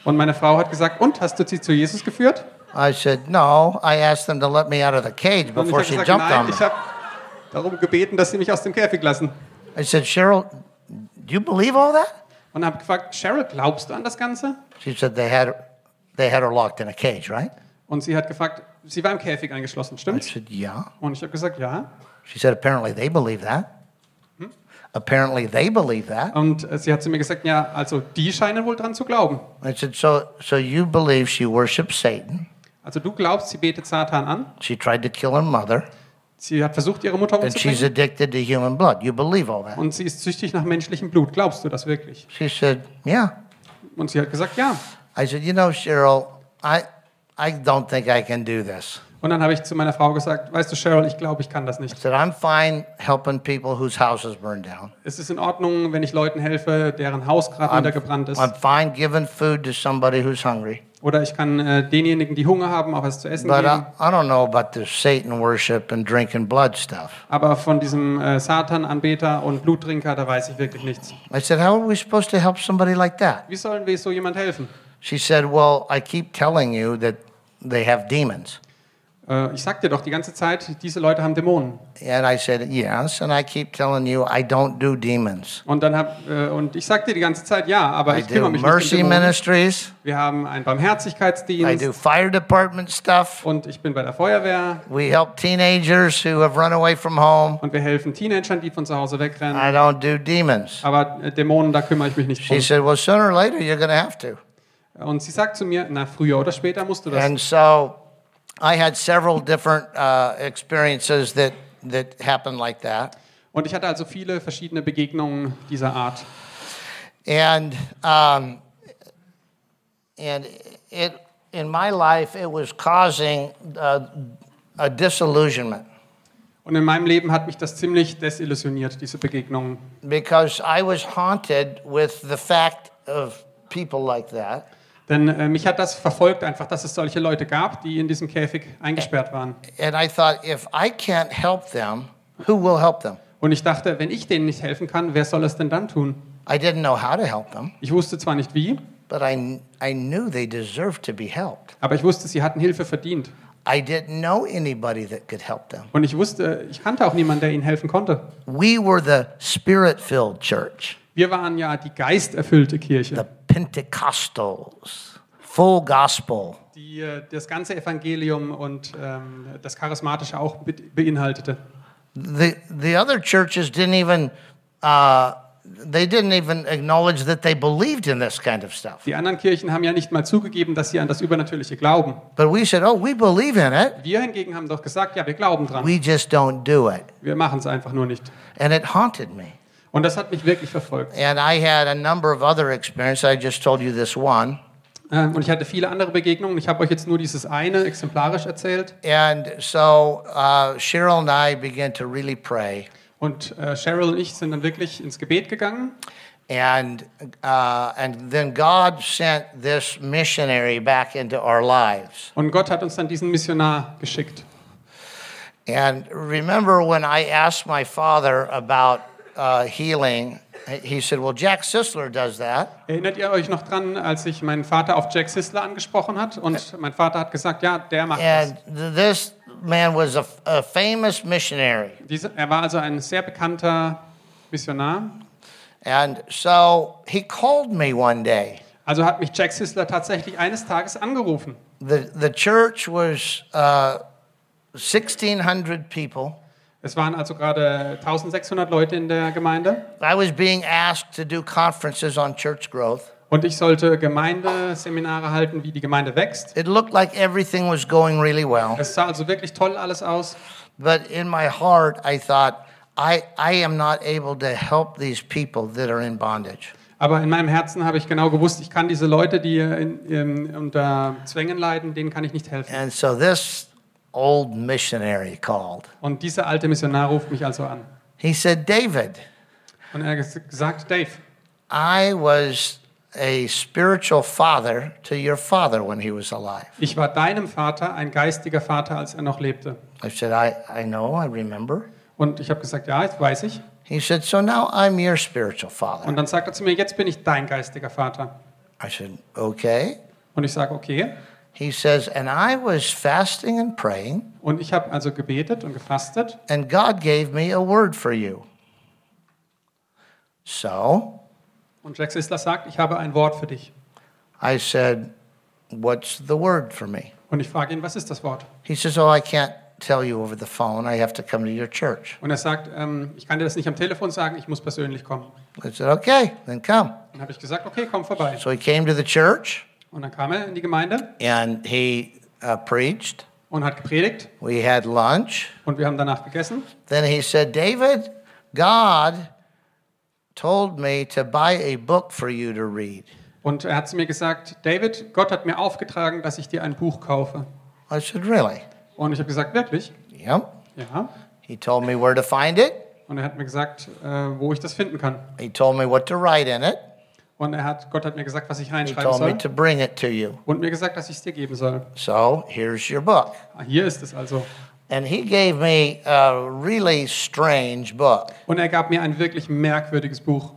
Und meine Frau hat gesagt, und, hast du sie zu Jesus geführt? I said, No. I asked them to let me out of the cage before she gesagt, jumped on nein, me. Darum gebeten, dass sie mich aus dem Käfig lassen. I said, Cheryl, do you believe all that? Und habe gefragt, Cheryl, glaubst du an das Ganze? She said, They had, they had her locked in a cage, right? Und sie hat gefragt, sie war im Käfig eingeschlossen, I stimmt? said, Yeah. Und ich habe gesagt, ja. She said, Apparently they believe that. Apparently they believe that. Und äh, sie hat zu mir gesagt, ja, also die scheinen wohl dran zu glauben. I said, So, so you believe she worships Satan? Also du glaubst, sie betet Satan an. She tried to kill her mother, Sie hat versucht, ihre Mutter and she's umzubringen. addicted to human blood. You believe all that? Und sie ist süchtig nach menschlichem Blut. Glaubst du das wirklich? She said, Yeah. Und sie hat gesagt, ja. I said, You know, Cheryl, I, I don't think I can do this. Und dann habe ich zu meiner Frau gesagt, weißt du, Cheryl, ich glaube, ich kann das I nicht. said, I'm fine helping people whose houses burned down. Es ist in Ordnung, wenn ich Leuten helfe, deren Haus gerade niedergebrannt ist. I'm fine giving food to somebody who's hungry. Oder ich kann äh, denjenigen, die Hunger haben, auch was zu essen But I, geben. I don't know about the Satan worship and drinking blood stuff. Aber von diesem äh, Satan-Anbeter und Bluttrinker, da weiß ich wirklich nichts. I said, How are we supposed to help somebody like that? Wie sollen wir so jemand helfen? She said, Well, I keep telling you that they have demons. Äh, ich sag dir doch die ganze Zeit, diese Leute haben Dämonen. And I said, Yes. And I keep telling you, I don't do demons. Und dann hab, äh, und ich sag dir die ganze Zeit, ja, aber I ich kümmere mich nicht um mercy Dämonen. ministries. Wir haben einen I Barmherzigkeitsdienst do fire department stuff. und ich bin bei der Feuerwehr We help teenagers who have run away from home. und wir helfen Teenagern, die von zu Hause wegrennen. I don't do demons. Aber äh, Dämonen, da kümmere ich mich nicht She drum. said, Well, sooner or later, you're going to have to. Und sie sagt zu mir, na, früher oder später musst du das. And so I had several different uh, experiences that, that happened like that. Und ich hatte also viele verschiedene Begegnungen dieser Art. And, um, and it, in my life, it was causing uh, a disillusionment Und in meinem Leben hat mich das ziemlich desillusioniert, diese Begegnungen. because I was haunted with the fact of people like that. Denn äh, mich hat das verfolgt einfach, dass es solche Leute gab, die in diesem Käfig eingesperrt waren. And I thought, if I can't help them, who will help them? Und ich dachte, wenn ich denen nicht helfen kann, wer soll es denn dann tun? I didn't know how to help them, Ich wusste zwar nicht wie, but I, I knew they deserved to be helped. aber ich wusste, sie hatten Hilfe verdient. I didn't know anybody that could help them. Und ich wusste, ich kannte auch niemanden, der ihnen helfen konnte. We were the spirit filled church, Wir waren ja die geisterfüllte the Kirche, Pentecostals, full gospel. die äh, das ganze Evangelium und ähm, das Charismatische auch be beinhaltete. The, the other churches didn't even, uh, they didn't even acknowledge that they believed in this kind of stuff. Die anderen Kirchen haben ja nicht mal zugegeben, dass sie an das Übernatürliche glauben. But we said, oh, we believe in it. Wir hingegen haben doch gesagt, ja, wir glauben dran. We just don't do it. Wir machen es einfach nur nicht. And it haunted me. Und das hat mich wirklich verfolgt. And I had a number of other experiences. I just told you this one. Äh, Und ich hatte viele andere Begegnungen. Ich habe euch jetzt nur dieses eine exemplarisch erzählt. And so uh, Cheryl and I began to really pray. Und äh, Cheryl und ich sind dann wirklich ins Gebet gegangen. And, uh, and then God sent this missionary back into our lives. Und Gott hat uns dann diesen Missionar geschickt. And remember when I asked my father about uh, healing, he said, Well, Jack Sisler does that. Erinnert ihr euch noch dran, als ich meinen Vater auf Jack Sisler angesprochen hat? Und mein Vater hat gesagt, ja, der macht das. And th- this man was a, a famous missionary. Diese, er war also ein sehr bekannter Missionar. And so he called me one day. Also hat mich Jack Sisler tatsächlich eines Tages angerufen. The, the church was uh, 1,600 people. Es waren also gerade 1600 Leute in der Gemeinde. I was being asked to do conferences on church growth. Und ich sollte Gemeindeseminare halten, wie die Gemeinde wächst. It looked like everything was going really well. Es sah also wirklich toll alles aus. But in my heart, I thought, I, I am not able to help these people that are in bondage. Aber in meinem Herzen habe ich genau gewusst, ich kann diese Leute, die in, in, unter Zwängen leiden, denen kann ich nicht helfen. And so this old missionary called. Und dieser alte Missionar ruft mich also an. He said, David, Und er gesagt, Dave, I was a spiritual father to your father when he was alive. ich war deinem Vater ein geistiger Vater, als er noch lebte. I said, I, I know, I remember. Und ich habe gesagt, ja, das weiß ich. He said, So now I'm your spiritual father. Und dann sagt er zu mir, jetzt bin ich dein geistiger Vater. I said, Okay. Und ich sage, okay. He says, And I was fasting and praying, Und ich habe also gebetet und gefastet. and God gave me a word for you. So Und Jack Sisler sagt, ich habe ein Wort für dich. I said, What's the word for me? Und ich frage ihn, was ist das Wort? He says, Oh, I can't tell you over the phone. I have to come to your church. Und er sagt, ähm, ich kann dir das nicht am Telefon sagen, ich muss persönlich kommen. I said, Okay, then come. Dann habe ich gesagt, okay, komm vorbei. So he came to the church Und dann kam er in die Gemeinde and he uh, preached. und hat gepredigt We had lunch. und wir haben danach gegessen. Then he said, David, God told me to buy a book for you to read. Und er hat zu mir gesagt, David, Gott hat mir aufgetragen, dass ich dir ein Buch kaufe. I said, Really? Und ich habe gesagt, wirklich? Yep. Ja. He told me where to find it. Und er hat mir gesagt, äh, wo ich das finden kann. He told me what to write in it. Und er hat, Gott hat mir gesagt, was ich He reinschreiben told me soll. to bring it to you. Und mir gesagt, dass ich es dir geben soll. So here's your book. Ah, Hier ist es also. And he gave me a really strange book. Und er gab mir ein wirklich merkwürdiges Buch.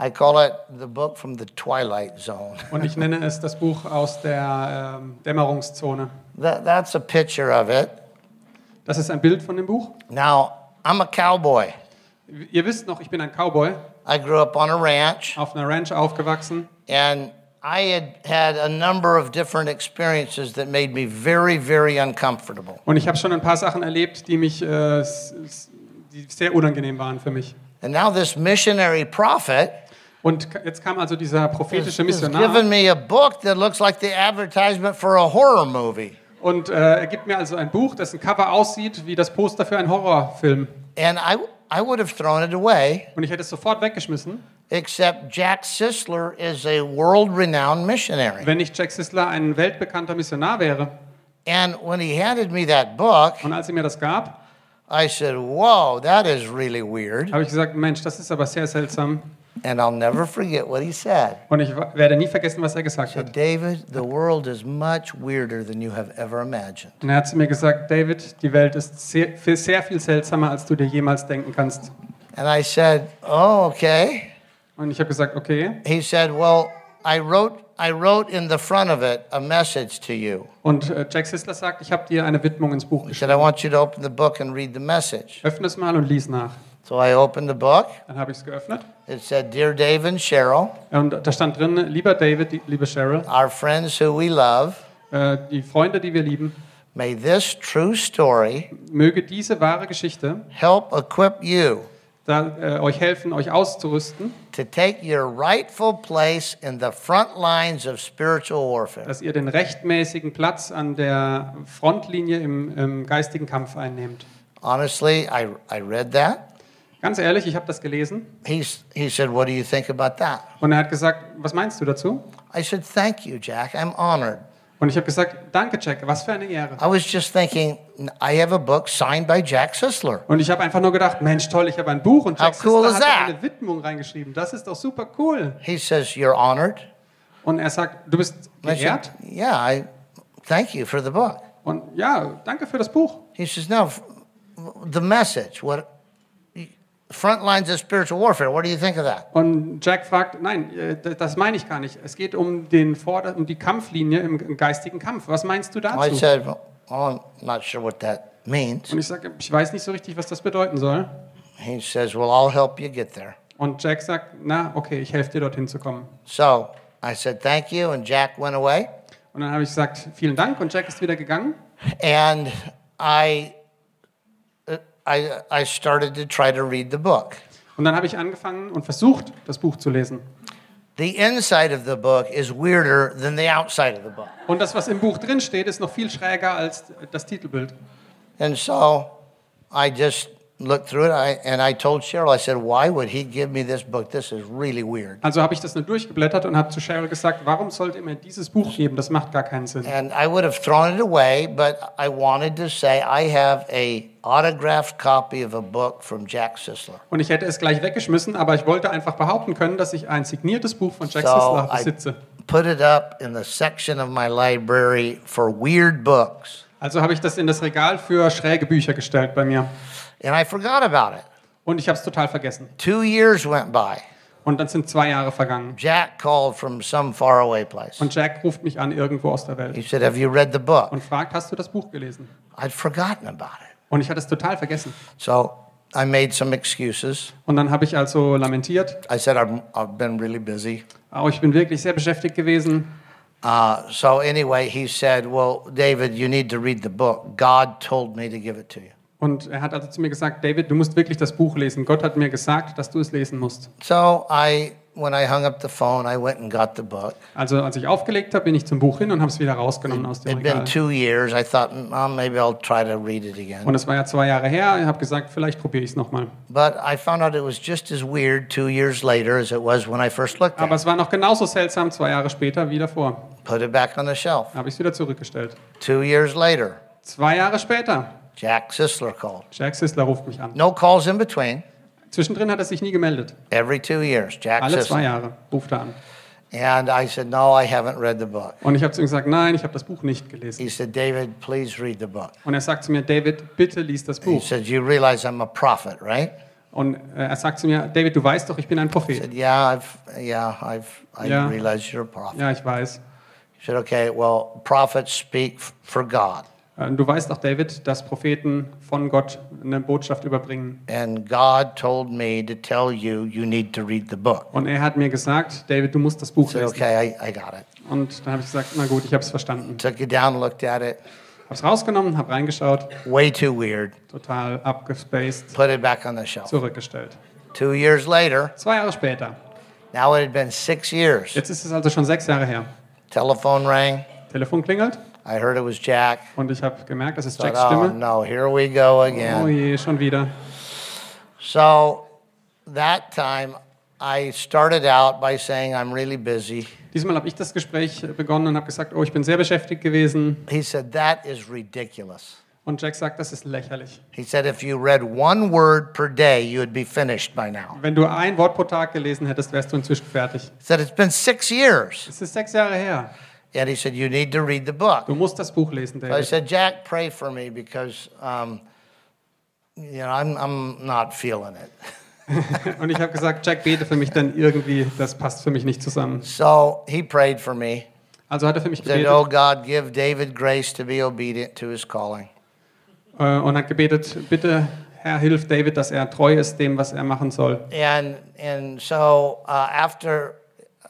I call it the book from the Twilight Zone. Und ich nenne es das Buch aus der ähm, Dämmerungszone. That, that's a picture of it. Das ist ein Bild von dem Buch. Now, I'm a cowboy. Ihr wisst noch, ich bin ein Cowboy, I grew up on a ranch, auf einer Ranch aufgewachsen. and I had had a number of different experiences that made me very, very uncomfortable. Und ich habe schon ein paar Sachen erlebt, die mich äh, die sehr unangenehm waren für mich. And now this missionary prophet Und jetzt kam also dieser prophetische has given Missionar me a book that looks like the advertisement for a horror movie. und äh, er gibt mir also ein Buch, dessen Cover aussieht wie das Poster für einen Horrorfilm. And I, I would have thrown it away, Und ich hätte es sofort weggeschmissen, except Jack Sisler is a world renowned missionary. wenn nicht Jack Sisler ein weltbekannter Missionar wäre. And when he handed me that book, Und als er mir das gab, I said, Whoa, that is really weird. habe ich gesagt, Mensch, das ist aber sehr seltsam. And I'll never forget what he said. Und ich werde nie vergessen, was er gesagt hat. David, the world is much weirder than you have ever imagined. Und er hat zu mir gesagt, David, die Welt ist sehr, sehr viel seltsamer, als du dir jemals denken kannst. And I said, Oh, okay. Und ich habe gesagt, okay. He said, Well, I wrote, I wrote in the front of it a message to you. Und äh, Jack Sisler sagt, ich habe dir eine Widmung ins Buch He geschrieben. said, I want you to open the book and read the message. Öffne es mal und lies nach. So I opened the book. Dann habe ich es geöffnet. It said, Dear Dave and Cheryl, Und da stand drin, lieber David, liebe Cheryl, our friends who we love, äh, die Freunde, die wir lieben, may this true story möge diese wahre Geschichte help equip you da, äh, euch helfen, euch auszurüsten, to take your rightful place in the front lines of spiritual warfare. dass ihr den rechtmäßigen Platz an der Frontlinie im, im geistigen Kampf einnehmt. Honestly, I, I read that. Ganz ehrlich, ich habe das gelesen he said, What do you think about that? und er hat gesagt, was meinst du dazu? I said, Thank you, Jack. I'm honored. Und ich habe gesagt, danke Jack, was für eine Ehre. I was just thinking, I have a book signed by Jack Sisler. Und ich habe einfach nur gedacht, Mensch, toll, ich habe ein Buch und Jack How cool Sisler is hat that? eine Widmung reingeschrieben. Das ist doch super cool. He says, You're honored? Und er sagt, du bist I said, geehrt? Yeah, I thank you for the book. Und ja, danke für das Buch. He says, No, the message, what front lines of spiritual warfare, what do you think of that? Und Jack fragt, nein, äh, das meine ich gar nicht. Es geht um, den Vorder um die Kampflinie im geistigen Kampf. Was meinst du I dazu? said, Well, I'm not sure what that means. Und ich sage, ich weiß nicht so richtig, was das bedeuten soll. He says, Well, I'll help you get there. Und Jack sagt, na, okay, ich helfe dir dorthin zu kommen. So I said, Thank you. And Jack went away. Und dann habe ich gesagt, vielen Dank. Und Jack ist wieder gegangen. And I, I, I started to try to read the book. Und dann habe ich angefangen und versucht, das Buch zu lesen. The inside of the book is weirder than the outside of the book. Und das, was im Buch drin steht, ist noch viel schräger als das Titelbild. And so I just looked through it I, and I told Cheryl, I said, Why would he give me this book? This is really weird. Also habe ich das nur durchgeblättert und habe zu Cheryl gesagt, warum sollte er mir dieses Buch geben? Das macht gar keinen Sinn. And I would have thrown it away, but I wanted to say I have a autographed copy of a book from Jack Sisler. Und ich hätte es gleich weggeschmissen, aber ich wollte einfach behaupten können, dass ich ein signiertes Buch von Jack So Sisler I besitze. put it up in the section of my library for weird books. Also habe ich das in das Regal für schräge Bücher gestellt bei mir. And I forgot about it. Und ich habe es total vergessen. Two years went by. Und dann sind zwei Jahre vergangen. Jack called from some faraway place. Und Jack ruft mich an irgendwo aus der He Welt said, Have you read the book? und fragt, hast du das Buch gelesen? I'd forgotten about it. Und ich hatte es total vergessen. So I made some excuses. Und dann habe ich also lamentiert. I said, I'm, I've been really busy. Oh, ich bin wirklich sehr beschäftigt gewesen. Uh, so anyway, he said, "Well, David, you need to read the book. God told me to give it to you." Und er hat also zu mir gesagt, David, du musst wirklich das Buch lesen. Gott hat mir gesagt, dass du es lesen musst. So I, when I hung up the phone, I went and got the book. Also als ich aufgelegt habe, bin ich zum Buch hin und habe es wieder rausgenommen aus dem It'd been Regal. two years. I thought, "Mm, maybe I'll try to read it again. Und es war ja zwei Jahre her. Ich habe gesagt, vielleicht probiere ich es nochmal. But I found out it was just as weird two years later as it was when I first looked at Aber it. es war noch genauso seltsam zwei Jahre später wie davor. Put it back on the shelf. Habe ich es wieder zurückgestellt. Two years later, Zwei Jahre später, Jack Sisler called. Jack Sisler ruft mich an. No calls in between. Zwischendrin hat er sich nie gemeldet. Every two years, Jack Alle zwei. Jahre ruft er an. And I said, No, I haven't read the book. Und ich habe zu ihm gesagt, nein, ich habe das Buch nicht gelesen. He said, David, please read the book. Und er sagt zu mir, David, bitte lies das He Buch. said, You realize I'm a prophet, right? Und äh, er sagt zu mir, David, du weißt doch, ich bin ein Prophet. said, Yeah, I've, yeah, I've, I Yeah. realize you're a prophet. Ja, ich weiß. He said, Okay, well, prophets speak for God, Du weißt doch, David, dass Propheten von Gott eine Botschaft überbringen. and God told me to tell you you need to read the book. Und er hat mir gesagt, David, du musst das Buch said, lesen. Okay, I, I got it. Und dann habe ich gesagt, na gut, ich habe es verstanden. Took it down, looked at it. Habe es rausgenommen, habe reingeschaut, Way too weird. total abgespaced, Put it back on the shelf. zurückgestellt. Two years later, Zwei Jahre später, now it had been six years. jetzt ist es also schon sechs Jahre her. Telephone rang. Telefon klingelt I heard it was Jack. und ich habe gemerkt, das ist Thought, Jacks oh Stimme. no, here we go Oh again. je, schon wieder. So that time, I started out by saying I'm really busy. Diesmal habe ich das Gespräch begonnen und habe gesagt, oh, ich bin sehr beschäftigt gewesen. He said, That is ridiculous. Und Jack sagt, das ist lächerlich. He said, If you read one word per day, you would be finished by now. Wenn du ein Wort pro Tag gelesen hättest, wärst du inzwischen fertig. He said, It's been six years. Es ist sechs Jahre her. And he said, You need to read the book. Du musst das Buch lesen, So I David. said, Jack, pray for me because, um, you know, I'm, I'm not feeling it. Und ich habe gesagt, Jack, bete für mich, denn irgendwie, das passt für mich nicht zusammen. So he prayed for me. Also hat er für mich Said, Oh gebetet God, give David grace to be obedient to his calling. äh, und hat gebetet, bitte, Herr, hilf David, dass er treu ist dem, was er machen soll. And and so uh, after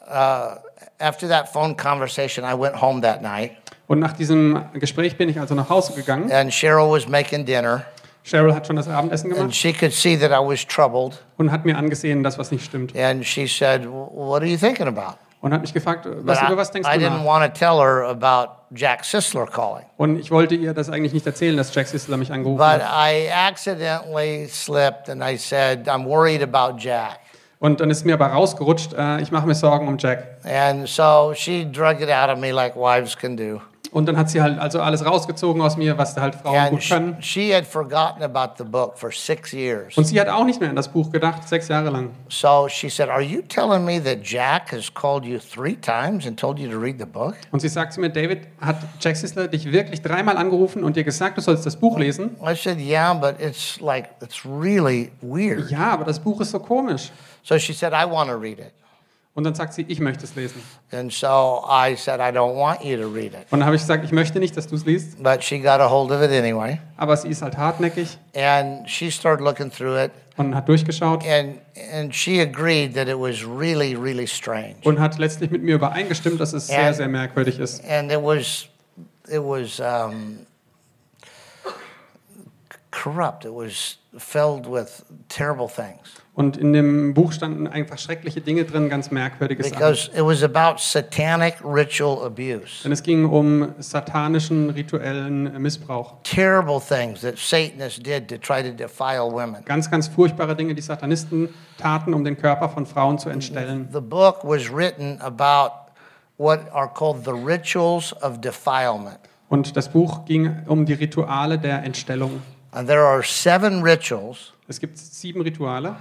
uh, after that phone conversation, I went home that night, Und nach diesem Gespräch bin ich also nach Hause gegangen. and Cheryl was making dinner, Cheryl hat schon das Abendessen and gemacht she could see that I was troubled, und hat mir angesehen, dass was nicht stimmt. and she said, "What are you thinking about?" Und hat mich gefragt, But was, I, über was denkst I du didn't nach? want to tell her about Jack Sisler calling, Und ich wollte ihr das eigentlich nicht erzählen, dass Jack Sissler mich angerufen but hat. I accidentally slipped, and I said, "I'm worried about Jack." Und dann ist mir aber rausgerutscht, äh, ich mache mir Sorgen um Jack. And so she drug it out of me like wives can do. Und dann hat sie halt also alles rausgezogen aus mir, was halt Frauen And gut she, können. she had forgotten about the book for six years. Und sie hat auch nicht mehr an das Buch gedacht, sechs Jahre lang. So she said, Are you telling me that Jack has called you three times and told you to read the book? Und sie sagt zu mir, David, hat Jack Sissler dich wirklich dreimal angerufen und dir gesagt, du sollst das Buch lesen? I said, Yeah, but it's like, it's really weird. Ja, aber das Buch ist so komisch. So she said, I want to read it. Und dann sagt sie, ich möchte es lesen. And so I said, I don't want you to read it. Und dann habe ich gesagt, ich möchte nicht, dass du es liest. But she got a hold of it anyway. Aber sie ist halt hartnäckig And she started looking through it. und hat durchgeschaut And, and she agreed that it was really, really strange. und hat letztlich mit mir übereingestimmt, dass es sehr, sehr merkwürdig ist. and it was it was um, corrupt. It was filled with terrible things Und in dem Buch standen einfach schreckliche Dinge drin, ganz merkwürdige Sachen. because it was about satanic ritual abuse, Denn es ging um satanischen rituellen Missbrauch. terrible things that Satanists did to try to defile women. Ganz, ganz furchtbare Dinge, die Satanisten taten, um den Körper von Frauen zu entstellen. The book was written about what are called the rituals of defilement. Und das Buch ging um die Rituale der Entstellung. And there are seven rituals Es gibt sieben Rituale,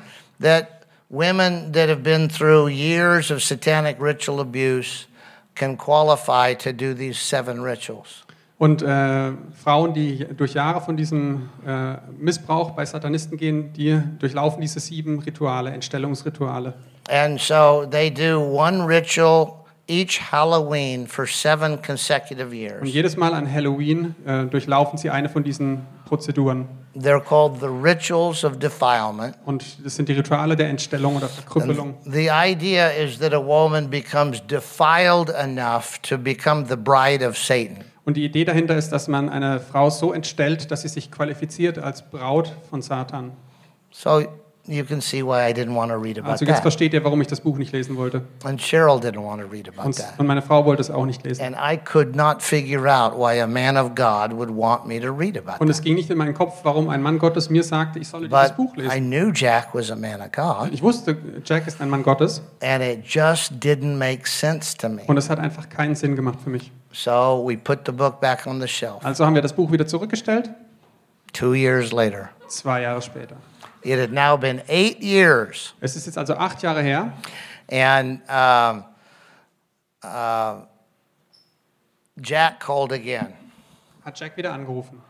that women that have been through years of satanic ritual abuse can qualify to do these seven rituals. Und äh, Frauen, die durch Jahre von diesem äh, Missbrauch bei Satanisten gehen, die durchlaufen diese sieben Rituale, Entstellungsrituale. And so they do one ritual each Halloween for seven consecutive Und years. jedes Mal an Halloween äh, durchlaufen sie eine von diesen Prozeduren. They're called the rituals of defilement. Und das sind die Rituale der Entstellung oder Verkrüppelung. The idea is that a woman becomes defiled enough to become the bride of Satan. Und die Idee dahinter ist, dass man eine Frau so entstellt, dass sie sich qualifiziert als Braut von Satan. So you can see why I didn't want to read about Also jetzt that. versteht ihr, warum ich das Buch nicht lesen wollte. And Cheryl didn't want to read about Und, that. und meine Frau wollte es auch nicht lesen. And I could not figure out why a man of God would want me to read about Und that. es ging nicht in meinen Kopf, warum ein Mann Gottes mir sagte, ich solle dieses But Buch I lesen. knew Jack was a man of God, Ich wusste, Jack ist ein Mann Gottes and it just didn't make sense to me. und es hat einfach keinen Sinn gemacht für mich. So we put the book back on the shelf. Also haben wir das Buch wieder zurückgestellt, Two years later, zwei Jahre später. It had now been eight years, Es ist jetzt also acht Jahre her and um, uh, Jack called again. hat Jack wieder angerufen.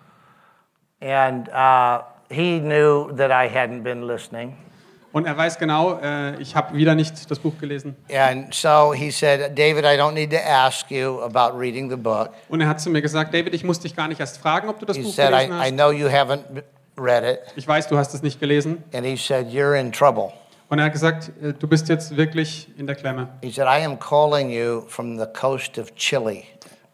And uh, he knew that I hadn't been listening. Und er weiß genau, äh, ich habe wieder nicht das Buch gelesen. And so he said, David, I don't need to ask you about reading the book. Und er hat zu mir gesagt, David, ich muss dich gar nicht erst fragen, ob du das He Buch said, I, gelesen I hast. know you haven't read it. Ich weiß, du hast es nicht gelesen. And he said, You're in trouble. Und er hat gesagt, äh, du bist jetzt wirklich in der Klemme. He said, I am calling you from the coast of Chile.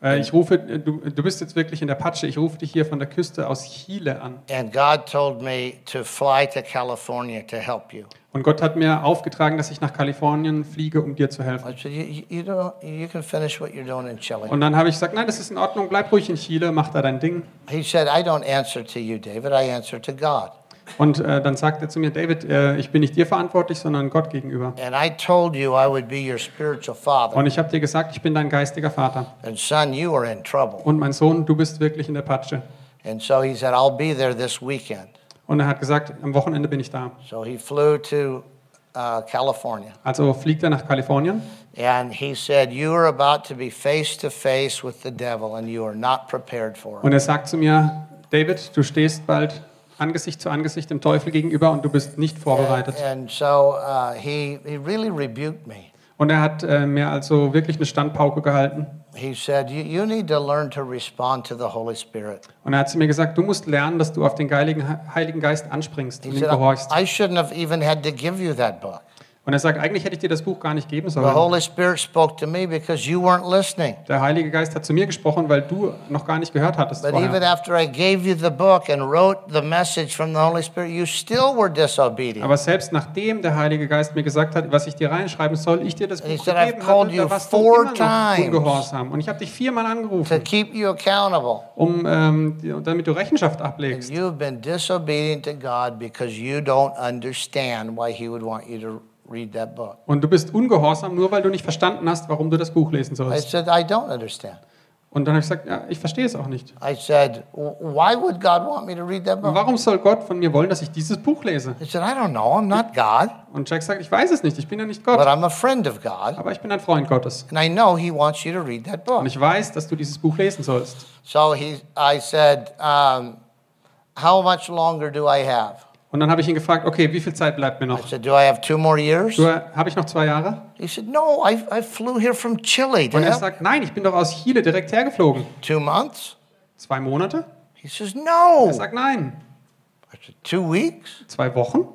Äh, Ich rufe, äh, du, du bist jetzt wirklich in der Patsche. Ich rufe dich hier von der Küste aus Chile an. And God told me to fly to California to help you. Und Gott hat mir aufgetragen, dass ich nach Kalifornien fliege, um dir zu helfen. You, you, you. Und dann habe ich gesagt, nein, das ist in Ordnung, bleib ruhig in Chile, mach da dein Ding. He said, I don't answer to you, David. I answer to God. Und äh, dann sagt er zu mir, David, äh, ich bin nicht dir verantwortlich, sondern Gott gegenüber. And I told you I would be your spiritual father. Und ich habe dir gesagt, ich bin dein geistiger Vater. And son, you are in trouble. Und mein Sohn, du bist wirklich in der Patsche. And so he said, I'll be there this weekend. Und er hat gesagt, am Wochenende bin ich da. So he flew to uh, California. Also fliegt er nach Kalifornien. And he said, You are about to be face to face with the devil, and you are not prepared for it. Und er sagt zu mir, David, du stehst bald Angesicht zu Angesicht dem Teufel gegenüber und du bist nicht vorbereitet. And so uh, he, he really rebuked me. Und er hat äh, mir also wirklich eine Standpauke gehalten. He said, you, you need to learn to respond to the Holy Spirit. Und er hat zu mir gesagt, du musst lernen, dass du auf den Heiligen, Heiligen Geist anspringst He und ihm said, gehorchst. I shouldn't have even had to give you that book. Und er sagt, eigentlich hätte ich dir das Buch gar nicht geben The sollen. Holy Spirit spoke to me because you weren't listening. Der Heilige Geist hat zu mir gesprochen, weil du noch gar nicht gehört hattest But even after I gave you the book and wrote the message from the Holy Spirit, you still were disobedient. Aber selbst nachdem der Heilige Geist mir gesagt hat, was ich dir reinschreiben soll, ich dir das And Buch said, "I've gegeben da warst du immer noch ungehorsam. Und ich habe dich viermal To angerufen, keep you accountable. um, ähm, damit du Rechenschaft And ablegst. you've been disobedient to God because you don't understand why He would want you to read that book. Und du bist ungehorsam, nur weil du nicht verstanden hast, warum du das Buch lesen I sollst. said, I don't understand. Und dann habe ich gesagt, ja, ich verstehe es auch nicht. I said, "W- Why would God want me to read that book? Warum soll Gott von mir wollen, dass ich dieses Buch lese? He said, I don't know. I'm not God, Und Jack sagt, ich weiß es nicht, ich bin ja nicht but Gott, I'm a friend of God. aber ich bin ein Freund Gottes. And I know He wants you to read that book. Und ich weiß, dass du dieses Buch lesen sollst. So he, I said, um, How much longer do I have? Und dann habe ich ihn gefragt, okay, wie viel Zeit bleibt mir I noch? said, Do I have two more years? Du, habe ich noch zwei Jahre? He said, No, I, I flew here from Chile. Und er sagt, nein, ich bin doch aus Chile direkt hergeflogen. Two months? Zwei Monate? He says, No. Er sagt, nein. I said, Two weeks? Zwei Wochen?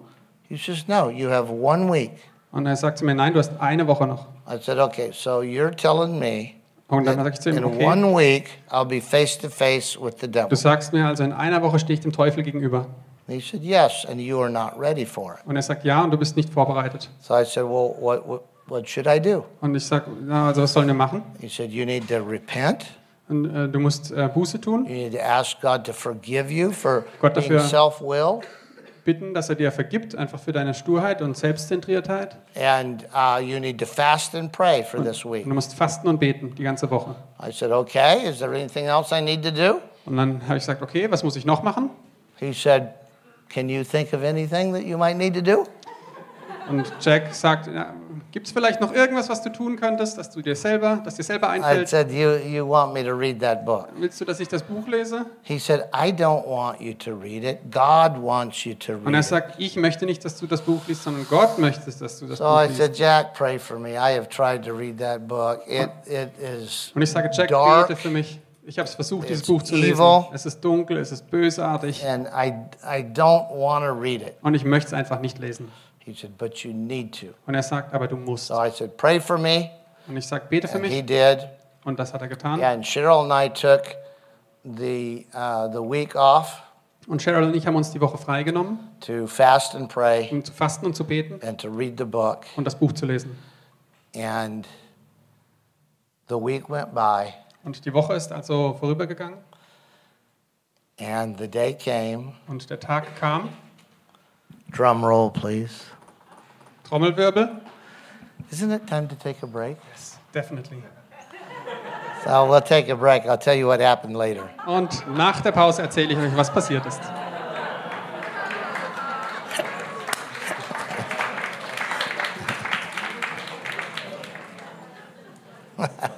He says, No, you have one week. Und er sagt zu mir, nein, du hast eine Woche noch. I said, Okay, so you're telling me Und dann sage ich zu ihm, in okay, one week I'll be face to face with the devil. du sagst mir also, in einer Woche stehe ich dem Teufel gegenüber. He said, Yes, and you are not ready for it. Und er sagt, ja, und du bist nicht vorbereitet. So I said, Well, what, what, what should I do? Und ich sage, na, also was sollen wir machen? He said, You need to repent. Und, äh, du musst äh, Buße tun, You need to ask God to forgive you for Gott being dafür- self willed. bitten, dass er dir vergibt, einfach für deine Sturheit und Selbstzentriertheit. And uh, you need to fast and pray for this week. Und du musst fasten und beten die ganze Woche. I said, Okay, is there anything else I need to do? Und dann habe ich gesagt, okay, was muss ich noch machen? He said, Can you think of anything that you might need to do? Und Jack sagt, gibt es vielleicht noch irgendwas, was du tun könntest, dass du dir selber, dass dir selber I einfällt? said, you, you want me to read that book? Willst du, dass ich das Buch lese? He said, I don't want you to read it. God wants you to Und read er it. sagt, ich möchte nicht, dass du das Buch liest, sondern Gott möchte, dass du das So Buch I liest. said, Jack, pray for me. I have tried to read that book. It, it is Und ich sage, Jack, dark. bete für mich. Ich habe es versucht, dieses It's Buch zu lesen. Es ist dunkel, es ist bösartig and I, I don't want to read it. und ich möchte es einfach nicht lesen. He said, But you need to. Und er sagt, aber du musst. So I said, Pray for me. Und ich sage, bete für And he mich. did. Und das hat er getan. Yeah, and Cheryl and I took the, uh, the week off Und Cheryl und ich haben uns die Woche freigenommen, to fast and pray um zu fasten und zu beten and to read the book. und das Buch zu lesen. And the week went by, Und die Woche ist also vorübergegangen and the day came. und der Tag kam. Drum roll, please. Trommelwirbel. Isn't it time to take a break? Yes, definitely. So we'll take a break. I'll tell you what happened later. Und nach der Pause erzähle ich euch, was passiert ist.